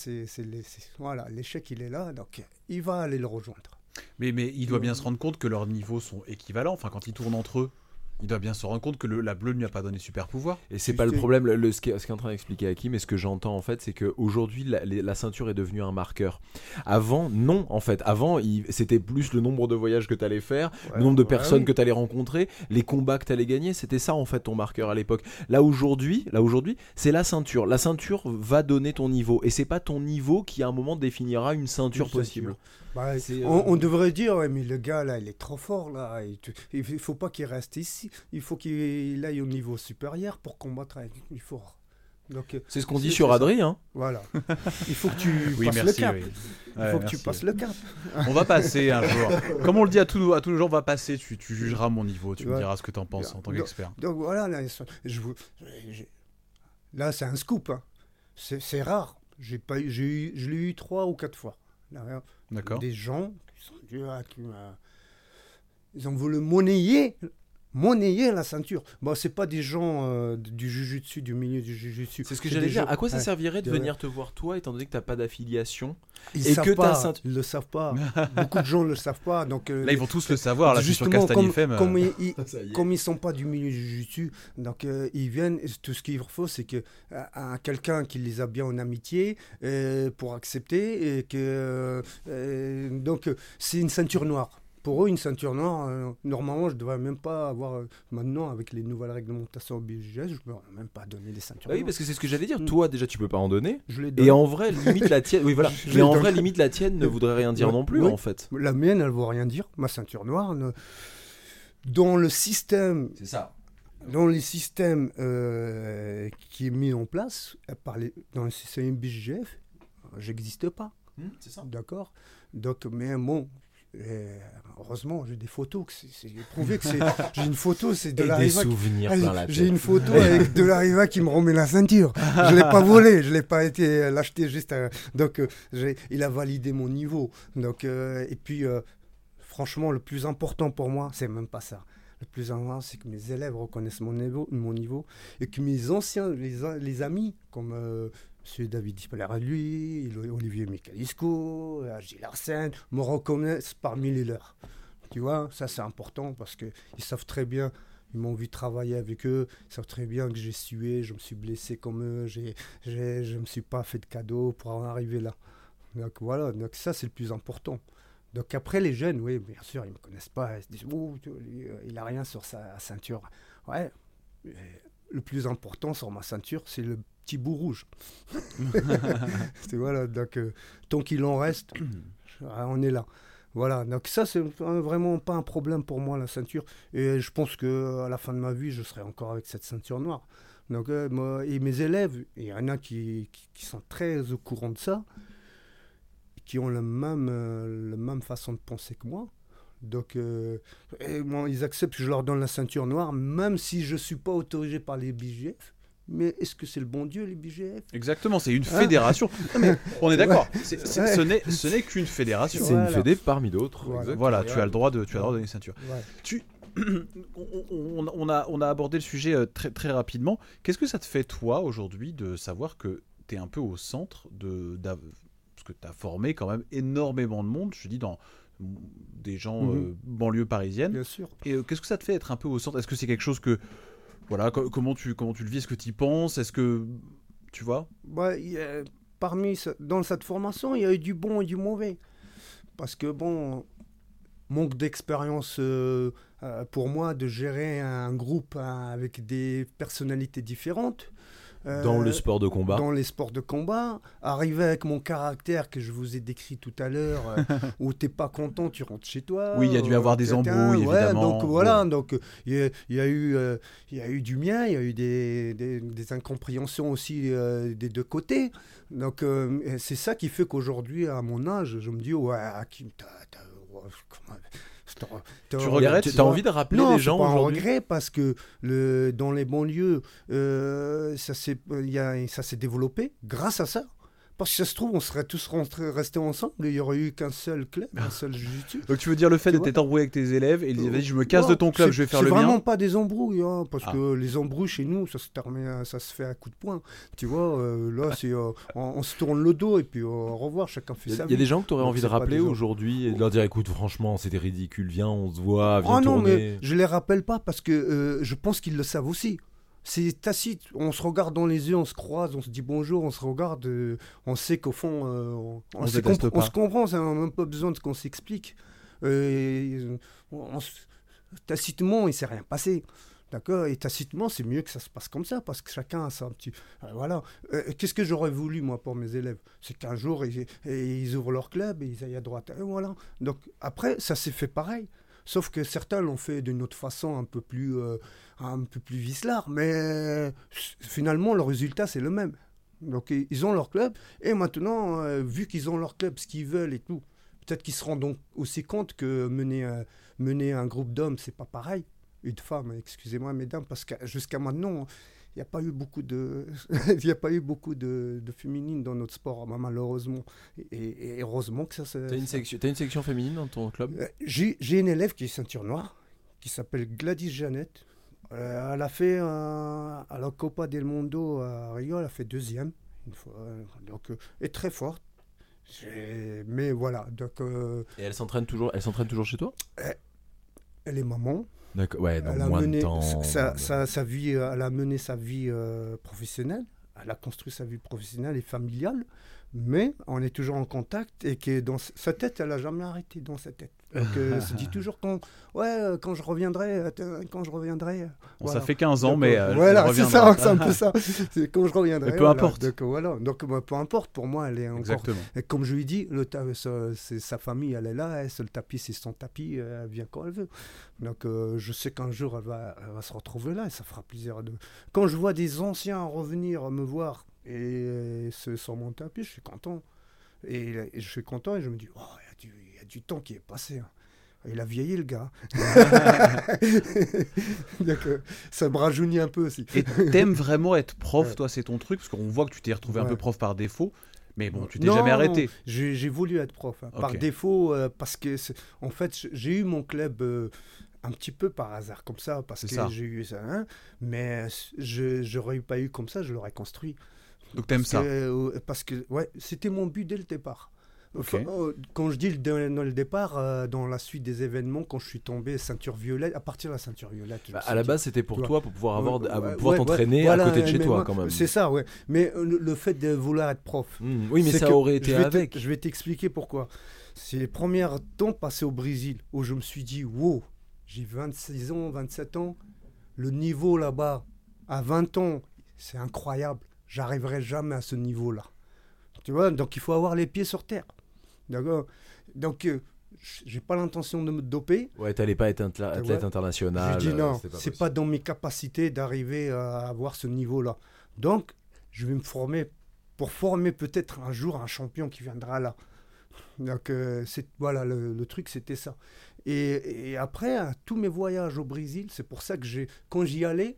Speaker 4: voilà, l'échec, il est là, donc il va aller le rejoindre.
Speaker 3: Mais, mais il doit bien se rendre compte que leurs niveaux sont équivalents. Enfin, quand ils tournent entre eux, il doit bien se rendre compte que le- la bleue ne lui a pas donné super pouvoir.
Speaker 2: Et c'est pas le problème. Le, ce qu'est qu'est en train d'expliquer Hakim et ce que j'entends en fait, c'est qu'aujourd'hui, la, la ceinture est devenue un marqueur. Avant, non, en fait. Avant, c'était plus le nombre de voyages que tu allais faire,
Speaker 4: Ouais,
Speaker 2: le nombre de
Speaker 4: ouais,
Speaker 2: personnes
Speaker 4: oui.
Speaker 2: que tu allais rencontrer, les combats que tu allais gagner. C'était ça, en fait, ton marqueur à l'époque. Là, aujourd'hui, là aujourd'hui, c'est la ceinture. La ceinture va donner ton niveau. Et c'est pas ton niveau qui, à un moment, définira une ceinture
Speaker 4: Une
Speaker 2: possible.
Speaker 4: ceinture. Bah,
Speaker 2: euh,
Speaker 4: on, on devrait dire, ouais, mais le gars là, il est trop fort là. et tu- il ne faut pas qu'il reste ici. Il faut qu'il aille au niveau supérieur pour combattre avec plus. Donc euh,
Speaker 2: C'est ce qu'on dit sur. Adri, hein.
Speaker 4: voilà. il faut que tu
Speaker 3: Oui,
Speaker 4: passes
Speaker 3: merci.
Speaker 4: le cap.
Speaker 3: oui.
Speaker 4: Il
Speaker 3: Ouais,
Speaker 4: faut que tu passes le cap.
Speaker 3: On va passer un jour. Comme on le dit à tous, à tous les gens, on va passer. Tu, tu jugeras mon niveau. Tu me diras ce que tu en penses en tant
Speaker 4: Donc-
Speaker 3: qu'expert.
Speaker 4: Donc voilà, là, je là c'est un scoop. hein. C'est rare. J'ai pas eu, j'ai eu, je l'ai eu trois ou quatre fois.
Speaker 3: D'accord.
Speaker 4: des gens qui sont durs à- qui, ils ont voulu monnayer monnayer la ceinture bon c'est pas des gens euh, du jujutsu du milieu du jujutsu
Speaker 2: C'est ce que j'allais dire.
Speaker 4: gens-
Speaker 2: À quoi ça servirait de venir te voir toi, étant donné que t'as pas d'affiliation
Speaker 4: ils
Speaker 2: et que ta
Speaker 4: pas
Speaker 2: ceinture-
Speaker 4: ils le savent pas beaucoup de gens le savent pas donc euh,
Speaker 3: Là, ils vont tous le savoir. Là, sur Castanie
Speaker 4: comme,
Speaker 3: FM. euh,
Speaker 4: comme ils, ils- comme sont pas du milieu du jujutsu, donc ils viennent, tout ce qu'il faut, c'est que un- quelqu'un qui les a bien en amitié pour accepter et que donc c'est une ceinture noire. Pour eux, une ceinture noire, euh, normalement, je ne devrais même pas avoir. euh, maintenant, avec les nouvelles réglementations BGS, je ne devrais même pas donner les ceintures
Speaker 2: Bah oui,
Speaker 4: noires.
Speaker 2: parce que c'est ce que j'allais dire.
Speaker 4: Mm.
Speaker 2: Toi, déjà, tu peux pas en donner.
Speaker 4: Je les donne.
Speaker 2: Et en vrai, limite la tienne. Oui, voilà. Mais en
Speaker 4: donne.
Speaker 2: vrai, limite la tienne ne voudrait rien dire
Speaker 4: Ouais.
Speaker 2: non plus,
Speaker 4: Oui.
Speaker 2: en fait.
Speaker 4: La mienne, elle ne vaut rien dire. Ma ceinture noire, ne- dans le système
Speaker 2: C'est ça.
Speaker 4: dans les systèmes euh, qui est mis en place par les, dans le système BGF, j'existe pas,
Speaker 2: c'est ça.
Speaker 4: d'accord? Donc, mais bon, Et heureusement, j'ai des photos. c'est- prouvé que c'est. J'ai une photo, c'est de la
Speaker 2: des souvenirs
Speaker 4: J'ai une photo avec de la qui me remet la ceinture. Je l'ai pas volé, je l'ai pas été euh, l'acheter juste. à- Donc, euh, j'ai- il a validé mon niveau. Donc, euh, et puis, euh, franchement, le plus important pour moi, c'est même pas ça. Le plus important, c'est que mes élèves reconnaissent mon niveau, mon niveau et que mes anciens, les, les amis, comme euh, M. David lui, Olivier Michaelisco, euh, Gilles Arsène, me reconnaissent parmi les leurs. Tu vois, ça c'est important parce qu'ils savent très bien ils m'ont vu travailler avec eux. Ils savent très bien que j'ai sué, je me suis blessé comme eux. Je ne me suis pas fait de cadeaux pour en arriver là. Donc voilà, donc ça c'est le plus important. Donc après les jeunes, oui, bien sûr, ils ne me connaissent pas. Ils se disent, oh, il n'a rien sur sa ceinture. Ouais, le plus important sur ma ceinture, c'est le petit bout rouge. C'est- voilà, donc euh, tant qu'il en reste, ah, on est là. Voilà, donc ça c'est vraiment pas un problème pour moi la ceinture. Et je pense que à la fin de ma vie, je serai encore avec cette ceinture noire. Donc, euh, moi, et mes élèves, il y en a qui, sont très au courant de ça, qui ont la même, euh, la même façon de penser que moi. Donc, et moi, ils acceptent que je leur donne la ceinture noire, même si je ne suis pas autorisé par les BGF. Mais est-ce que c'est le bon Dieu, les BGF
Speaker 3: Exactement, c'est une
Speaker 4: Hein?
Speaker 3: fédération. Mais on est d'accord,
Speaker 4: Ouais.
Speaker 3: ce n'est qu'une fédération.
Speaker 2: C'est
Speaker 4: Voilà.
Speaker 2: une fédé parmi d'autres.
Speaker 4: Voilà.
Speaker 3: tu as le droit de, tu as le droit de donner une ceinture.
Speaker 4: Ouais.
Speaker 3: Tu, on, a, on a abordé le sujet euh, très, très rapidement. Qu'est-ce que ça te fait, toi, aujourd'hui, de savoir que tu es un peu au centre de. Parce que tu as formé quand même énormément de monde, je dis, dans des gens
Speaker 4: Mhm.
Speaker 3: euh, banlieue parisienne.
Speaker 4: Bien sûr.
Speaker 3: Et euh, qu'est-ce que ça te fait être un peu au centre? Est-ce que c'est quelque chose que. Voilà, co- comment, tu, comment tu le vis Est-ce que tu y penses Est-ce que. Tu vois?
Speaker 4: Ouais, parmi dans cette formation, il y a eu du bon et du mauvais. Parce que bon, manque d'expérience euh, euh, pour moi de gérer un groupe hein, avec des personnalités différentes. Euh,
Speaker 2: Dans le sport de combat.
Speaker 4: Dans les sports de combat, arriver avec mon caractère que je vous ai décrit tout à l'heure, euh, où t'es pas content, tu rentres chez toi.
Speaker 3: Oui, il y a dû
Speaker 4: euh,
Speaker 3: avoir des embrouilles,
Speaker 4: ouais,
Speaker 3: évidemment.
Speaker 4: Donc voilà, donc euh, il y, a- il y a eu, euh, il y a eu du mien, il y a eu des, des, des incompréhensions aussi euh, des deux côtés. Donc euh, c'est ça qui fait qu'aujourd'hui, à mon âge, je me dis ouais, Hakim, t'as,
Speaker 3: Tu regrettes,
Speaker 2: as envie de rappeler
Speaker 4: non,
Speaker 2: les gens
Speaker 4: pas un regret parce que le, dans les banlieues, euh, ça s'est développé grâce à ça. Parce que ça se trouve, on serait tous rentrés, restés ensemble, il n'y aurait eu qu'un seul club, un seul jiu
Speaker 3: Donc tu veux dire le fait d'être embrouillé avec tes élèves et ils vas-y je me casse
Speaker 4: Ouais,
Speaker 3: de ton club,
Speaker 4: c'est-
Speaker 3: je vais faire
Speaker 4: c'est
Speaker 3: le
Speaker 4: vraiment
Speaker 3: mien.
Speaker 4: pas des embrouilles, hein, parce
Speaker 3: Ah.
Speaker 4: que les embrouilles chez nous, ça se, termine, ça se fait à coup de poing. Tu vois, euh, là, c'est, euh, on, on se tourne le dos et puis euh, au revoir, chacun fait
Speaker 2: Il y,
Speaker 4: sa
Speaker 2: a- il y a des gens que tu aurais
Speaker 4: Donc,
Speaker 2: envie de
Speaker 4: c'est
Speaker 2: rappeler aujourd'hui et de leur dire écoute, franchement, c'était ridicule, viens, on se voit, viens
Speaker 4: Ah non, mais je les rappelle pas parce que je pense qu'ils le savent aussi. C'est tacite. On se regarde dans les yeux, on se croise, on se dit bonjour, on se regarde. euh, on sait qu'au fond, euh, on,
Speaker 3: On
Speaker 4: compr-
Speaker 3: pas.
Speaker 4: on se comprend. Ça n'a même pas besoin de qu'on s'explique. Euh, on- on se- tacitement, il s'est rien passé. D'accord? Et tacitement, c'est mieux que ça se passe comme ça, parce que chacun a un petit. voilà. Qu'est-ce que j'aurais voulu, moi, pour mes élèves? C'est qu'un jour, ils, ouvrent leur club et ils aillent à droite. Et voilà. Donc, après, ça s'est fait pareil. Sauf que certains l'ont fait d'une autre façon, un peu plus, un peu plus vicelard. Mais euh, finalement, le résultat, c'est le même. Donc, ils ont leur club. Et maintenant, euh, vu qu'ils ont leur club, ce qu'ils veulent et tout, peut-être qu'ils se rendent donc aussi compte que mener, un- mener un groupe d'hommes, c'est pas pareil. Et de femmes, excusez-moi, mesdames, parce que jusqu'à maintenant, il n'y a pas eu beaucoup de, il y a pas eu beaucoup de, de féminines dans notre sport, malheureusement. Et, et heureusement que ça se.
Speaker 2: T'as une,
Speaker 4: ça-
Speaker 2: section, t'as une section féminine dans ton club?
Speaker 4: Euh, J'ai j'ai une élève qui est ceinture noire, qui s'appelle Gladys Jeannette. Euh, elle a fait euh, à la Copa del Mundo à Rio, elle a fait deuxième. Une fois, euh, donc, euh, elle est très forte. Mais voilà, donc euh,
Speaker 2: Et elle s'entraîne toujours, elle s'entraîne toujours chez toi?
Speaker 4: Elle est maman.
Speaker 2: D'accord, ouais, dans
Speaker 4: Elle a
Speaker 2: moins
Speaker 4: mené
Speaker 2: de temps.
Speaker 4: sa, sa- sa vie, euh, elle a mené sa vie euh, professionnelle. Elle a construit sa vie professionnelle et familiale. Mais on est toujours en contact et que dans sa tête, elle a jamais arrêté dans sa tête. Donc, euh, se dit toujours quand, ouais, euh, quand je reviendrai, euh, quand je reviendrai.
Speaker 3: Bon,
Speaker 4: voilà.
Speaker 3: Ça fait 15 ans,
Speaker 4: Donc,
Speaker 3: mais
Speaker 4: euh, voilà, c'est ça, c'est un peu ça. C'est quand je reviendrai.
Speaker 3: Mais peu
Speaker 4: voilà.
Speaker 3: importe.
Speaker 4: Donc voilà, donc bah, peu importe. Pour moi, elle est encore.
Speaker 3: Exactement.
Speaker 4: Et comme je lui dis, le sa, famille, elle est là. Elle, le tapis, c'est son tapis. Elle vient quand elle veut. Donc euh, je sais qu'un jour, elle va, elle va se retrouver là. Et ça fera plaisir. De... Quand je vois des anciens revenir me voir et se sur mon tapis, je suis content. Et, et je suis content et je me dis, oh, a du temps qui est passé. hein. Il a vieilli, le gars. Donc, euh, ça me rajeunit un peu aussi.
Speaker 3: Et t'aimes vraiment être prof,
Speaker 4: Ouais.
Speaker 3: toi, c'est ton truc? Parce qu'on voit que tu t'es retrouvé un peu prof par défaut. Mais bon, tu t'es jamais arrêté.
Speaker 4: J'ai voulu être prof, hein, par défaut, euh, parce que, en fait, j'ai eu mon club euh, un petit peu par hasard, comme ça, parce que j'ai eu ça. hein, mais je j'aurais pas eu comme ça, je l'aurais construit.
Speaker 3: Donc t'aimes ça
Speaker 4: que, Parce que, ouais, c'était mon but dès le départ. Euh, quand je dis le, dès dans le départ, euh, dans la suite des événements, quand je suis tombé ceinture violette, à partir de la ceinture violette. je
Speaker 2: Bah, à la base, c'était pour toi, pour pouvoir avoir,
Speaker 4: Ouais,
Speaker 2: pouvoir
Speaker 4: ouais,
Speaker 2: t'entraîner
Speaker 4: voilà,
Speaker 2: à côté de chez toi,
Speaker 4: moi,
Speaker 2: quand même.
Speaker 4: C'est ça, ouais. Mais euh, le, le fait de vouloir être prof,
Speaker 2: Hmm, Oui, mais ça aurait
Speaker 4: je
Speaker 2: été
Speaker 4: te-
Speaker 2: avec.
Speaker 4: je vais t'expliquer pourquoi. C'est les premiers temps passés au Brésil où je me suis dit, wow, j'ai 26 ans, 27 ans, le niveau là-bas, à 20 ans, c'est incroyable. J'arriverai jamais à ce niveau-là. Tu vois, donc il faut avoir les pieds sur terre. D'accord? Donc, euh, j'ai pas l'intention de me doper.
Speaker 2: Ouais, t'allais pas être un atla-
Speaker 4: Ouais.
Speaker 2: athlète international.
Speaker 4: J'ai dit
Speaker 2: euh,
Speaker 4: non,
Speaker 2: c'était
Speaker 4: c'est pas dans mes capacités d'arriver à avoir ce niveau-là. Donc, je vais me former pour former peut-être un jour un champion qui viendra là. Donc, euh, c'est voilà, le, le truc, c'était ça. Et, et après, tous mes voyages au Brésil, c'est pour ça que j'ai, quand j'y allais,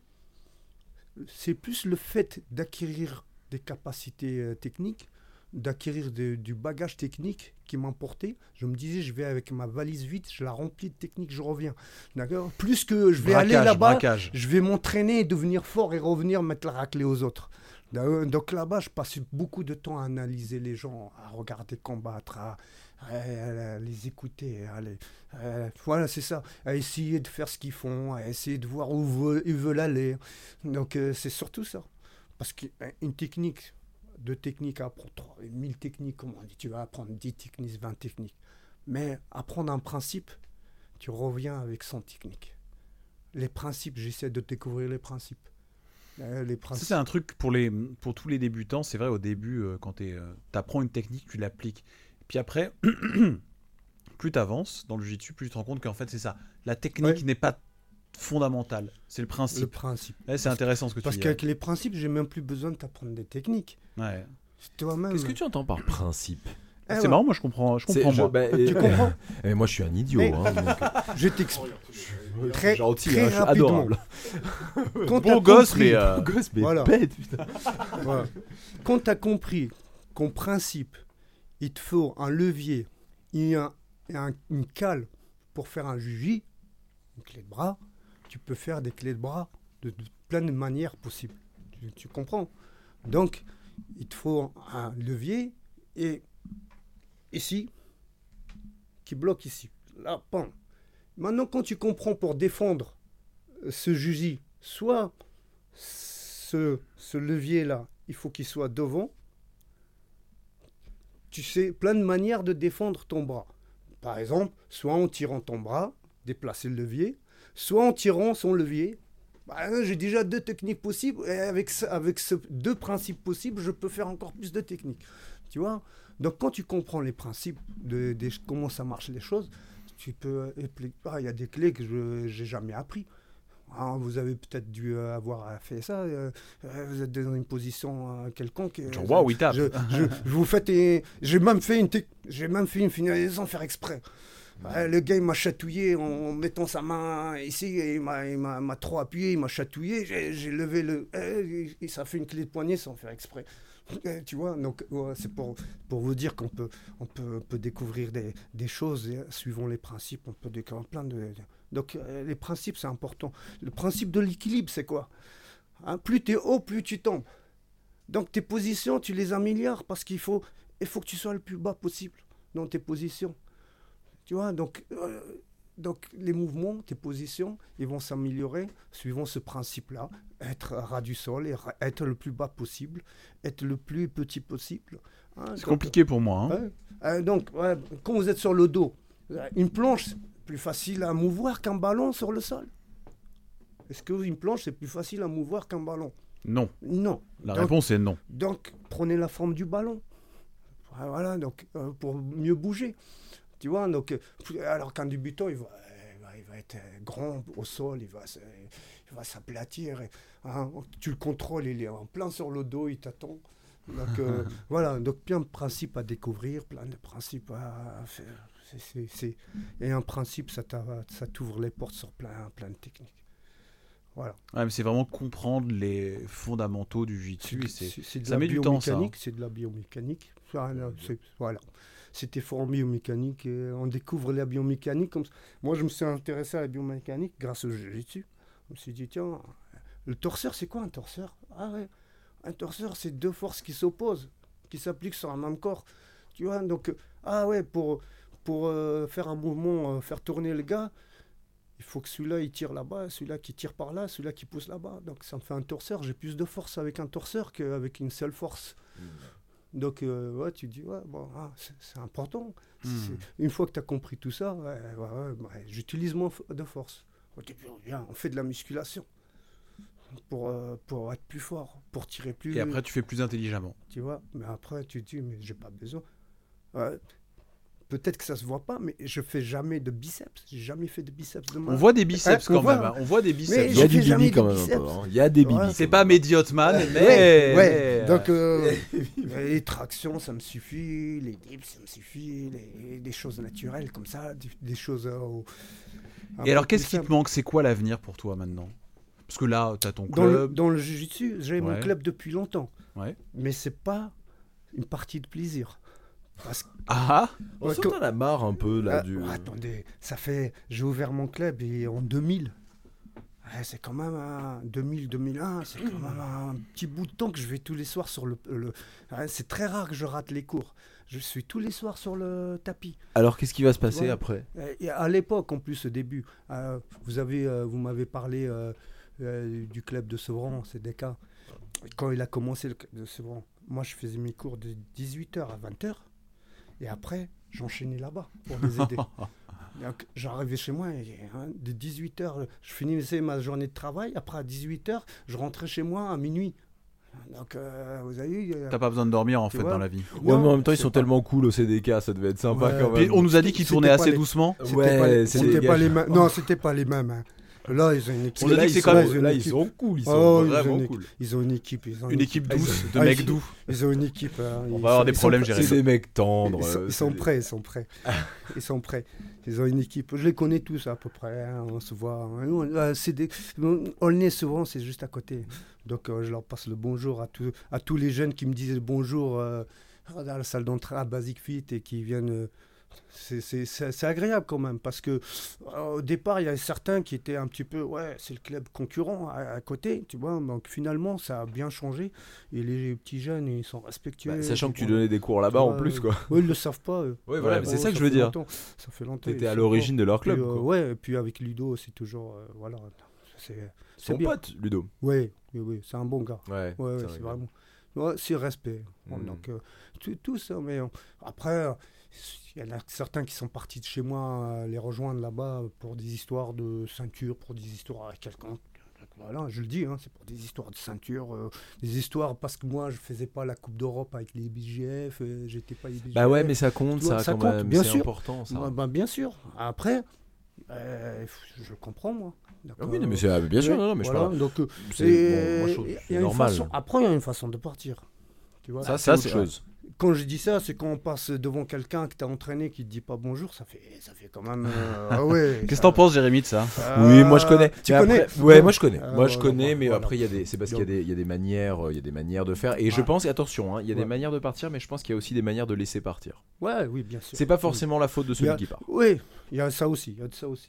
Speaker 4: c'est plus le fait d'acquérir des capacités euh, techniques, d'acquérir du bagage technique qui m'emportait. Je me disais, je vais avec ma valise vite, je la remplis de technique, je reviens. D'accord? Plus que je vais aller là-bas, je vais m'entraîner, devenir fort et revenir mettre la raclée aux autres. Donc là-bas, je passe beaucoup de temps à analyser les gens, à regarder combattre, à, les écouter. à les- à- voilà, c'est ça. À essayer de faire ce qu'ils font, à essayer de voir où ils veulent aller. Donc euh, c'est surtout ça. Parce qu'une technique, deux techniques à apprendre, trois, mille techniques, comme on dit, tu vas apprendre 10 techniques, 20 techniques. Mais apprendre un principe, tu reviens avec 100 techniques. Les principes, j'essaie de découvrir les principes. Euh, les principes.
Speaker 3: c'est un truc pour, les, pour tous les débutants. C'est vrai, au début, euh, quand tu apprends une technique, tu l'appliques. Puis après, plus tu avances dans le jiu-jitsu, plus tu te rends compte qu'en fait, c'est ça. La technique
Speaker 4: Ouais.
Speaker 3: n'est pas fondamentale. C'est le
Speaker 4: le
Speaker 3: principe. Ouais, c'est intéressant ce que
Speaker 4: Parce
Speaker 3: tu dis.
Speaker 4: qu'avec les principes, j'ai même plus besoin de t'apprendre des techniques.
Speaker 3: Ouais.
Speaker 4: C'est toi-même.
Speaker 2: Qu'est-ce que tu entends par principe?
Speaker 4: Eh
Speaker 3: c'est
Speaker 4: ouais.
Speaker 3: marrant, moi je comprends, je comprends
Speaker 2: je-
Speaker 3: moi.
Speaker 2: bah,
Speaker 4: Tu
Speaker 2: euh,
Speaker 4: comprends?
Speaker 2: eh, Moi, je suis un idiot.
Speaker 4: Eh.
Speaker 2: hein, donc, euh,
Speaker 4: Je t'explique.
Speaker 2: je
Speaker 4: Très-
Speaker 2: gentil,
Speaker 4: très
Speaker 2: hein, je suis
Speaker 4: rapidement.
Speaker 2: adorable.
Speaker 4: Quand
Speaker 3: Beau
Speaker 4: t'as
Speaker 3: gosse,
Speaker 4: compris-
Speaker 3: mais, euh,
Speaker 2: Beau gosse, mais
Speaker 4: voilà.
Speaker 2: bête, putain.
Speaker 4: Voilà. Quand tu as compris qu'en principe, il te faut un levier et, un- et un- une cale pour faire un juji, une clé de bras, tu peux faire des clés de bras de, plein de manières possibles. Tu, comprends Donc, il te faut un levier et ici, qui bloque ici. Là, pan. Maintenant, quand tu comprends pour défendre euh, ce juji, soit ce, ce levier-là, il faut qu'il soit devant. Tu sais, plein de manières de défendre ton bras. Par exemple, soit en tirant ton bras, déplacer le levier, soit en tirant son levier. Bah, J'ai déjà deux techniques possibles, et avec, avec ce deux principes possibles, je peux faire encore plus de techniques. Tu vois? Donc, quand tu comprends les principes de, comment ça marche les choses, tu peux. appliquer- Ah, Il y a des clés que je n'ai jamais appris. Ah, vous avez peut-être dû euh, avoir fait ça. euh, euh, vous êtes dans une position euh, quelconque. euh,
Speaker 3: Genre, waouh, il tape.
Speaker 4: je, je- je vous faites j'ai même fait une j'ai même fait une finalisation sans faire exprès. Ouais, le gars m'a chatouillé en, mettant sa main ici et il m'a, trop appuyé, il m'a chatouillé, j'ai, levé le et ça fait une clé de poignet sans faire exprès. Eh, Tu vois, donc c'est pour, pour vous dire qu'on peut, on peut, on peut découvrir des, des choses euh, suivant les principes, on peut découvrir plein de. Donc euh, les principes c'est important. Le principe de l'équilibre c'est quoi? Hein, Plus tu es haut, plus tu tombes. Donc tes positions, tu les améliores parce qu'il faut, il faut que tu sois le plus bas possible dans tes positions. Tu vois, donc, euh, donc les mouvements, tes positions, ils vont s'améliorer suivant ce principe-là. Être ras du sol et être le plus bas possible, être le plus petit possible. hein.
Speaker 3: C'est compliqué pour moi. hein.
Speaker 4: Euh, donc, quand vous êtes sur le dos, euh, une planche, c'est plus facile à mouvoir qu'un ballon sur le sol. Est-ce qu'une planche, c'est plus facile à mouvoir qu'un ballon?
Speaker 3: Non.
Speaker 4: Non.
Speaker 3: La
Speaker 4: Donc-
Speaker 3: réponse est non.
Speaker 4: Donc, prenez la forme du ballon. Voilà, donc, euh, pour mieux bouger. Tu vois, donc, euh, alors qu'un débutant, il va, il va, il va être grand au sol, il va, il va s'aplatir. hein, tu le contrôles, il est en plein sur le dos, il t'attend. Donc euh, voilà, donc plein de principes à découvrir, plein de principes à faire. Et un principe, ça t'ouvre les portes sur plein, plein de techniques. Voilà.
Speaker 3: Ouais, c'est vraiment comprendre les fondamentaux du jiu-jitsu. c'est-
Speaker 4: de
Speaker 3: ça
Speaker 4: la
Speaker 3: met du temps, ça, hein.
Speaker 4: biomécanique, c'est de la biomécanique. Voilà, C'était fort en biomécanique. et on découvre la biomécanique. Comme... ça. Moi, je me suis intéressé à la biomécanique grâce au jiu-jitsu. Je me suis dit, tiens, le torseur, c'est quoi un torseur? Ah ouais, un torseur, c'est deux forces qui s'opposent, qui s'appliquent sur un même corps. Tu vois, donc, euh, ah ouais, pour, pour euh, faire un mouvement, euh, faire tourner le gars, il faut que celui-là, il tire là-bas, celui-là qui tire par là, celui-là qui pousse là-bas. Donc ça me fait un torseur. J'ai plus de force avec un torseur qu'avec une seule force. Donc, euh, ouais, tu dis, ouais, bon, ah, c'est important.
Speaker 3: Hmm.
Speaker 4: Une fois que tu as compris tout ça, ouais, j'utilise moins de force. On dit, bien, on fait de la musculation pour, euh, pour être plus fort, pour tirer plus.
Speaker 3: Et après, tu fais plus intelligemment.
Speaker 4: Tu vois, mais après, tu te dis, mais j'ai pas besoin. Peut-être que ça se voit pas, mais je fais jamais de biceps. J'ai jamais fait de biceps de ma
Speaker 3: On voit des biceps quand même.
Speaker 4: voit.
Speaker 3: hein. On voit des biceps.
Speaker 2: Il y a du bibi quand même hein. Il y a des bibis.
Speaker 3: C'est pas Mediot Man, mais.
Speaker 4: Ouais, Donc,
Speaker 3: euh,
Speaker 4: les tractions, ça me suffit. Les dips, ça me suffit. Les, des choses naturelles comme ça. Des, des choses. euh,
Speaker 3: Et alors, qu'est-ce qui te manque? C'est quoi l'avenir pour toi maintenant? Parce que là, tu as ton
Speaker 4: dans le,
Speaker 3: club.
Speaker 4: dans le jiu-jitsu, j'ai mon club depuis longtemps.
Speaker 3: Ouais.
Speaker 4: Mais c'est pas une partie de plaisir. Parce que
Speaker 3: Ah
Speaker 2: On
Speaker 4: Ouais,
Speaker 2: sent
Speaker 4: que-
Speaker 2: que t'en as marre un peu là
Speaker 4: Ah,
Speaker 2: du.
Speaker 4: attendez, ça fait. J'ai ouvert mon club et en 2000. Ouais, c'est quand même un 2000, 2001, c'est quand même un petit bout de temps que je vais tous les soirs sur le. le- ouais, c'est très rare que je rate les cours. Je suis tous les soirs sur le tapis.
Speaker 2: Alors qu'est-ce qui va se passer
Speaker 4: Ouais.
Speaker 2: après?
Speaker 4: Euh, et à l'époque, en plus, au début, euh, vous avez, euh, vous m'avez parlé euh, euh, du club de Sevran, c'est des cas. Quand il a commencé le club de Sevran, moi, je faisais mes cours de 18h à 20h. Et après, j'enchaînais là-bas pour les aider. Donc, j'arrivais chez moi et hein, de 18h, je finissais ma journée de travail. Après, à 18h, je rentrais chez moi à minuit. Donc, euh, vous avez vu euh,
Speaker 3: T'as pas besoin de dormir en fait
Speaker 4: vois
Speaker 3: dans la vie.
Speaker 2: Ouais, mais en même temps, ils sont
Speaker 4: pas-
Speaker 2: tellement cool au CDK, ça devait être sympa
Speaker 4: Ouais.
Speaker 2: quand
Speaker 3: Puis
Speaker 2: même.
Speaker 3: on nous a dit qu'ils tournaient assez
Speaker 4: les-
Speaker 3: doucement.
Speaker 2: Ouais,
Speaker 4: pas les,
Speaker 2: c'est
Speaker 4: c'était pas les mêmes. Non, c'était pas les mêmes. hein. Là, ils ont une équipe.
Speaker 3: On a dit
Speaker 2: là,
Speaker 3: que c'est
Speaker 2: ils sont-
Speaker 4: ils
Speaker 2: Là, sont cool, ils sont
Speaker 4: Oh, ils ont
Speaker 2: vraiment
Speaker 4: une
Speaker 2: cool.
Speaker 4: Ils ont une équipe. Ils ont
Speaker 3: Une équipe douce, de
Speaker 4: Ah,
Speaker 3: mecs
Speaker 4: ils-
Speaker 3: doux.
Speaker 4: Ils ont une équipe. hein.
Speaker 3: On
Speaker 4: Ils
Speaker 3: va avoir
Speaker 4: sont-
Speaker 3: des
Speaker 4: sont
Speaker 3: problèmes,
Speaker 4: prêts.
Speaker 3: Jérémy.
Speaker 2: C'est des mecs tendres.
Speaker 4: Ils sont,
Speaker 2: euh,
Speaker 4: ils sont prêts, ils sont prêts. Ils sont prêts. Ils ont une équipe. Je les connais tous à peu près. hein, On se voit. hein. Nous, euh, c'est des... Souvent, c'est juste à côté. Donc, euh, je leur passe le bonjour à, tous à tous les jeunes qui me disent bonjour euh, dans la salle d'entrée à Basic Fit et qui viennent. euh, c'est- agréable quand même parce que euh, au départ il y avait certains qui étaient un petit peu ouais c'est le club concurrent à, à côté tu vois donc finalement ça a bien changé et les petits jeunes ils sont respectueux
Speaker 2: Bah, sachant que tu donnais des cours là-bas en
Speaker 4: Ouais,
Speaker 2: plus, quoi.
Speaker 4: Ouais, ils le savent pas. eux.
Speaker 2: Ouais, voilà, mais c'est
Speaker 4: Ouais,
Speaker 2: ça que je veux dire.
Speaker 4: longtemps. Ça fait longtemps.
Speaker 2: T'étais à l'origine de leur club,
Speaker 4: Et, euh, ouais, et puis avec Ludo, c'est toujours. euh, voilà. C'est c'est
Speaker 2: Son
Speaker 4: bien.
Speaker 2: pote, Ludo.
Speaker 4: Ouais, oui, oui, c'est un bon gars.
Speaker 2: Ouais,
Speaker 4: Ouais, ouais,
Speaker 2: c'est
Speaker 4: c'est
Speaker 2: vrai.
Speaker 4: vraiment. Ouais, c'est respect. Bon,
Speaker 2: Mm.
Speaker 4: Donc, euh, tout, tout ça. Mais euh, après, euh, il y en a certains qui sont partis de chez moi euh, les rejoindre là-bas pour des histoires de ceinture, pour des histoires avec quelqu'un. Voilà, je le dis, hein, c'est pour des histoires de ceinture, euh, des histoires parce que moi je faisais pas la Coupe d'Europe avec les BGF, euh, j'étais pas BGF.
Speaker 2: Bah ouais, mais ça compte,
Speaker 4: vois,
Speaker 2: ça,
Speaker 4: ça
Speaker 2: quand
Speaker 4: compte,
Speaker 2: même.
Speaker 4: bien
Speaker 2: C'est
Speaker 4: sûr.
Speaker 2: important, ça.
Speaker 4: Bah, bah, bien sûr. Après, euh, je comprends moi.
Speaker 2: Ah oui, mais c'est ah, bien sûr, non, non, mais je
Speaker 4: voilà,
Speaker 2: parle.
Speaker 4: donc,
Speaker 2: C'est bon, je normal.
Speaker 4: façon- après, il y a une façon de partir. Tu vois
Speaker 2: Ça, c'est autre chose.
Speaker 4: quand je dis ça, c'est quand on passe devant quelqu'un que tu as entraîné qui te dit pas bonjour, ça fait, ça fait quand même. euh, ah ouais.
Speaker 3: Qu'est-ce que
Speaker 4: ça-
Speaker 3: t'en penses, Jérémy, de ça?
Speaker 2: Oui, moi je connais.
Speaker 4: Tu
Speaker 2: Mais
Speaker 4: connais
Speaker 2: après- Ouais, moi je connais. Moi je
Speaker 4: voilà,
Speaker 2: connais, mais
Speaker 4: voilà.
Speaker 2: après il y a des, c'est parce qu'il y a des, il y a des manières, euh, il y a des manières de faire. Et je pense, et attention, hein, il y a des manières de partir, mais je pense qu'il y a aussi des manières de laisser partir.
Speaker 4: Ouais, oui, bien sûr.
Speaker 2: C'est pas forcément la faute de celui
Speaker 4: a-
Speaker 2: qui part.
Speaker 4: Oui, il y a ça aussi. Il y a de ça aussi.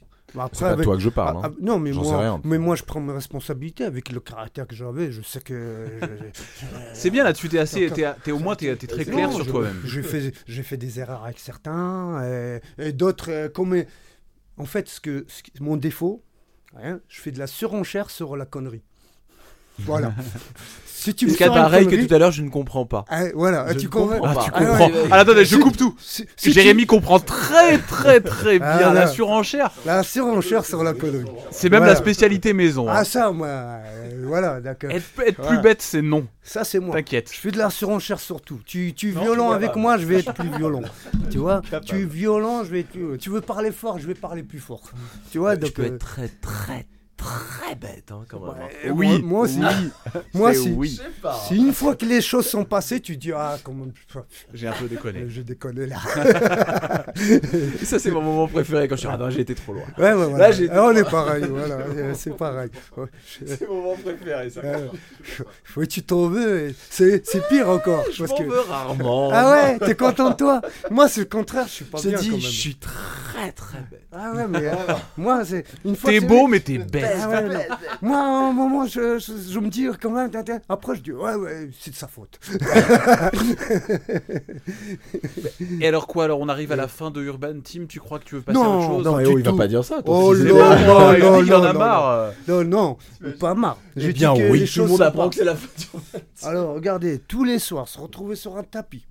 Speaker 2: C'est pas
Speaker 4: avec-
Speaker 2: toi que je parle.
Speaker 4: Ah,
Speaker 2: hein.
Speaker 4: ah, non, mais
Speaker 2: J'en sais
Speaker 4: moi,
Speaker 2: rien.
Speaker 4: mais moi, je prends mes responsabilités avec le caractère que j'avais. Je sais que. je-
Speaker 3: C'est bien là, tu t'es assez.
Speaker 4: Donc,
Speaker 3: t'es- t'es- au moins, t'es t'es très
Speaker 4: Non,
Speaker 3: clair sur
Speaker 4: je-
Speaker 3: toi-même.
Speaker 4: J'ai fait, j'ai fait des erreurs avec certains et, et d'autres. euh, comme, en fait, ce que, ce mon défaut, hein, je fais de la surenchère sur la connerie. Voilà. si tu me
Speaker 2: C'est pareil que tout à l'heure, je ne comprends pas.
Speaker 4: ah, voilà,
Speaker 2: Je
Speaker 4: tu comprends.
Speaker 2: comprends
Speaker 3: Ah,
Speaker 2: pas.
Speaker 3: tu
Speaker 2: Ah,
Speaker 3: comprends.
Speaker 2: ouais, ouais.
Speaker 3: Ah, attendez, je coupe tout.
Speaker 4: Si- si
Speaker 3: Jérémy comprend très, très, très bien
Speaker 4: Ah,
Speaker 3: la
Speaker 4: là.
Speaker 3: surenchère.
Speaker 4: la surenchère sur la connerie.
Speaker 3: C'est même
Speaker 4: Voilà.
Speaker 3: la spécialité maison. hein.
Speaker 4: Ah, ça, moi. euh, voilà, d'accord.
Speaker 3: Être, être plus bête, c'est non.
Speaker 4: Ça, c'est moi.
Speaker 3: T'inquiète.
Speaker 4: Je fais de la surenchère sur tout. Tu, tu es
Speaker 2: Non,
Speaker 4: violent
Speaker 2: tu
Speaker 4: avec moi, je vais être plus violent. Tu vois?
Speaker 2: Capable.
Speaker 4: Tu es violent, je vais être plus... Tu veux parler fort, je vais parler plus fort. Tu vois
Speaker 2: je
Speaker 4: donc,
Speaker 2: peux
Speaker 4: euh,
Speaker 2: être très, très, très bête, hein, quand même. hein.
Speaker 4: Ouais,
Speaker 3: Oui.
Speaker 4: Moi, moi aussi. moi aussi.
Speaker 3: oui.
Speaker 2: Je.
Speaker 4: Si une fois que les choses sont passées, tu dis ah comment
Speaker 3: J'ai un peu déconné.
Speaker 4: je déconne là.
Speaker 2: Ça, c'est mon moment préféré quand je suis. Ah non, j'ai été trop loin.
Speaker 4: Ouais, ouais, voilà.
Speaker 2: j'ai-
Speaker 4: Ah, on est pareil, voilà, euh, c'est pareil. Je-
Speaker 2: C'est mon moment préféré, ça.
Speaker 4: euh, faut que tu t'en veux, c'est c'est pire encore.
Speaker 2: Je
Speaker 4: parce que-
Speaker 2: veux rarement.
Speaker 4: Ah ouais, t'es content de toi? Moi, c'est le contraire, je suis pas
Speaker 2: Je
Speaker 4: bien quand
Speaker 2: dis,
Speaker 4: même.
Speaker 2: je suis très très bête.
Speaker 4: Ah ouais, mais euh, moi, c'est une fois.
Speaker 3: T'es beau, mais t'es bête.
Speaker 4: Ah ouais, non. Moi, à un moment, je, je, je me dis quand même. Après, je dis ouais, ouais, c'est de sa faute.
Speaker 3: Et alors quoi Alors on arrive à la fin de Urban Team. Tu crois que tu veux passer à
Speaker 4: Non,
Speaker 3: autre chose
Speaker 4: non,
Speaker 2: Non,
Speaker 4: du
Speaker 2: oh, il va pas dire ça. toi.
Speaker 4: Oh.
Speaker 3: Oh, il
Speaker 4: non,
Speaker 3: en
Speaker 4: non,
Speaker 3: a
Speaker 4: non,
Speaker 3: marre.
Speaker 4: Non, non, pas marre.
Speaker 2: Eh
Speaker 4: J'ai
Speaker 2: bien
Speaker 4: dit que
Speaker 2: oui, tout le monde apprend que c'est la fin du
Speaker 4: Alors, regardez, tous les soirs, se retrouver sur un tapis.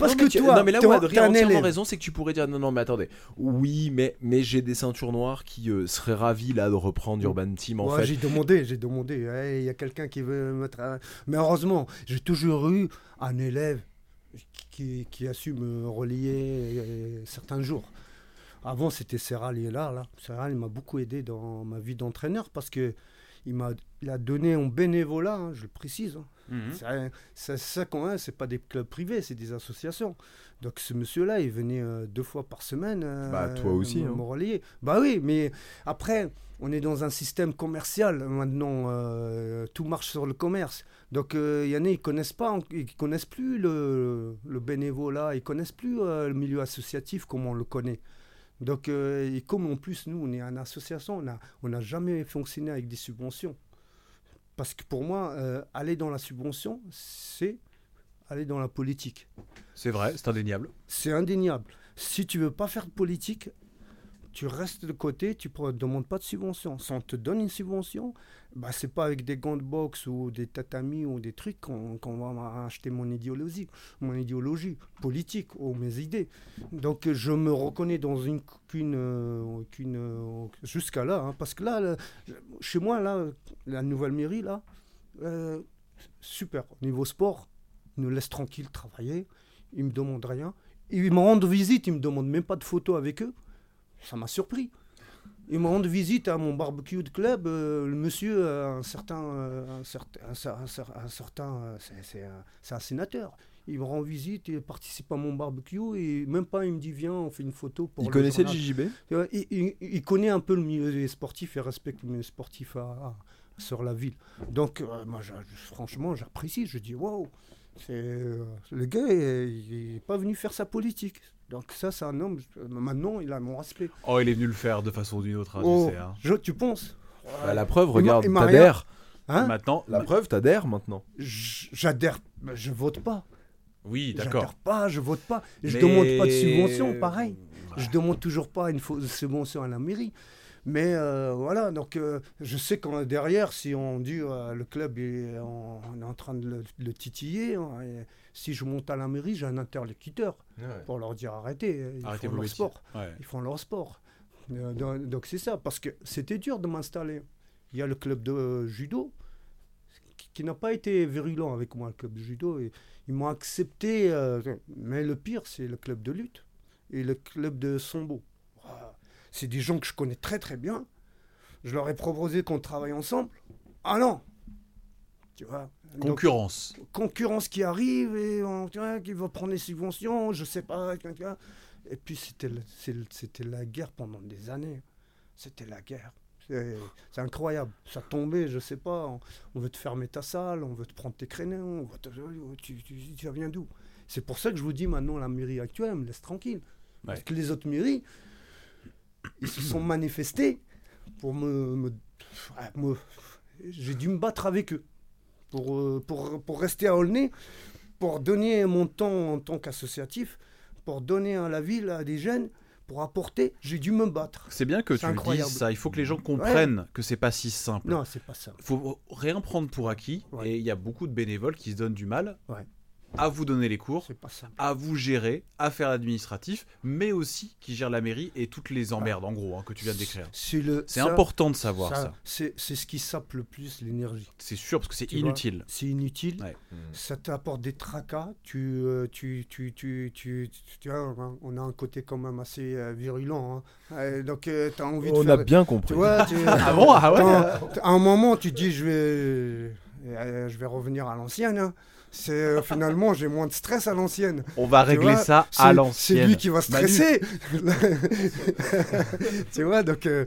Speaker 4: Parce
Speaker 2: Non,
Speaker 4: que
Speaker 2: tu-
Speaker 4: toi,
Speaker 2: non mais là où Adrien a entièrement raison, c'est que tu pourrais dire non non mais attendez, oui mais mais j'ai des ceintures noires qui euh, seraient ravis là de reprendre Urban Team en
Speaker 4: Ouais,
Speaker 2: fait.
Speaker 4: J'ai demandé, j'ai demandé. Il y a quelqu'un qui veut me un- Mais heureusement, j'ai toujours eu un élève qui, qui a su me relier euh, certains jours. Avant, c'était Serral, il est là. là. Serral, il m'a beaucoup aidé dans ma vie d'entraîneur parce que il m'a il a donné en bénévolat, hein, je le précise. hein.
Speaker 3: Mhm.
Speaker 4: Ça, ça, quand même, c'est pas des clubs privés, c'est des associations. Donc ce monsieur-là, il venait euh, deux fois par semaine. euh,
Speaker 2: Bah, toi aussi, hein.
Speaker 4: relayer. Bah oui, mais après, on est dans un système commercial maintenant. euh, tout marche sur le commerce. Donc euh, il y en a, ils connaissent pas, ils connaissent plus le, le bénévolat, ils connaissent plus le milieu associatif comme on le connaît. Donc, et comme en plus, nous, on est une association, on n'a on n'a jamais fonctionné avec des subventions. Parce que pour moi, euh, aller dans la subvention, c'est aller dans la politique.
Speaker 3: C'est vrai, c'est indéniable.
Speaker 4: C'est indéniable. Si tu veux pas faire de politique, tu restes de côté, tu ne demandes pas de subvention. Si on te donne une subvention, bah, c'est pas avec des gants de boxe ou des tatamis ou des trucs qu'on va acheter mon idéologie, mon idéologie politique ou mes idées. Donc je me reconnais dans une qu'une jusqu'à là, hein, parce que là, chez moi là, la nouvelle mairie là, euh, super. Niveau sport, ils nous laissent tranquille travailler, ils me demandent rien. Ils me rendent visite, ils me demandent même pas de photos avec eux. Ça m'a surpris. Ils me rendent visite à mon barbecue de club. euh, le monsieur, euh, un certain, euh, un certain, un cer- un cer- un certain, c'est- un, sénateur. Il me rend visite, il participe à mon barbecue et même pas il me dit viens, on fait une photo pour.
Speaker 2: Il connaissait le. JJB
Speaker 4: il, il- il connaît un peu le milieu des sportifs et respecte le milieu sportif à- à- sur la ville. Donc, euh, moi, franchement, j'apprécie. Je dis, waouh, euh, le gars, il n'est pas venu faire sa politique. Donc, ça, c'est un homme. euh, Maintenant, il a mon respect.
Speaker 3: Oh, il est venu le faire de façon ou d'une autre, hein,
Speaker 4: Oh,
Speaker 3: tu sais. hein.
Speaker 4: je- tu penses
Speaker 2: Bah, La preuve, regarde, t'adhères.
Speaker 4: Hein
Speaker 3: Maintenant,
Speaker 2: La preuve, t'adhères maintenant.
Speaker 4: J'adhère, mais je vote pas.
Speaker 3: oui,
Speaker 4: J'adhère
Speaker 3: d'accord.
Speaker 4: pas, je vote pas. Je
Speaker 3: Mais-
Speaker 4: demande pas de subvention, pareil. Je demande toujours pas une fausse subvention à la mairie. Mais euh, voilà, donc euh, je sais qu'en derrière, si on dit euh, le club est, on est en train de le, titiller, hein, et si je monte à la mairie, j'ai un interlocuteur pour leur dire arrêtez, ils
Speaker 3: Arrêtez
Speaker 4: font leur sport.
Speaker 3: Ouais.
Speaker 4: Ils font leur sport. Euh, donc donc c'est ça, parce que c'était dur de m'installer. Il y a le club de euh, judo qui, qui n'a pas été virulent avec moi, le club de judo. Et ils m'ont accepté, euh, mais le pire, c'est le club de lutte et le club de sambo. Voilà. C'est des gens que je connais très très bien. Je leur ai proposé qu'on travaille ensemble. Ah non Tu vois Donc,
Speaker 3: Concurrence.
Speaker 4: concurrence qui arrive et on, tu vois, qui va prendre les subventions, je sais pas. Et puis c'était la guerre pendant des années. C'était la guerre. C'est incroyable. Ça tombait, je sais pas. On, on veut te fermer ta salle, on veut te prendre tes créneaux. on te- tu, tu, tu viens d'où? C'est pour ça que je vous dis maintenant, la mairie actuelle me laisse tranquille. Parce
Speaker 3: Ouais.
Speaker 4: que les autres mairies, ils se sont manifestés pour me. me- ah, me- J'ai dû me battre avec eux pour, euh, pour, pour rester à Aulnay, pour donner mon temps en tant qu'associatif, pour donner à la ville, à des jeunes, pour apporter, j'ai dû me battre.
Speaker 3: C'est bien que tu le
Speaker 4: incroyable.
Speaker 3: dises ça. Il faut que les gens comprennent que c'est pas si simple.
Speaker 4: Non, c'est pas ça.
Speaker 3: faut rien prendre pour acquis
Speaker 4: Ouais.
Speaker 3: et il y a beaucoup de bénévoles qui se donnent du mal.
Speaker 4: Ouais.
Speaker 3: À vous donner les cours, à vous gérer, à faire l'administratif, mais aussi qui gère la mairie et toutes les emmerdes, en gros, hein, que tu viens de décrire.
Speaker 4: C'est ça-
Speaker 3: important de savoir ça.
Speaker 4: C'est c'est ce qui sape le plus l'énergie.
Speaker 3: C'est sûr, parce que c'est inutile.
Speaker 4: C'est inutile.
Speaker 3: Ouais.
Speaker 4: Ça t'apporte des tracas. Tu, euh, tu, tu, tu, tu, tu- hein, on a un côté quand même assez euh, virulent. hein. Euh, donc, tu as envie de
Speaker 2: On
Speaker 4: faire.
Speaker 2: a bien compris.
Speaker 4: Tu vois, tu-
Speaker 3: Ah bon? Ah ouais?
Speaker 4: À un moment, tu te dis, je vais, je vais revenir à l'ancienne. C'est euh, finalement, j'ai moins de stress à l'ancienne.
Speaker 3: On va
Speaker 4: Tu
Speaker 3: régler
Speaker 4: vois,
Speaker 3: ça
Speaker 4: C'est-
Speaker 3: à
Speaker 4: C'est
Speaker 3: l'ancienne.
Speaker 4: lui qui va stresser. tu vois, donc euh,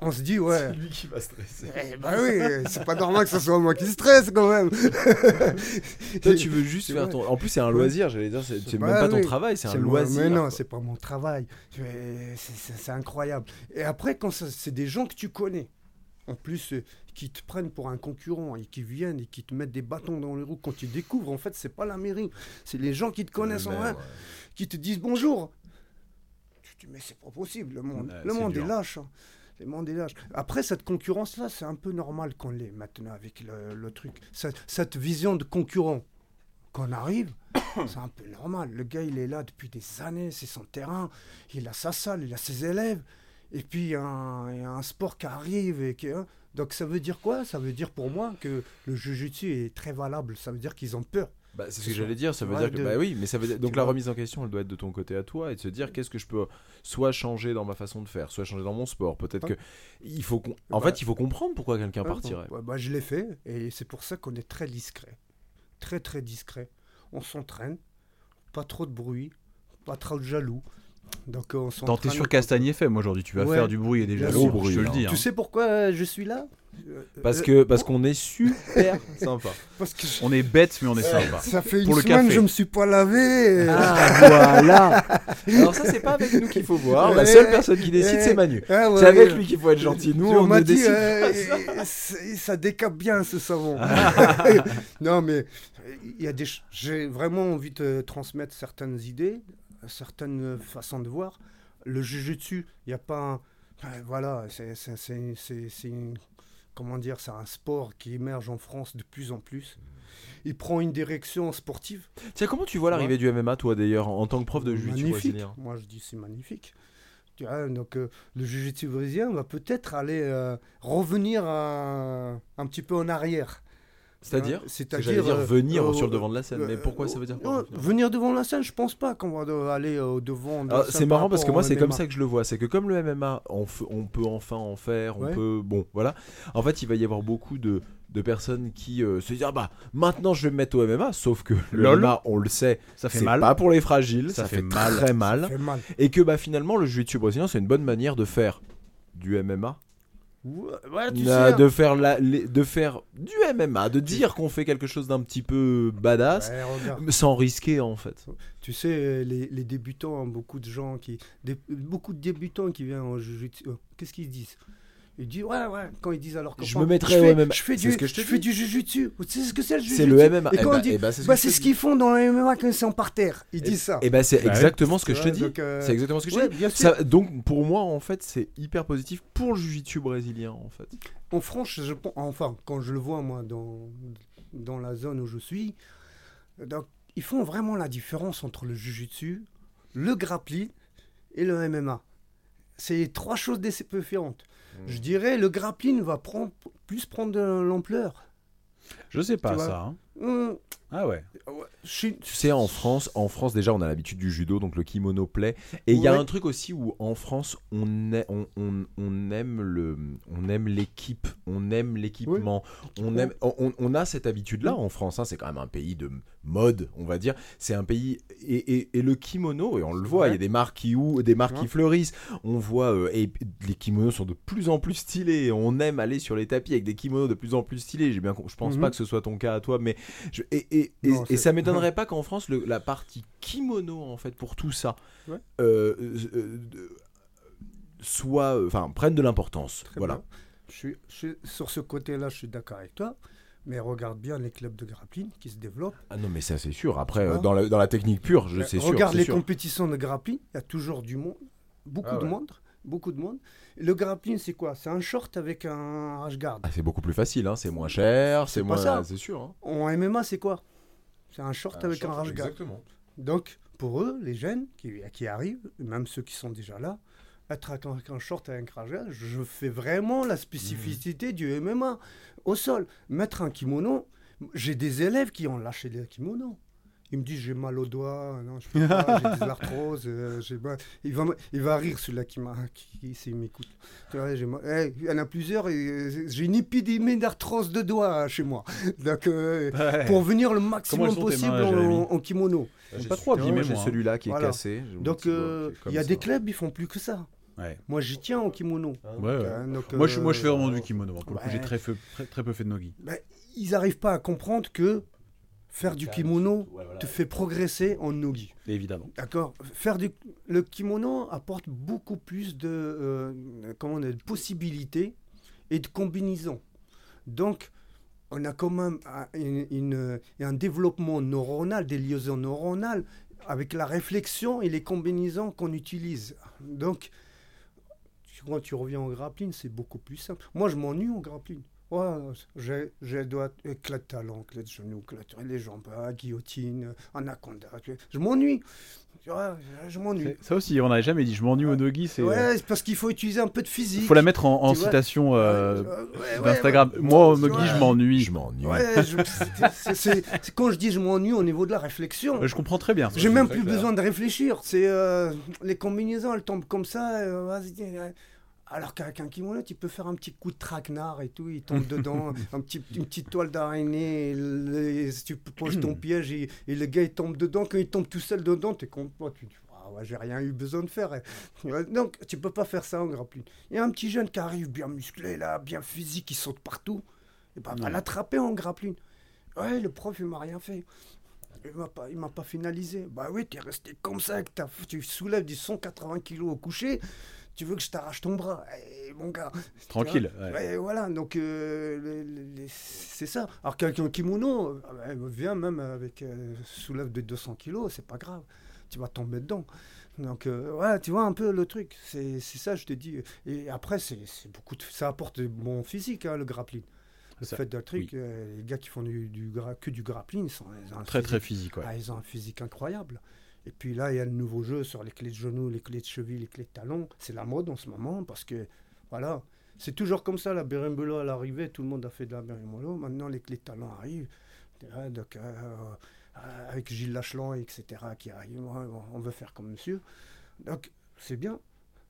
Speaker 4: on se dit, ouais.
Speaker 2: lui qui va stresser.
Speaker 4: Eh ben oui, c'est pas normal que ce soit moi qui stresse quand même.
Speaker 2: Toi, tu veux juste
Speaker 4: C'est
Speaker 2: faire ton. En plus, c'est un loisir, j'allais dire. C'est c'est
Speaker 4: Bah
Speaker 2: même pas ton
Speaker 4: oui.
Speaker 2: travail, c'est un
Speaker 4: C'est
Speaker 2: loisir.
Speaker 4: Mais non, c'est pas mon travail. C'est- C'est c'est incroyable. Et après, quand c'est des gens que tu connais, en plus, euh, qui te prennent pour un concurrent et qui viennent et qui te mettent des bâtons dans les roues quand tu découvres, en fait, c'est pas la mairie. C'est les gens qui te connaissent en vrai,
Speaker 2: ouais.
Speaker 4: qui te disent bonjour. Tu te dis, mais c'est pas possible, le monde.
Speaker 3: Ouais,
Speaker 4: le
Speaker 3: c'est
Speaker 4: monde
Speaker 3: dur.
Speaker 4: est lâche. hein. Le monde est lâche. Après, cette concurrence-là, c'est un peu normal qu'on l'ait maintenant avec le, le truc. Cette, cette vision de concurrent qu'on arrive, c'est un peu normal. Le gars, il est là depuis des années, c'est son terrain, il a sa salle, il a ses élèves, et puis il y a un, il y a un sport qui arrive. Et qui, hein. Donc ça veut dire quoi? Ça veut dire pour moi que le jujutsu est très valable. Ça veut dire qu'ils ont peur.
Speaker 2: Bah, c'est ce que j'allais dire, ça veut
Speaker 4: Ouais,
Speaker 2: dire que
Speaker 4: de-
Speaker 2: bah oui, mais ça veut dire donc
Speaker 4: Tu
Speaker 2: la
Speaker 4: vois.
Speaker 2: remise en question, elle doit être de ton côté à toi et de se dire qu'est-ce que je peux soit changer dans ma façon de faire, soit changer dans mon sport. Peut-être
Speaker 4: Ouais.
Speaker 2: que il faut qu'on- en
Speaker 4: Bah.
Speaker 2: fait, il faut comprendre pourquoi quelqu'un
Speaker 4: Ouais,
Speaker 2: partirait.
Speaker 4: bah, je l'ai fait, et c'est pour ça qu'on est très discret. Très très discret. On s'entraîne, pas trop de bruit, pas trop de jaloux. Donc on s'entraîne.
Speaker 3: T'es sur Castagne FM aujourd'hui, tu vas
Speaker 4: Ouais.
Speaker 3: faire du bruit et
Speaker 4: Bien
Speaker 3: jaloux,
Speaker 2: sûr.
Speaker 3: je te le
Speaker 2: hein.
Speaker 3: dis.
Speaker 4: Tu
Speaker 3: hein.
Speaker 4: sais pourquoi je suis là? Euh,
Speaker 2: Parce
Speaker 4: euh,
Speaker 2: que parce qu'on est super sympa.
Speaker 4: parce que je-
Speaker 3: On est bête, mais on est sympa.
Speaker 4: ça fait une
Speaker 3: Pour le
Speaker 4: semaine
Speaker 3: café.
Speaker 4: je me suis pas lavé.
Speaker 2: Ah voilà. Alors ça c'est pas avec nous qu'il faut voir. La seule personne qui décide
Speaker 4: Ouais.
Speaker 2: c'est Manu.
Speaker 4: Ah, ouais,
Speaker 2: C'est avec lui qu'il faut être gentil. Nous on
Speaker 4: m'as
Speaker 2: ne
Speaker 4: dit,
Speaker 2: décide
Speaker 4: euh,
Speaker 2: pas ça.
Speaker 4: ça décape bien ce savon. non, mais il y a des, j'ai vraiment envie de transmettre certaines idées, certaines façons de voir. Le jujutsu, il n'y a pas un, euh, voilà, c'est, c'est, c'est, c'est- c'est une- comment dire, c'est un sport qui émerge en France de plus en plus. Il prend une direction sportive.
Speaker 2: Tiens, comment tu vois l'arrivée du MMA toi d'ailleurs en tant que prof de jiu-jitsu brésilien?
Speaker 4: Moi, je dis c'est magnifique. Tu vois, donc euh, le jiu-jitsu brésilien va peut-être aller euh, revenir à- un petit peu en arrière.
Speaker 2: C'est-à-dire
Speaker 4: Hein,
Speaker 2: Parce que J'allais dire
Speaker 4: euh,
Speaker 2: venir
Speaker 4: euh,
Speaker 2: sur le devant de la scène,
Speaker 4: euh,
Speaker 2: mais pourquoi
Speaker 4: euh,
Speaker 2: ça veut dire quoi
Speaker 4: Venir devant la scène, je pense pas qu'on va de- aller au devant de la
Speaker 2: Alors,
Speaker 4: scène
Speaker 2: Ah, c'est marrant parce que moi c'est comme
Speaker 4: MMA.
Speaker 2: ça que je le vois, c'est que comme le MMA on, peut enfin en faire, on
Speaker 4: Ouais.
Speaker 2: peut bon voilà. En fait il va y avoir beaucoup de, de personnes qui euh, se disent ah bah maintenant je vais me mettre au MMA, sauf que le
Speaker 3: Lol.
Speaker 2: MMA on le sait,
Speaker 3: Ça fait mal.
Speaker 2: pas pour les fragiles, ça,
Speaker 3: Ça
Speaker 2: fait,
Speaker 3: fait mal.
Speaker 2: très
Speaker 4: Ça
Speaker 2: mal,
Speaker 4: fait mal.
Speaker 2: et que bah finalement le jiu-jitsu brésilien c'est une bonne manière de faire du MMA,
Speaker 4: ouais, tu
Speaker 2: euh,
Speaker 4: sais,
Speaker 2: de faire la, les- de faire du MMA, de dire qu'on fait quelque chose d'un petit peu badass.
Speaker 4: ouais,
Speaker 2: Sans risquer en fait.
Speaker 4: Tu sais, les, les débutants, hein, beaucoup de gens qui. des- beaucoup de débutants qui viennent en jiu-jitsu. euh, Qu'est-ce qu'ils disent? Ils disent, ouais, ouais, quand ils disent alors
Speaker 2: Je
Speaker 4: copains,
Speaker 2: me mettrais
Speaker 4: je
Speaker 2: au MMA.
Speaker 4: Je fais
Speaker 2: C'est
Speaker 4: du,
Speaker 2: ce que je te
Speaker 4: fais
Speaker 2: dis.
Speaker 4: du jiu-jitsu. Tu sais ce que c'est le jiu-jitsu
Speaker 2: C'est le MMA.
Speaker 4: Et
Speaker 2: Eh
Speaker 4: quand
Speaker 2: bah- eh bah, c'est ce
Speaker 4: bah,
Speaker 2: que je
Speaker 4: c'est ce qu'ils font dans le MMA quand ils sont par terre. Ils disent ça.
Speaker 2: Et bah c'est
Speaker 3: Bah ouais.
Speaker 2: exactement ce que je te dis.
Speaker 4: donc, euh,
Speaker 2: C'est exactement ce que je te dis. donc pour moi en fait c'est hyper positif pour le jiu-jitsu brésilien en fait.
Speaker 4: En France, je, enfin, quand je le vois, moi, dans, dans la zone où je suis, donc, ils font vraiment la différence entre le jujitsu, le grappling et le MMA. C'est trois choses différentes. Je dirais le grappling va prendre, plus prendre de l'ampleur.
Speaker 3: Je sais pas ça. hein.
Speaker 4: Hum,
Speaker 3: Ah ouais.
Speaker 2: Tu sais en France, en France déjà on a l'habitude du judo donc le kimono plaît et il y a un truc aussi où en France on, est, on, on, on aime le on aime l'équipe, on aime l'équipement, on aime on, on- a cette habitude là en France hein, c'est quand même un pays de mode, on va dire, c'est un pays et, et, et le kimono et on le voit, il y a des marques qui ou des marques qui fleurissent, on voit euh, et les kimonos sont de plus en plus stylés, on aime aller sur les tapis avec des kimonos de plus en plus stylés, j'ai bien je pense
Speaker 4: Mhm.
Speaker 2: pas que ce soit ton cas à toi mais je- et, et,
Speaker 4: Non,
Speaker 2: et ça m'étonnerait pas qu'en France le- la partie kimono en fait pour tout ça
Speaker 4: Ouais.
Speaker 2: euh, euh, soit enfin prenne de l'importance. Voilà.
Speaker 4: bien. Je suis, je suis- sur ce côté-là, je suis d'accord avec toi. Mais regarde bien les clubs de grappling qui se développent.
Speaker 2: ah non mais ça c'est sûr après euh,
Speaker 4: vois
Speaker 2: dans, la, dans la technique pure je sais sûr
Speaker 4: Regarde
Speaker 2: c'est
Speaker 4: les
Speaker 2: sûr.
Speaker 4: compétitions de grappling, il y a toujours du monde, beaucoup
Speaker 2: Ah
Speaker 4: de monde, beaucoup de monde. Le grappling, c'est quoi? C'est un short avec un rash guard.
Speaker 2: Ah, c'est beaucoup plus facile hein, c'est moins cher c'est moins
Speaker 4: ça.
Speaker 2: c'est sûr hein.
Speaker 4: En MMA, c'est quoi? C'est un short avec un rage
Speaker 2: Exactement.
Speaker 4: Donc, pour eux, les jeunes qui, qui arrivent, même ceux qui sont déjà là, être avec un short et un cragel, je fais vraiment la spécificité du MMA au sol. Mettre un kimono, j'ai des élèves qui ont lâché les kimonos. Il me dit j'ai mal au doigt, non, je peux pas, j'ai des arthroses, euh, j'ai mal. Il va, il va rire celui-là qui m'a, qui, s'il m'écoute. Eh, il y en a plusieurs, j'ai une épidémie d'arthrose de doigts chez moi. Donc, euh, pour venir le maximum possible en, kimono.
Speaker 2: J'ai pas trop abîmé, j'ai celui-là qui est cassé.
Speaker 4: Donc, euh, il y a des clubs, ils font plus que ça. Moi, j'y tiens en kimono.
Speaker 3: moi, je, moi, je fais vraiment du kimono. j'ai très, très, peu fait de nogi.
Speaker 4: Ben, ils n'arrivent pas à comprendre que faire du kimono te fait progresser en nogi.
Speaker 3: Évidemment.
Speaker 4: D'accord. Faire du le kimono apporte beaucoup plus de euh, comment de possibilités et de combinaisons. Donc on a quand même une, un développement neuronal, des liaisons neuronales avec la réflexion et les combinaisons qu'on utilise. Donc quand tu reviens en grappling, c'est beaucoup plus simple. Moi, je m'ennuie en grappling. Ouais, j'ai, j'ai doigts, éclat de talon, éclat de genou, éclat les jambes, ah, guillotine, anaconda. Je m'ennuie. je m'ennuie.
Speaker 3: Ça aussi, on n'avait jamais dit je m'ennuie au nogi. C'est,
Speaker 4: ouais, euh, c'est parce qu'il faut utiliser un peu de physique. Il
Speaker 3: faut la mettre en, citation euh, d'Instagram. Moi, au nogi, je m'ennuie.
Speaker 2: Je m'ennuie.
Speaker 4: c'est, quand je dis je m'ennuie au niveau de la réflexion.
Speaker 3: Je comprends très bien.
Speaker 4: J'ai même plus besoin de réfléchir. C'est euh, les combinaisons, elles tombent comme ça. vas-y, alors qu'avec un kimono, tu peux faire un petit coup de traquenard et tout, il tombe dedans, un petit, une petite toile d'araignée, tu poses ton piège et, le gars il tombe dedans. Quand il tombe tout seul dedans, es content, tu dis ah ouais, j'ai rien eu besoin de faire. Donc tu peux pas faire ça en grappling. Il y a un petit jeune qui arrive bien musclé là, bien physique, qui saute partout. Et ben, va l'attraper en grappling. Ouais, le prof il m'a rien fait. Il m'a pas, m'a pas finalisé. Bah oui, tu es resté comme ça, tu soulèves du 180 kilos au coucher tu veux que je t'arrache ton bras eh, mon gars
Speaker 3: tranquille
Speaker 4: ouais. voilà donc euh, c'est ça alors qu'un kimono euh, vient même avec euh, soulève de 200 kilos c'est pas grave tu vas tomber dedans donc voilà tu vois un peu le truc c'est ça je te dis et après c'est beaucoup ça apporte bon physique hein, le grappling le fait d'un truc, les gars qui font du, du, que du grappling, ils sont,
Speaker 3: très très physique. Ouais.
Speaker 4: Ah, ils ont un physique incroyable. Et puis là, il y a le nouveau jeu sur les clés de genoux, les clés de cheville, les clés de talons. C'est la mode en ce moment parce que, voilà, c'est toujours comme ça. La berimbolo à l'arrivée, tout le monde a fait de la berimbolo. Maintenant, les clés de talons arrivent. Donc, euh, euh, avec Gilles Lachelan, etc., qui arrive. On veut faire comme monsieur. Donc, c'est bien.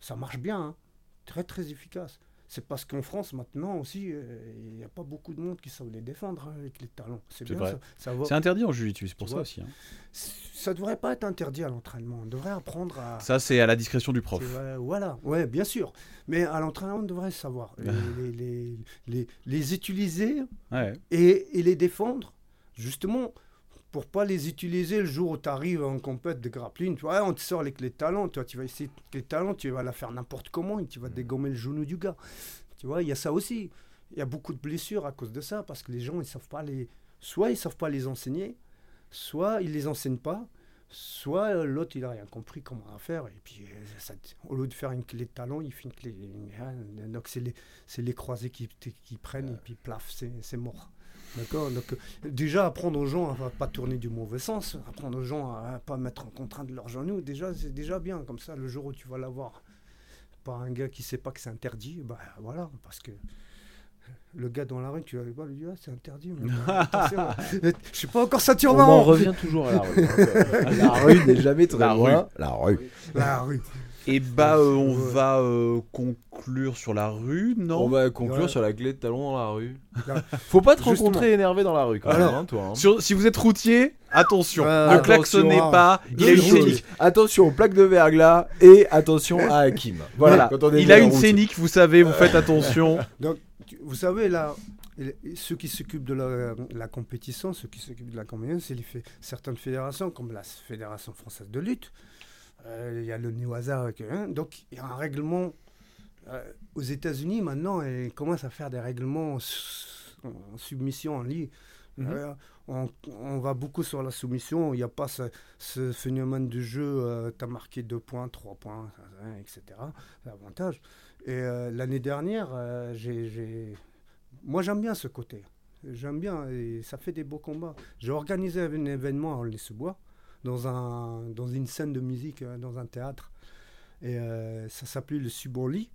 Speaker 4: Ça marche bien. Hein. Très, très efficace. C'est parce qu'en France, maintenant aussi, euh, il n'y a pas beaucoup de monde qui savent les défendre hein, avec les talons.
Speaker 3: C'est bien ça. C'est interdit en jiu c'est pour ça aussi. Hein.
Speaker 4: Ça ne devrait pas être interdit à l'entraînement. On devrait apprendre à.
Speaker 3: Ça, c'est à la discrétion du prof.
Speaker 4: voilà, ouais, bien sûr. Mais à l'entraînement, on devrait savoir. les, les, les, utiliser et, et les défendre, justement pour pas les utiliser le jour où tu arrives en compète de grappling. Tu vois, on te sort les talents, tu, vois, tu vas essayer les talents, tu vas la faire n'importe comment et tu vas dégommer le genou du gars. Tu vois, il y a ça aussi. Il y a beaucoup de blessures à cause de ça parce que les gens, ils savent pas les. Soit ils savent pas les enseigner, soit ils les enseignent pas, soit l'autre il a rien compris comment faire et puis euh, au lieu de faire une clé de talon, il fait une clé. Donc c'est les, les croisés qui, qui prennent et puis plaf, c'est mort. D'accord Donc, euh, déjà, apprendre aux gens à ne pas tourner du mauvais sens, apprendre aux gens à ne pas mettre en contrainte leurs genoux, déjà, c'est déjà bien. Comme ça, le jour où tu vas l'avoir par un gars qui ne sait pas que c'est interdit, bah voilà, parce que le gars dans la rue, tu vas lui dire, ah, c'est interdit. je suis pas encore ça
Speaker 3: On en revient toujours à la rue.
Speaker 2: la rue n'est jamais très loin. La rue.
Speaker 4: La rue.
Speaker 3: Et bah, euh, on va euh, conclure sur la rue, non
Speaker 2: On va conclure sur la clé de talon dans la rue. Faut pas te rencontrer énervé dans la rue, quand même, hein, toi.
Speaker 3: Hein. si vous êtes routier, attention, ne klaxonnez hein. pas. Il a une scénique.
Speaker 2: Attention aux plaques de verglas et attention à Hakim. Voilà.
Speaker 3: il a une scénique, vous savez, vous faites attention.
Speaker 4: Donc, vous savez, là, ceux qui s'occupent de la, compétition, ceux qui s'occupent de la compétition, c'est certaines fédérations, comme la Fédération française de lutte. Euh, il y a le New Hasard. Hein, donc, il y a un règlement. Euh, aux États-Unis, maintenant, ils commencent à faire des règlements en submission en ligne. Mhm. Euh, on, va beaucoup sur la soumission. Il n'y a pas ce, phénomène de jeu, tu as marqué 2 points, 3 points, etc. L'avantage. Et l'année dernière, j'ai, moi j'aime bien ce côté. J'aime bien et ça fait des beaux combats. J'ai organisé un événement à Aulnay-sous-Bois, dans, un, dans une scène de musique, euh, dans un théâtre. Et euh, ça s'appelait le Subonli.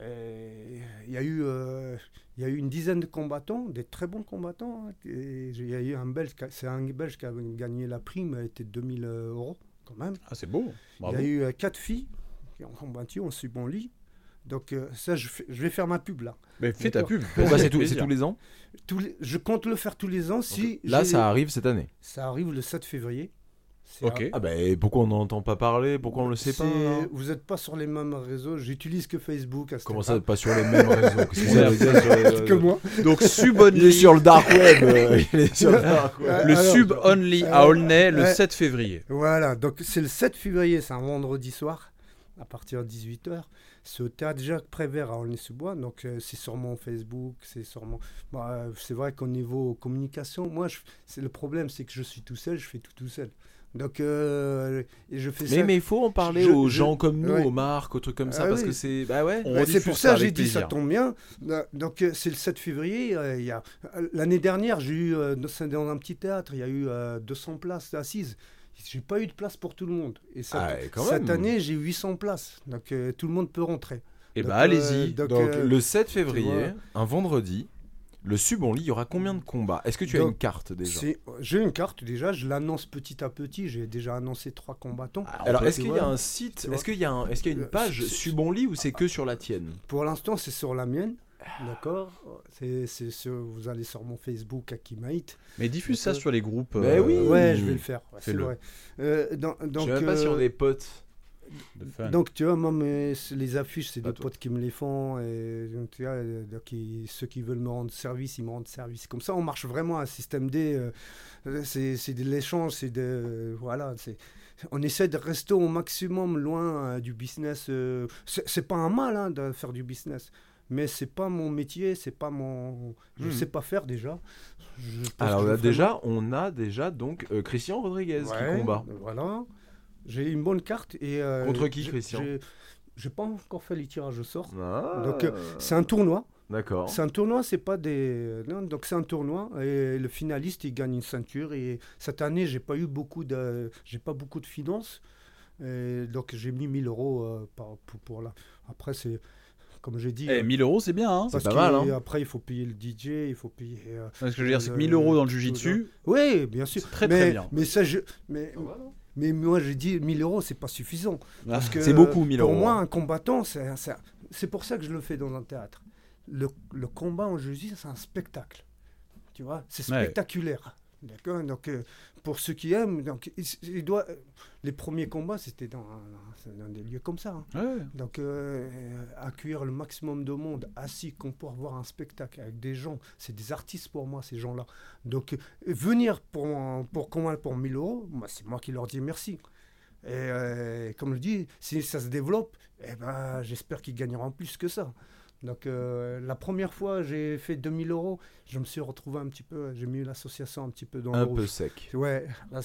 Speaker 4: Et Il y, a eu, euh, il y a eu une dizaine de combattants, des très bons combattants. hein. Et il y a eu un Belge, qui a- c'est un Belge qui a gagné la prime, elle était 2000 euros quand même.
Speaker 3: Ah, c'est beau.
Speaker 4: Il y a eu euh, quatre filles qui ont combattu en Subonli. Donc euh, ça, je, fais- je vais faire ma pub là.
Speaker 3: Mais fais ta pub.
Speaker 2: Pourquoi c'est tous- c'est
Speaker 3: plaisir.
Speaker 2: tous les ans
Speaker 4: Tous les- je compte le faire tous les ans. Si
Speaker 2: Là, ça arrive cette année.
Speaker 4: ça arrive le 7 février.
Speaker 3: Ok.
Speaker 2: Ah bah et pourquoi on n'en entend pas parler? Pourquoi on le sait pas là
Speaker 4: Vous n'êtes pas sur les mêmes réseaux. J'utilise que Facebook.
Speaker 2: Comment ça, pas sur les mêmes réseaux? Qu'est-ce que sur les-
Speaker 4: que moi.
Speaker 3: Donc Sub Only,
Speaker 2: Il est sur le dark web. euh, il est sur le dark web.
Speaker 4: Ouais.
Speaker 3: le
Speaker 4: Alors,
Speaker 3: Sub Only à
Speaker 4: euh,
Speaker 3: Aulnay le
Speaker 4: ouais.
Speaker 3: 7 février.
Speaker 4: Voilà, donc c'est le 7 février, c'est un vendredi soir, à partir de 18h. C'est au théâtre Jacques Prévert à Aulnay-sous-Bois, donc euh, c'est sur mon Facebook, c'est sur mon... Bah, euh, c'est vrai qu'au niveau communication, moi, je- c'est le problème, c'est que je suis tout seul, je fais tout tout seul. Donc, euh, je fais
Speaker 2: Mais
Speaker 4: ça...
Speaker 2: mais il faut en parler
Speaker 4: Je-
Speaker 2: aux
Speaker 4: je-
Speaker 2: gens comme nous,
Speaker 4: ouais.
Speaker 2: aux marques, aux trucs comme ça,
Speaker 4: Ah
Speaker 2: parce
Speaker 4: oui.
Speaker 2: que c'est bah ouais.
Speaker 4: Ouais, c'est pour ça que j'ai dit ça tombe bien. Euh, Donc euh, c'est le 7 février. euh, il y a l'année dernière j'ai eu euh, dans- un petit théâtre il y a eu euh, 200 places assises. J'ai pas eu de place pour tout le monde. Et cette,
Speaker 2: Ah, quand
Speaker 4: cette
Speaker 2: même.
Speaker 4: année j'ai 800 places. Donc euh, tout le monde peut rentrer.
Speaker 3: Et
Speaker 4: Donc,
Speaker 3: bah
Speaker 4: euh,
Speaker 3: allez-y.
Speaker 4: donc,
Speaker 2: Donc
Speaker 4: euh,
Speaker 2: le 7
Speaker 4: tu
Speaker 2: février, un vendredi, le Subonli, il y aura combien de combats? Est-ce que tu as une carte déjà?
Speaker 4: J'ai une carte déjà, je l'annonce petit à petit. J'ai déjà annoncé trois combattants.
Speaker 2: Alors
Speaker 3: on peut-
Speaker 2: est-ce qu'il y a un site. Est-ce qu'il y a un- est-ce qu'il y a une
Speaker 4: Euh,
Speaker 2: page
Speaker 4: c'est-
Speaker 2: Subonli ou c'est que sur la tienne?
Speaker 4: Pour l'instant, c'est sur la mienne. D'accord? C'est, Vous allez sur mon Facebook, Akimate.
Speaker 3: Mais diffuse ça sur les groupes.
Speaker 2: Mais oui.
Speaker 4: Ouais, je vais le faire. ouais, c'est
Speaker 3: Fais-le.
Speaker 4: vrai. Euh, dans- donc,
Speaker 2: Je sais même pas si on
Speaker 4: euh,
Speaker 2: est potes.
Speaker 4: Donc, tu vois, moi, mes- les affiches, c'est des
Speaker 2: toi.
Speaker 4: potes qui me les font. Et tu vois, euh, donc, ils- ceux qui veulent me rendre service, ils me rendent service. Comme ça, on marche vraiment à un système D. euh, euh, c'est c'est de l'échange, c'est de. voilà, c'est. On essaie de rester au maximum loin euh, du business. euh, c'est c'est pas un mal hein, de faire du business, mais c'est pas mon métier, c'est pas mon. Je
Speaker 2: Mhm.
Speaker 4: sais pas faire déjà.
Speaker 2: Alors là, déjà, on a déjà donc euh, Christian Rodriguez
Speaker 4: Ouais,
Speaker 2: qui combat.
Speaker 4: Voilà. J'ai une bonne carte. et euh,
Speaker 2: Contre qui, Christian
Speaker 4: j'ai- pas encore fait les tirages au sort.
Speaker 2: Ah,
Speaker 4: Donc, euh, C'est un tournoi.
Speaker 2: D'accord.
Speaker 4: C'est un tournoi, c'est pas des. Non, donc c'est un tournoi et le finaliste il gagne une ceinture. Et cette année, j'ai pas eu beaucoup de, j'ai pas beaucoup de finances. Et donc j'ai mis 1000 euros euh, par- pour, pour là. Après c'est, comme j'ai dit.
Speaker 3: Eh,
Speaker 4: euh,
Speaker 3: 1000 euros, c'est bien. Hein
Speaker 2: C'est pas mal, hein.
Speaker 4: Après il faut payer le DJ, il faut payer. euh,
Speaker 3: Ce que je veux dire, c'est que
Speaker 4: le-
Speaker 3: 1000 euros dans le jujitsu,
Speaker 4: Oui, bien sûr.
Speaker 3: C'est très,
Speaker 4: mais,
Speaker 3: très bien.
Speaker 4: Mais ça, je, mais, mais moi j'ai dit 1000 euros, c'est pas suffisant. Parce que
Speaker 2: C'est beaucoup, 1000
Speaker 4: Pour
Speaker 2: euros,
Speaker 4: moi,
Speaker 2: hein.
Speaker 4: un combattant, c'est c'est- pour ça que je le fais dans un théâtre. Le, le combat en jiu c'est un spectacle. Tu vois, c'est
Speaker 3: Ouais.
Speaker 4: spectaculaire. D'accord? Donc, euh, pour ceux qui aiment, donc, il, il doit, euh, les premiers combats, c'était dans, un- dans des lieux comme ça. hein.
Speaker 3: Ouais.
Speaker 4: Donc, euh, accueillir le maximum de monde assis, qu'on peut voir un spectacle avec des gens, c'est des artistes pour moi, ces gens-là. Donc, euh, venir pour, pour combattre pour 1000 euros, moi, c'est moi qui leur dis merci. Et euh, comme je dis, si ça se développe, eh ben, j'espère qu'ils gagneront plus que ça. Donc, euh, la première fois, j'ai fait 2000 euros, je me suis retrouvé un petit peu, j'ai mis l'association un petit peu dans
Speaker 2: Un
Speaker 4: le
Speaker 2: peu
Speaker 4: rouge.
Speaker 2: sec.
Speaker 4: Ouais, là,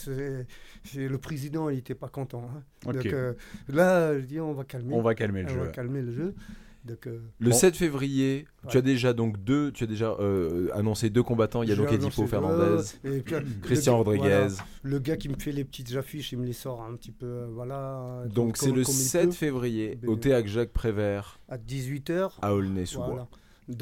Speaker 4: le président, il n'était pas content. hein. Donc, euh, là, je dis, on va calmer.
Speaker 3: On va calmer le
Speaker 4: On
Speaker 3: jeu.
Speaker 4: va calmer le jeu. Donc, euh,
Speaker 2: Le
Speaker 3: Bon.
Speaker 2: 7 février, tu as déjà donc deux, tu as déjà euh, annoncé deux combattants. Il y a donc Edipo Fernandez,
Speaker 4: deux, et puis, le
Speaker 2: Christian Rodriguez.
Speaker 4: voilà, le gars qui me fait les petites affiches, il me les sort un petit peu. euh, Voilà.
Speaker 2: Donc c'est le
Speaker 4: comme il
Speaker 2: 7
Speaker 4: peut,
Speaker 2: février
Speaker 4: Ben-
Speaker 2: au théâtre Jacques Prévert
Speaker 4: À 18h.
Speaker 2: à Aulnay-sous-Bois.
Speaker 4: Voilà.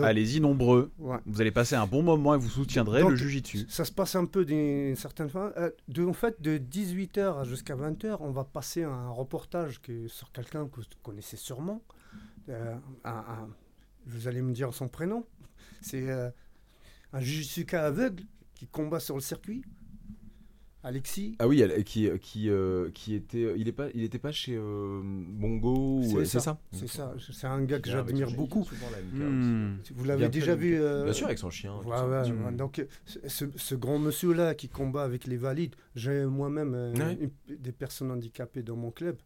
Speaker 3: Allez-y nombreux.
Speaker 4: ouais.
Speaker 3: Vous allez passer un bon moment et vous soutiendrez
Speaker 4: Donc,
Speaker 3: le jujitsu.
Speaker 4: Ça se passe un peu d'une certaine fin. Euh, de, en fait, de 18h jusqu'à 20h, on va passer un reportage que, sur quelqu'un que vous connaissez sûrement. Euh, un- un- vous allez me dire son prénom. C'est euh, un jujitsuka aveugle qui combat sur le circuit. Alexis.
Speaker 2: Ah oui, qui qui euh, qui était, il est pas, il était pas chez euh, Bongo ou
Speaker 4: C'est ça,
Speaker 2: ça?
Speaker 4: C'est ça. C'est un gars que j'admire beaucoup.
Speaker 3: Hmm.
Speaker 4: Vous l'avez
Speaker 2: Bien
Speaker 4: déjà vu euh,
Speaker 2: Bien sûr avec son chien.
Speaker 4: Ouais, ouais,
Speaker 3: Mm.
Speaker 4: ouais. Donc, euh, ce, ce grand monsieur-là qui combat avec les valides, j'ai moi-même euh,
Speaker 2: Ouais.
Speaker 4: des personnes handicapées dans mon club.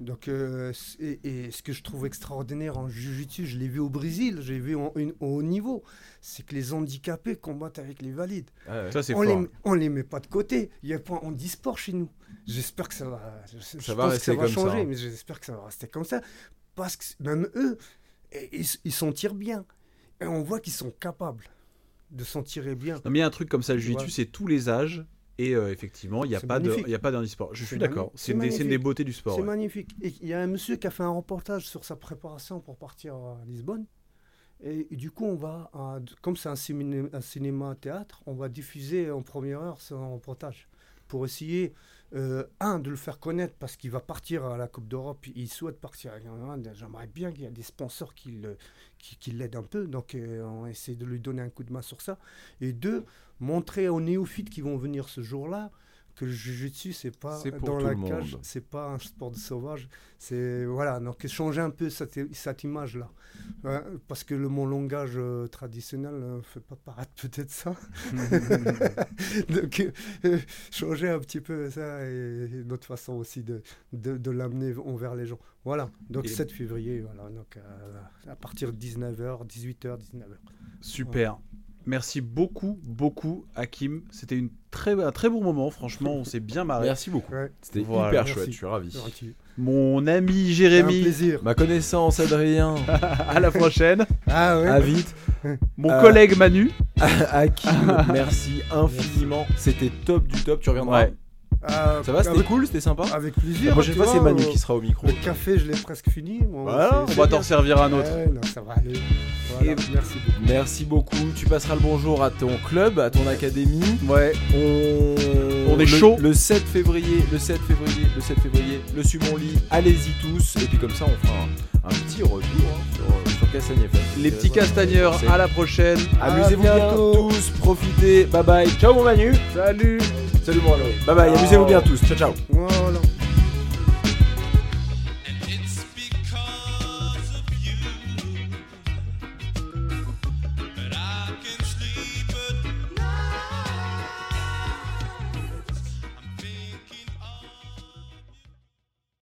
Speaker 4: Donc, euh, et, et ce que je trouve extraordinaire en Jiu-Jitsu, je l'ai vu au Brésil, j'ai vu en, une- au haut niveau, c'est que les handicapés combattent avec les valides.
Speaker 2: Ah ouais.
Speaker 3: Ça, c'est
Speaker 4: On
Speaker 3: fort.
Speaker 4: les, on les met pas de côté. Il y a pas, on dit sport chez nous. J'espère que ça va, je, je
Speaker 2: Ça va
Speaker 4: pense que
Speaker 2: rester
Speaker 4: ça va
Speaker 2: comme ça,
Speaker 4: changer,
Speaker 2: hein.
Speaker 4: mais j'espère que ça va rester comme ça. Parce que même eux, ils ils s'en tirent bien. Et on voit qu'ils sont capables. de s'en tirer bien.
Speaker 3: Non, mais il y a un truc comme ça, le jiu
Speaker 4: Ouais.
Speaker 3: c'est tous les âges. Et euh, effectivement, il n'y a, pas de- y a pas d'handisport. Je suis d'accord. C'est une, une des beautés du sport.
Speaker 4: C'est
Speaker 3: ouais.
Speaker 4: magnifique. Il y a un monsieur qui a fait un reportage sur sa préparation pour partir à Lisbonne. Et, et du coup, on va, à- comme c'est un, ciné- un cinéma-théâtre, on va diffuser en première heure son reportage pour essayer, euh, un, de le faire connaître parce qu'il va partir à la Coupe d'Europe, il souhaite partir. J'aimerais bien qu'il y ait des sponsors qui le- qui, qui l'aident un peu, donc euh, on essaie de lui donner un coup de main sur ça. Et deux, montrer aux néophytes qui vont venir ce jour-là que le jiu-jitsu c'est pas dans la cage, c'est pas un sport de sauvage, c'est voilà donc changer un peu cette, cette image là, parce que le mon langage euh, traditionnel ne fait pas paraître peut-être ça, donc euh, changer un petit peu ça et, et notre façon aussi de, de, de l'amener envers les gens. Voilà donc
Speaker 3: Et-
Speaker 4: 7 février voilà donc euh, à partir de 19h 18h 19h.
Speaker 3: Super. Merci beaucoup, beaucoup, Hakim. C'était une très, un très bon moment, franchement. On s'est bien marré.
Speaker 2: Merci beaucoup.
Speaker 4: Ouais,
Speaker 2: C'était
Speaker 3: Voilà.
Speaker 2: hyper
Speaker 4: Merci.
Speaker 2: chouette, je suis ravi.
Speaker 3: Mon ami Jérémy,
Speaker 4: plaisir.
Speaker 2: Ma connaissance, Adrien.
Speaker 3: à la prochaine.
Speaker 4: Ah ouais.
Speaker 2: À vite.
Speaker 3: Mon
Speaker 2: Euh,
Speaker 3: collègue Manu.
Speaker 2: Hakim, merci infiniment. C'était top du top. Tu reviendras.
Speaker 3: Ouais.
Speaker 4: Ah,
Speaker 2: Ça va, c'était cool, c'était sympa.
Speaker 4: avec plaisir.
Speaker 2: La prochaine fois, c'est Manu
Speaker 4: euh,
Speaker 2: qui sera au micro.
Speaker 4: Le café, je l'ai presque fini.
Speaker 2: Voilà,
Speaker 3: On va t'en servir un autre.
Speaker 4: Ouais, non, ça va aller. Voilà,
Speaker 2: Et-
Speaker 4: merci beaucoup.
Speaker 2: Merci beaucoup. Tu passeras le bonjour à ton club, à ton académie.
Speaker 3: Ouais.
Speaker 2: On,
Speaker 3: On est
Speaker 2: le,
Speaker 3: chaud.
Speaker 2: Le 7 février, le 7 février, le 7 février, le Sumon Lit, allez-y tous. Et puis comme ça, on fera un, un petit retour hein, sur, sur Cassagne FM.
Speaker 3: Les petits castagneurs, à la prochaine.
Speaker 2: Amusez-vous bien tous, profitez. Bye bye. Ciao mon Manu.
Speaker 3: Salut.
Speaker 2: Salut mon. Bye bye, amusez-vous bien tous. Ciao ciao.
Speaker 4: Voilà.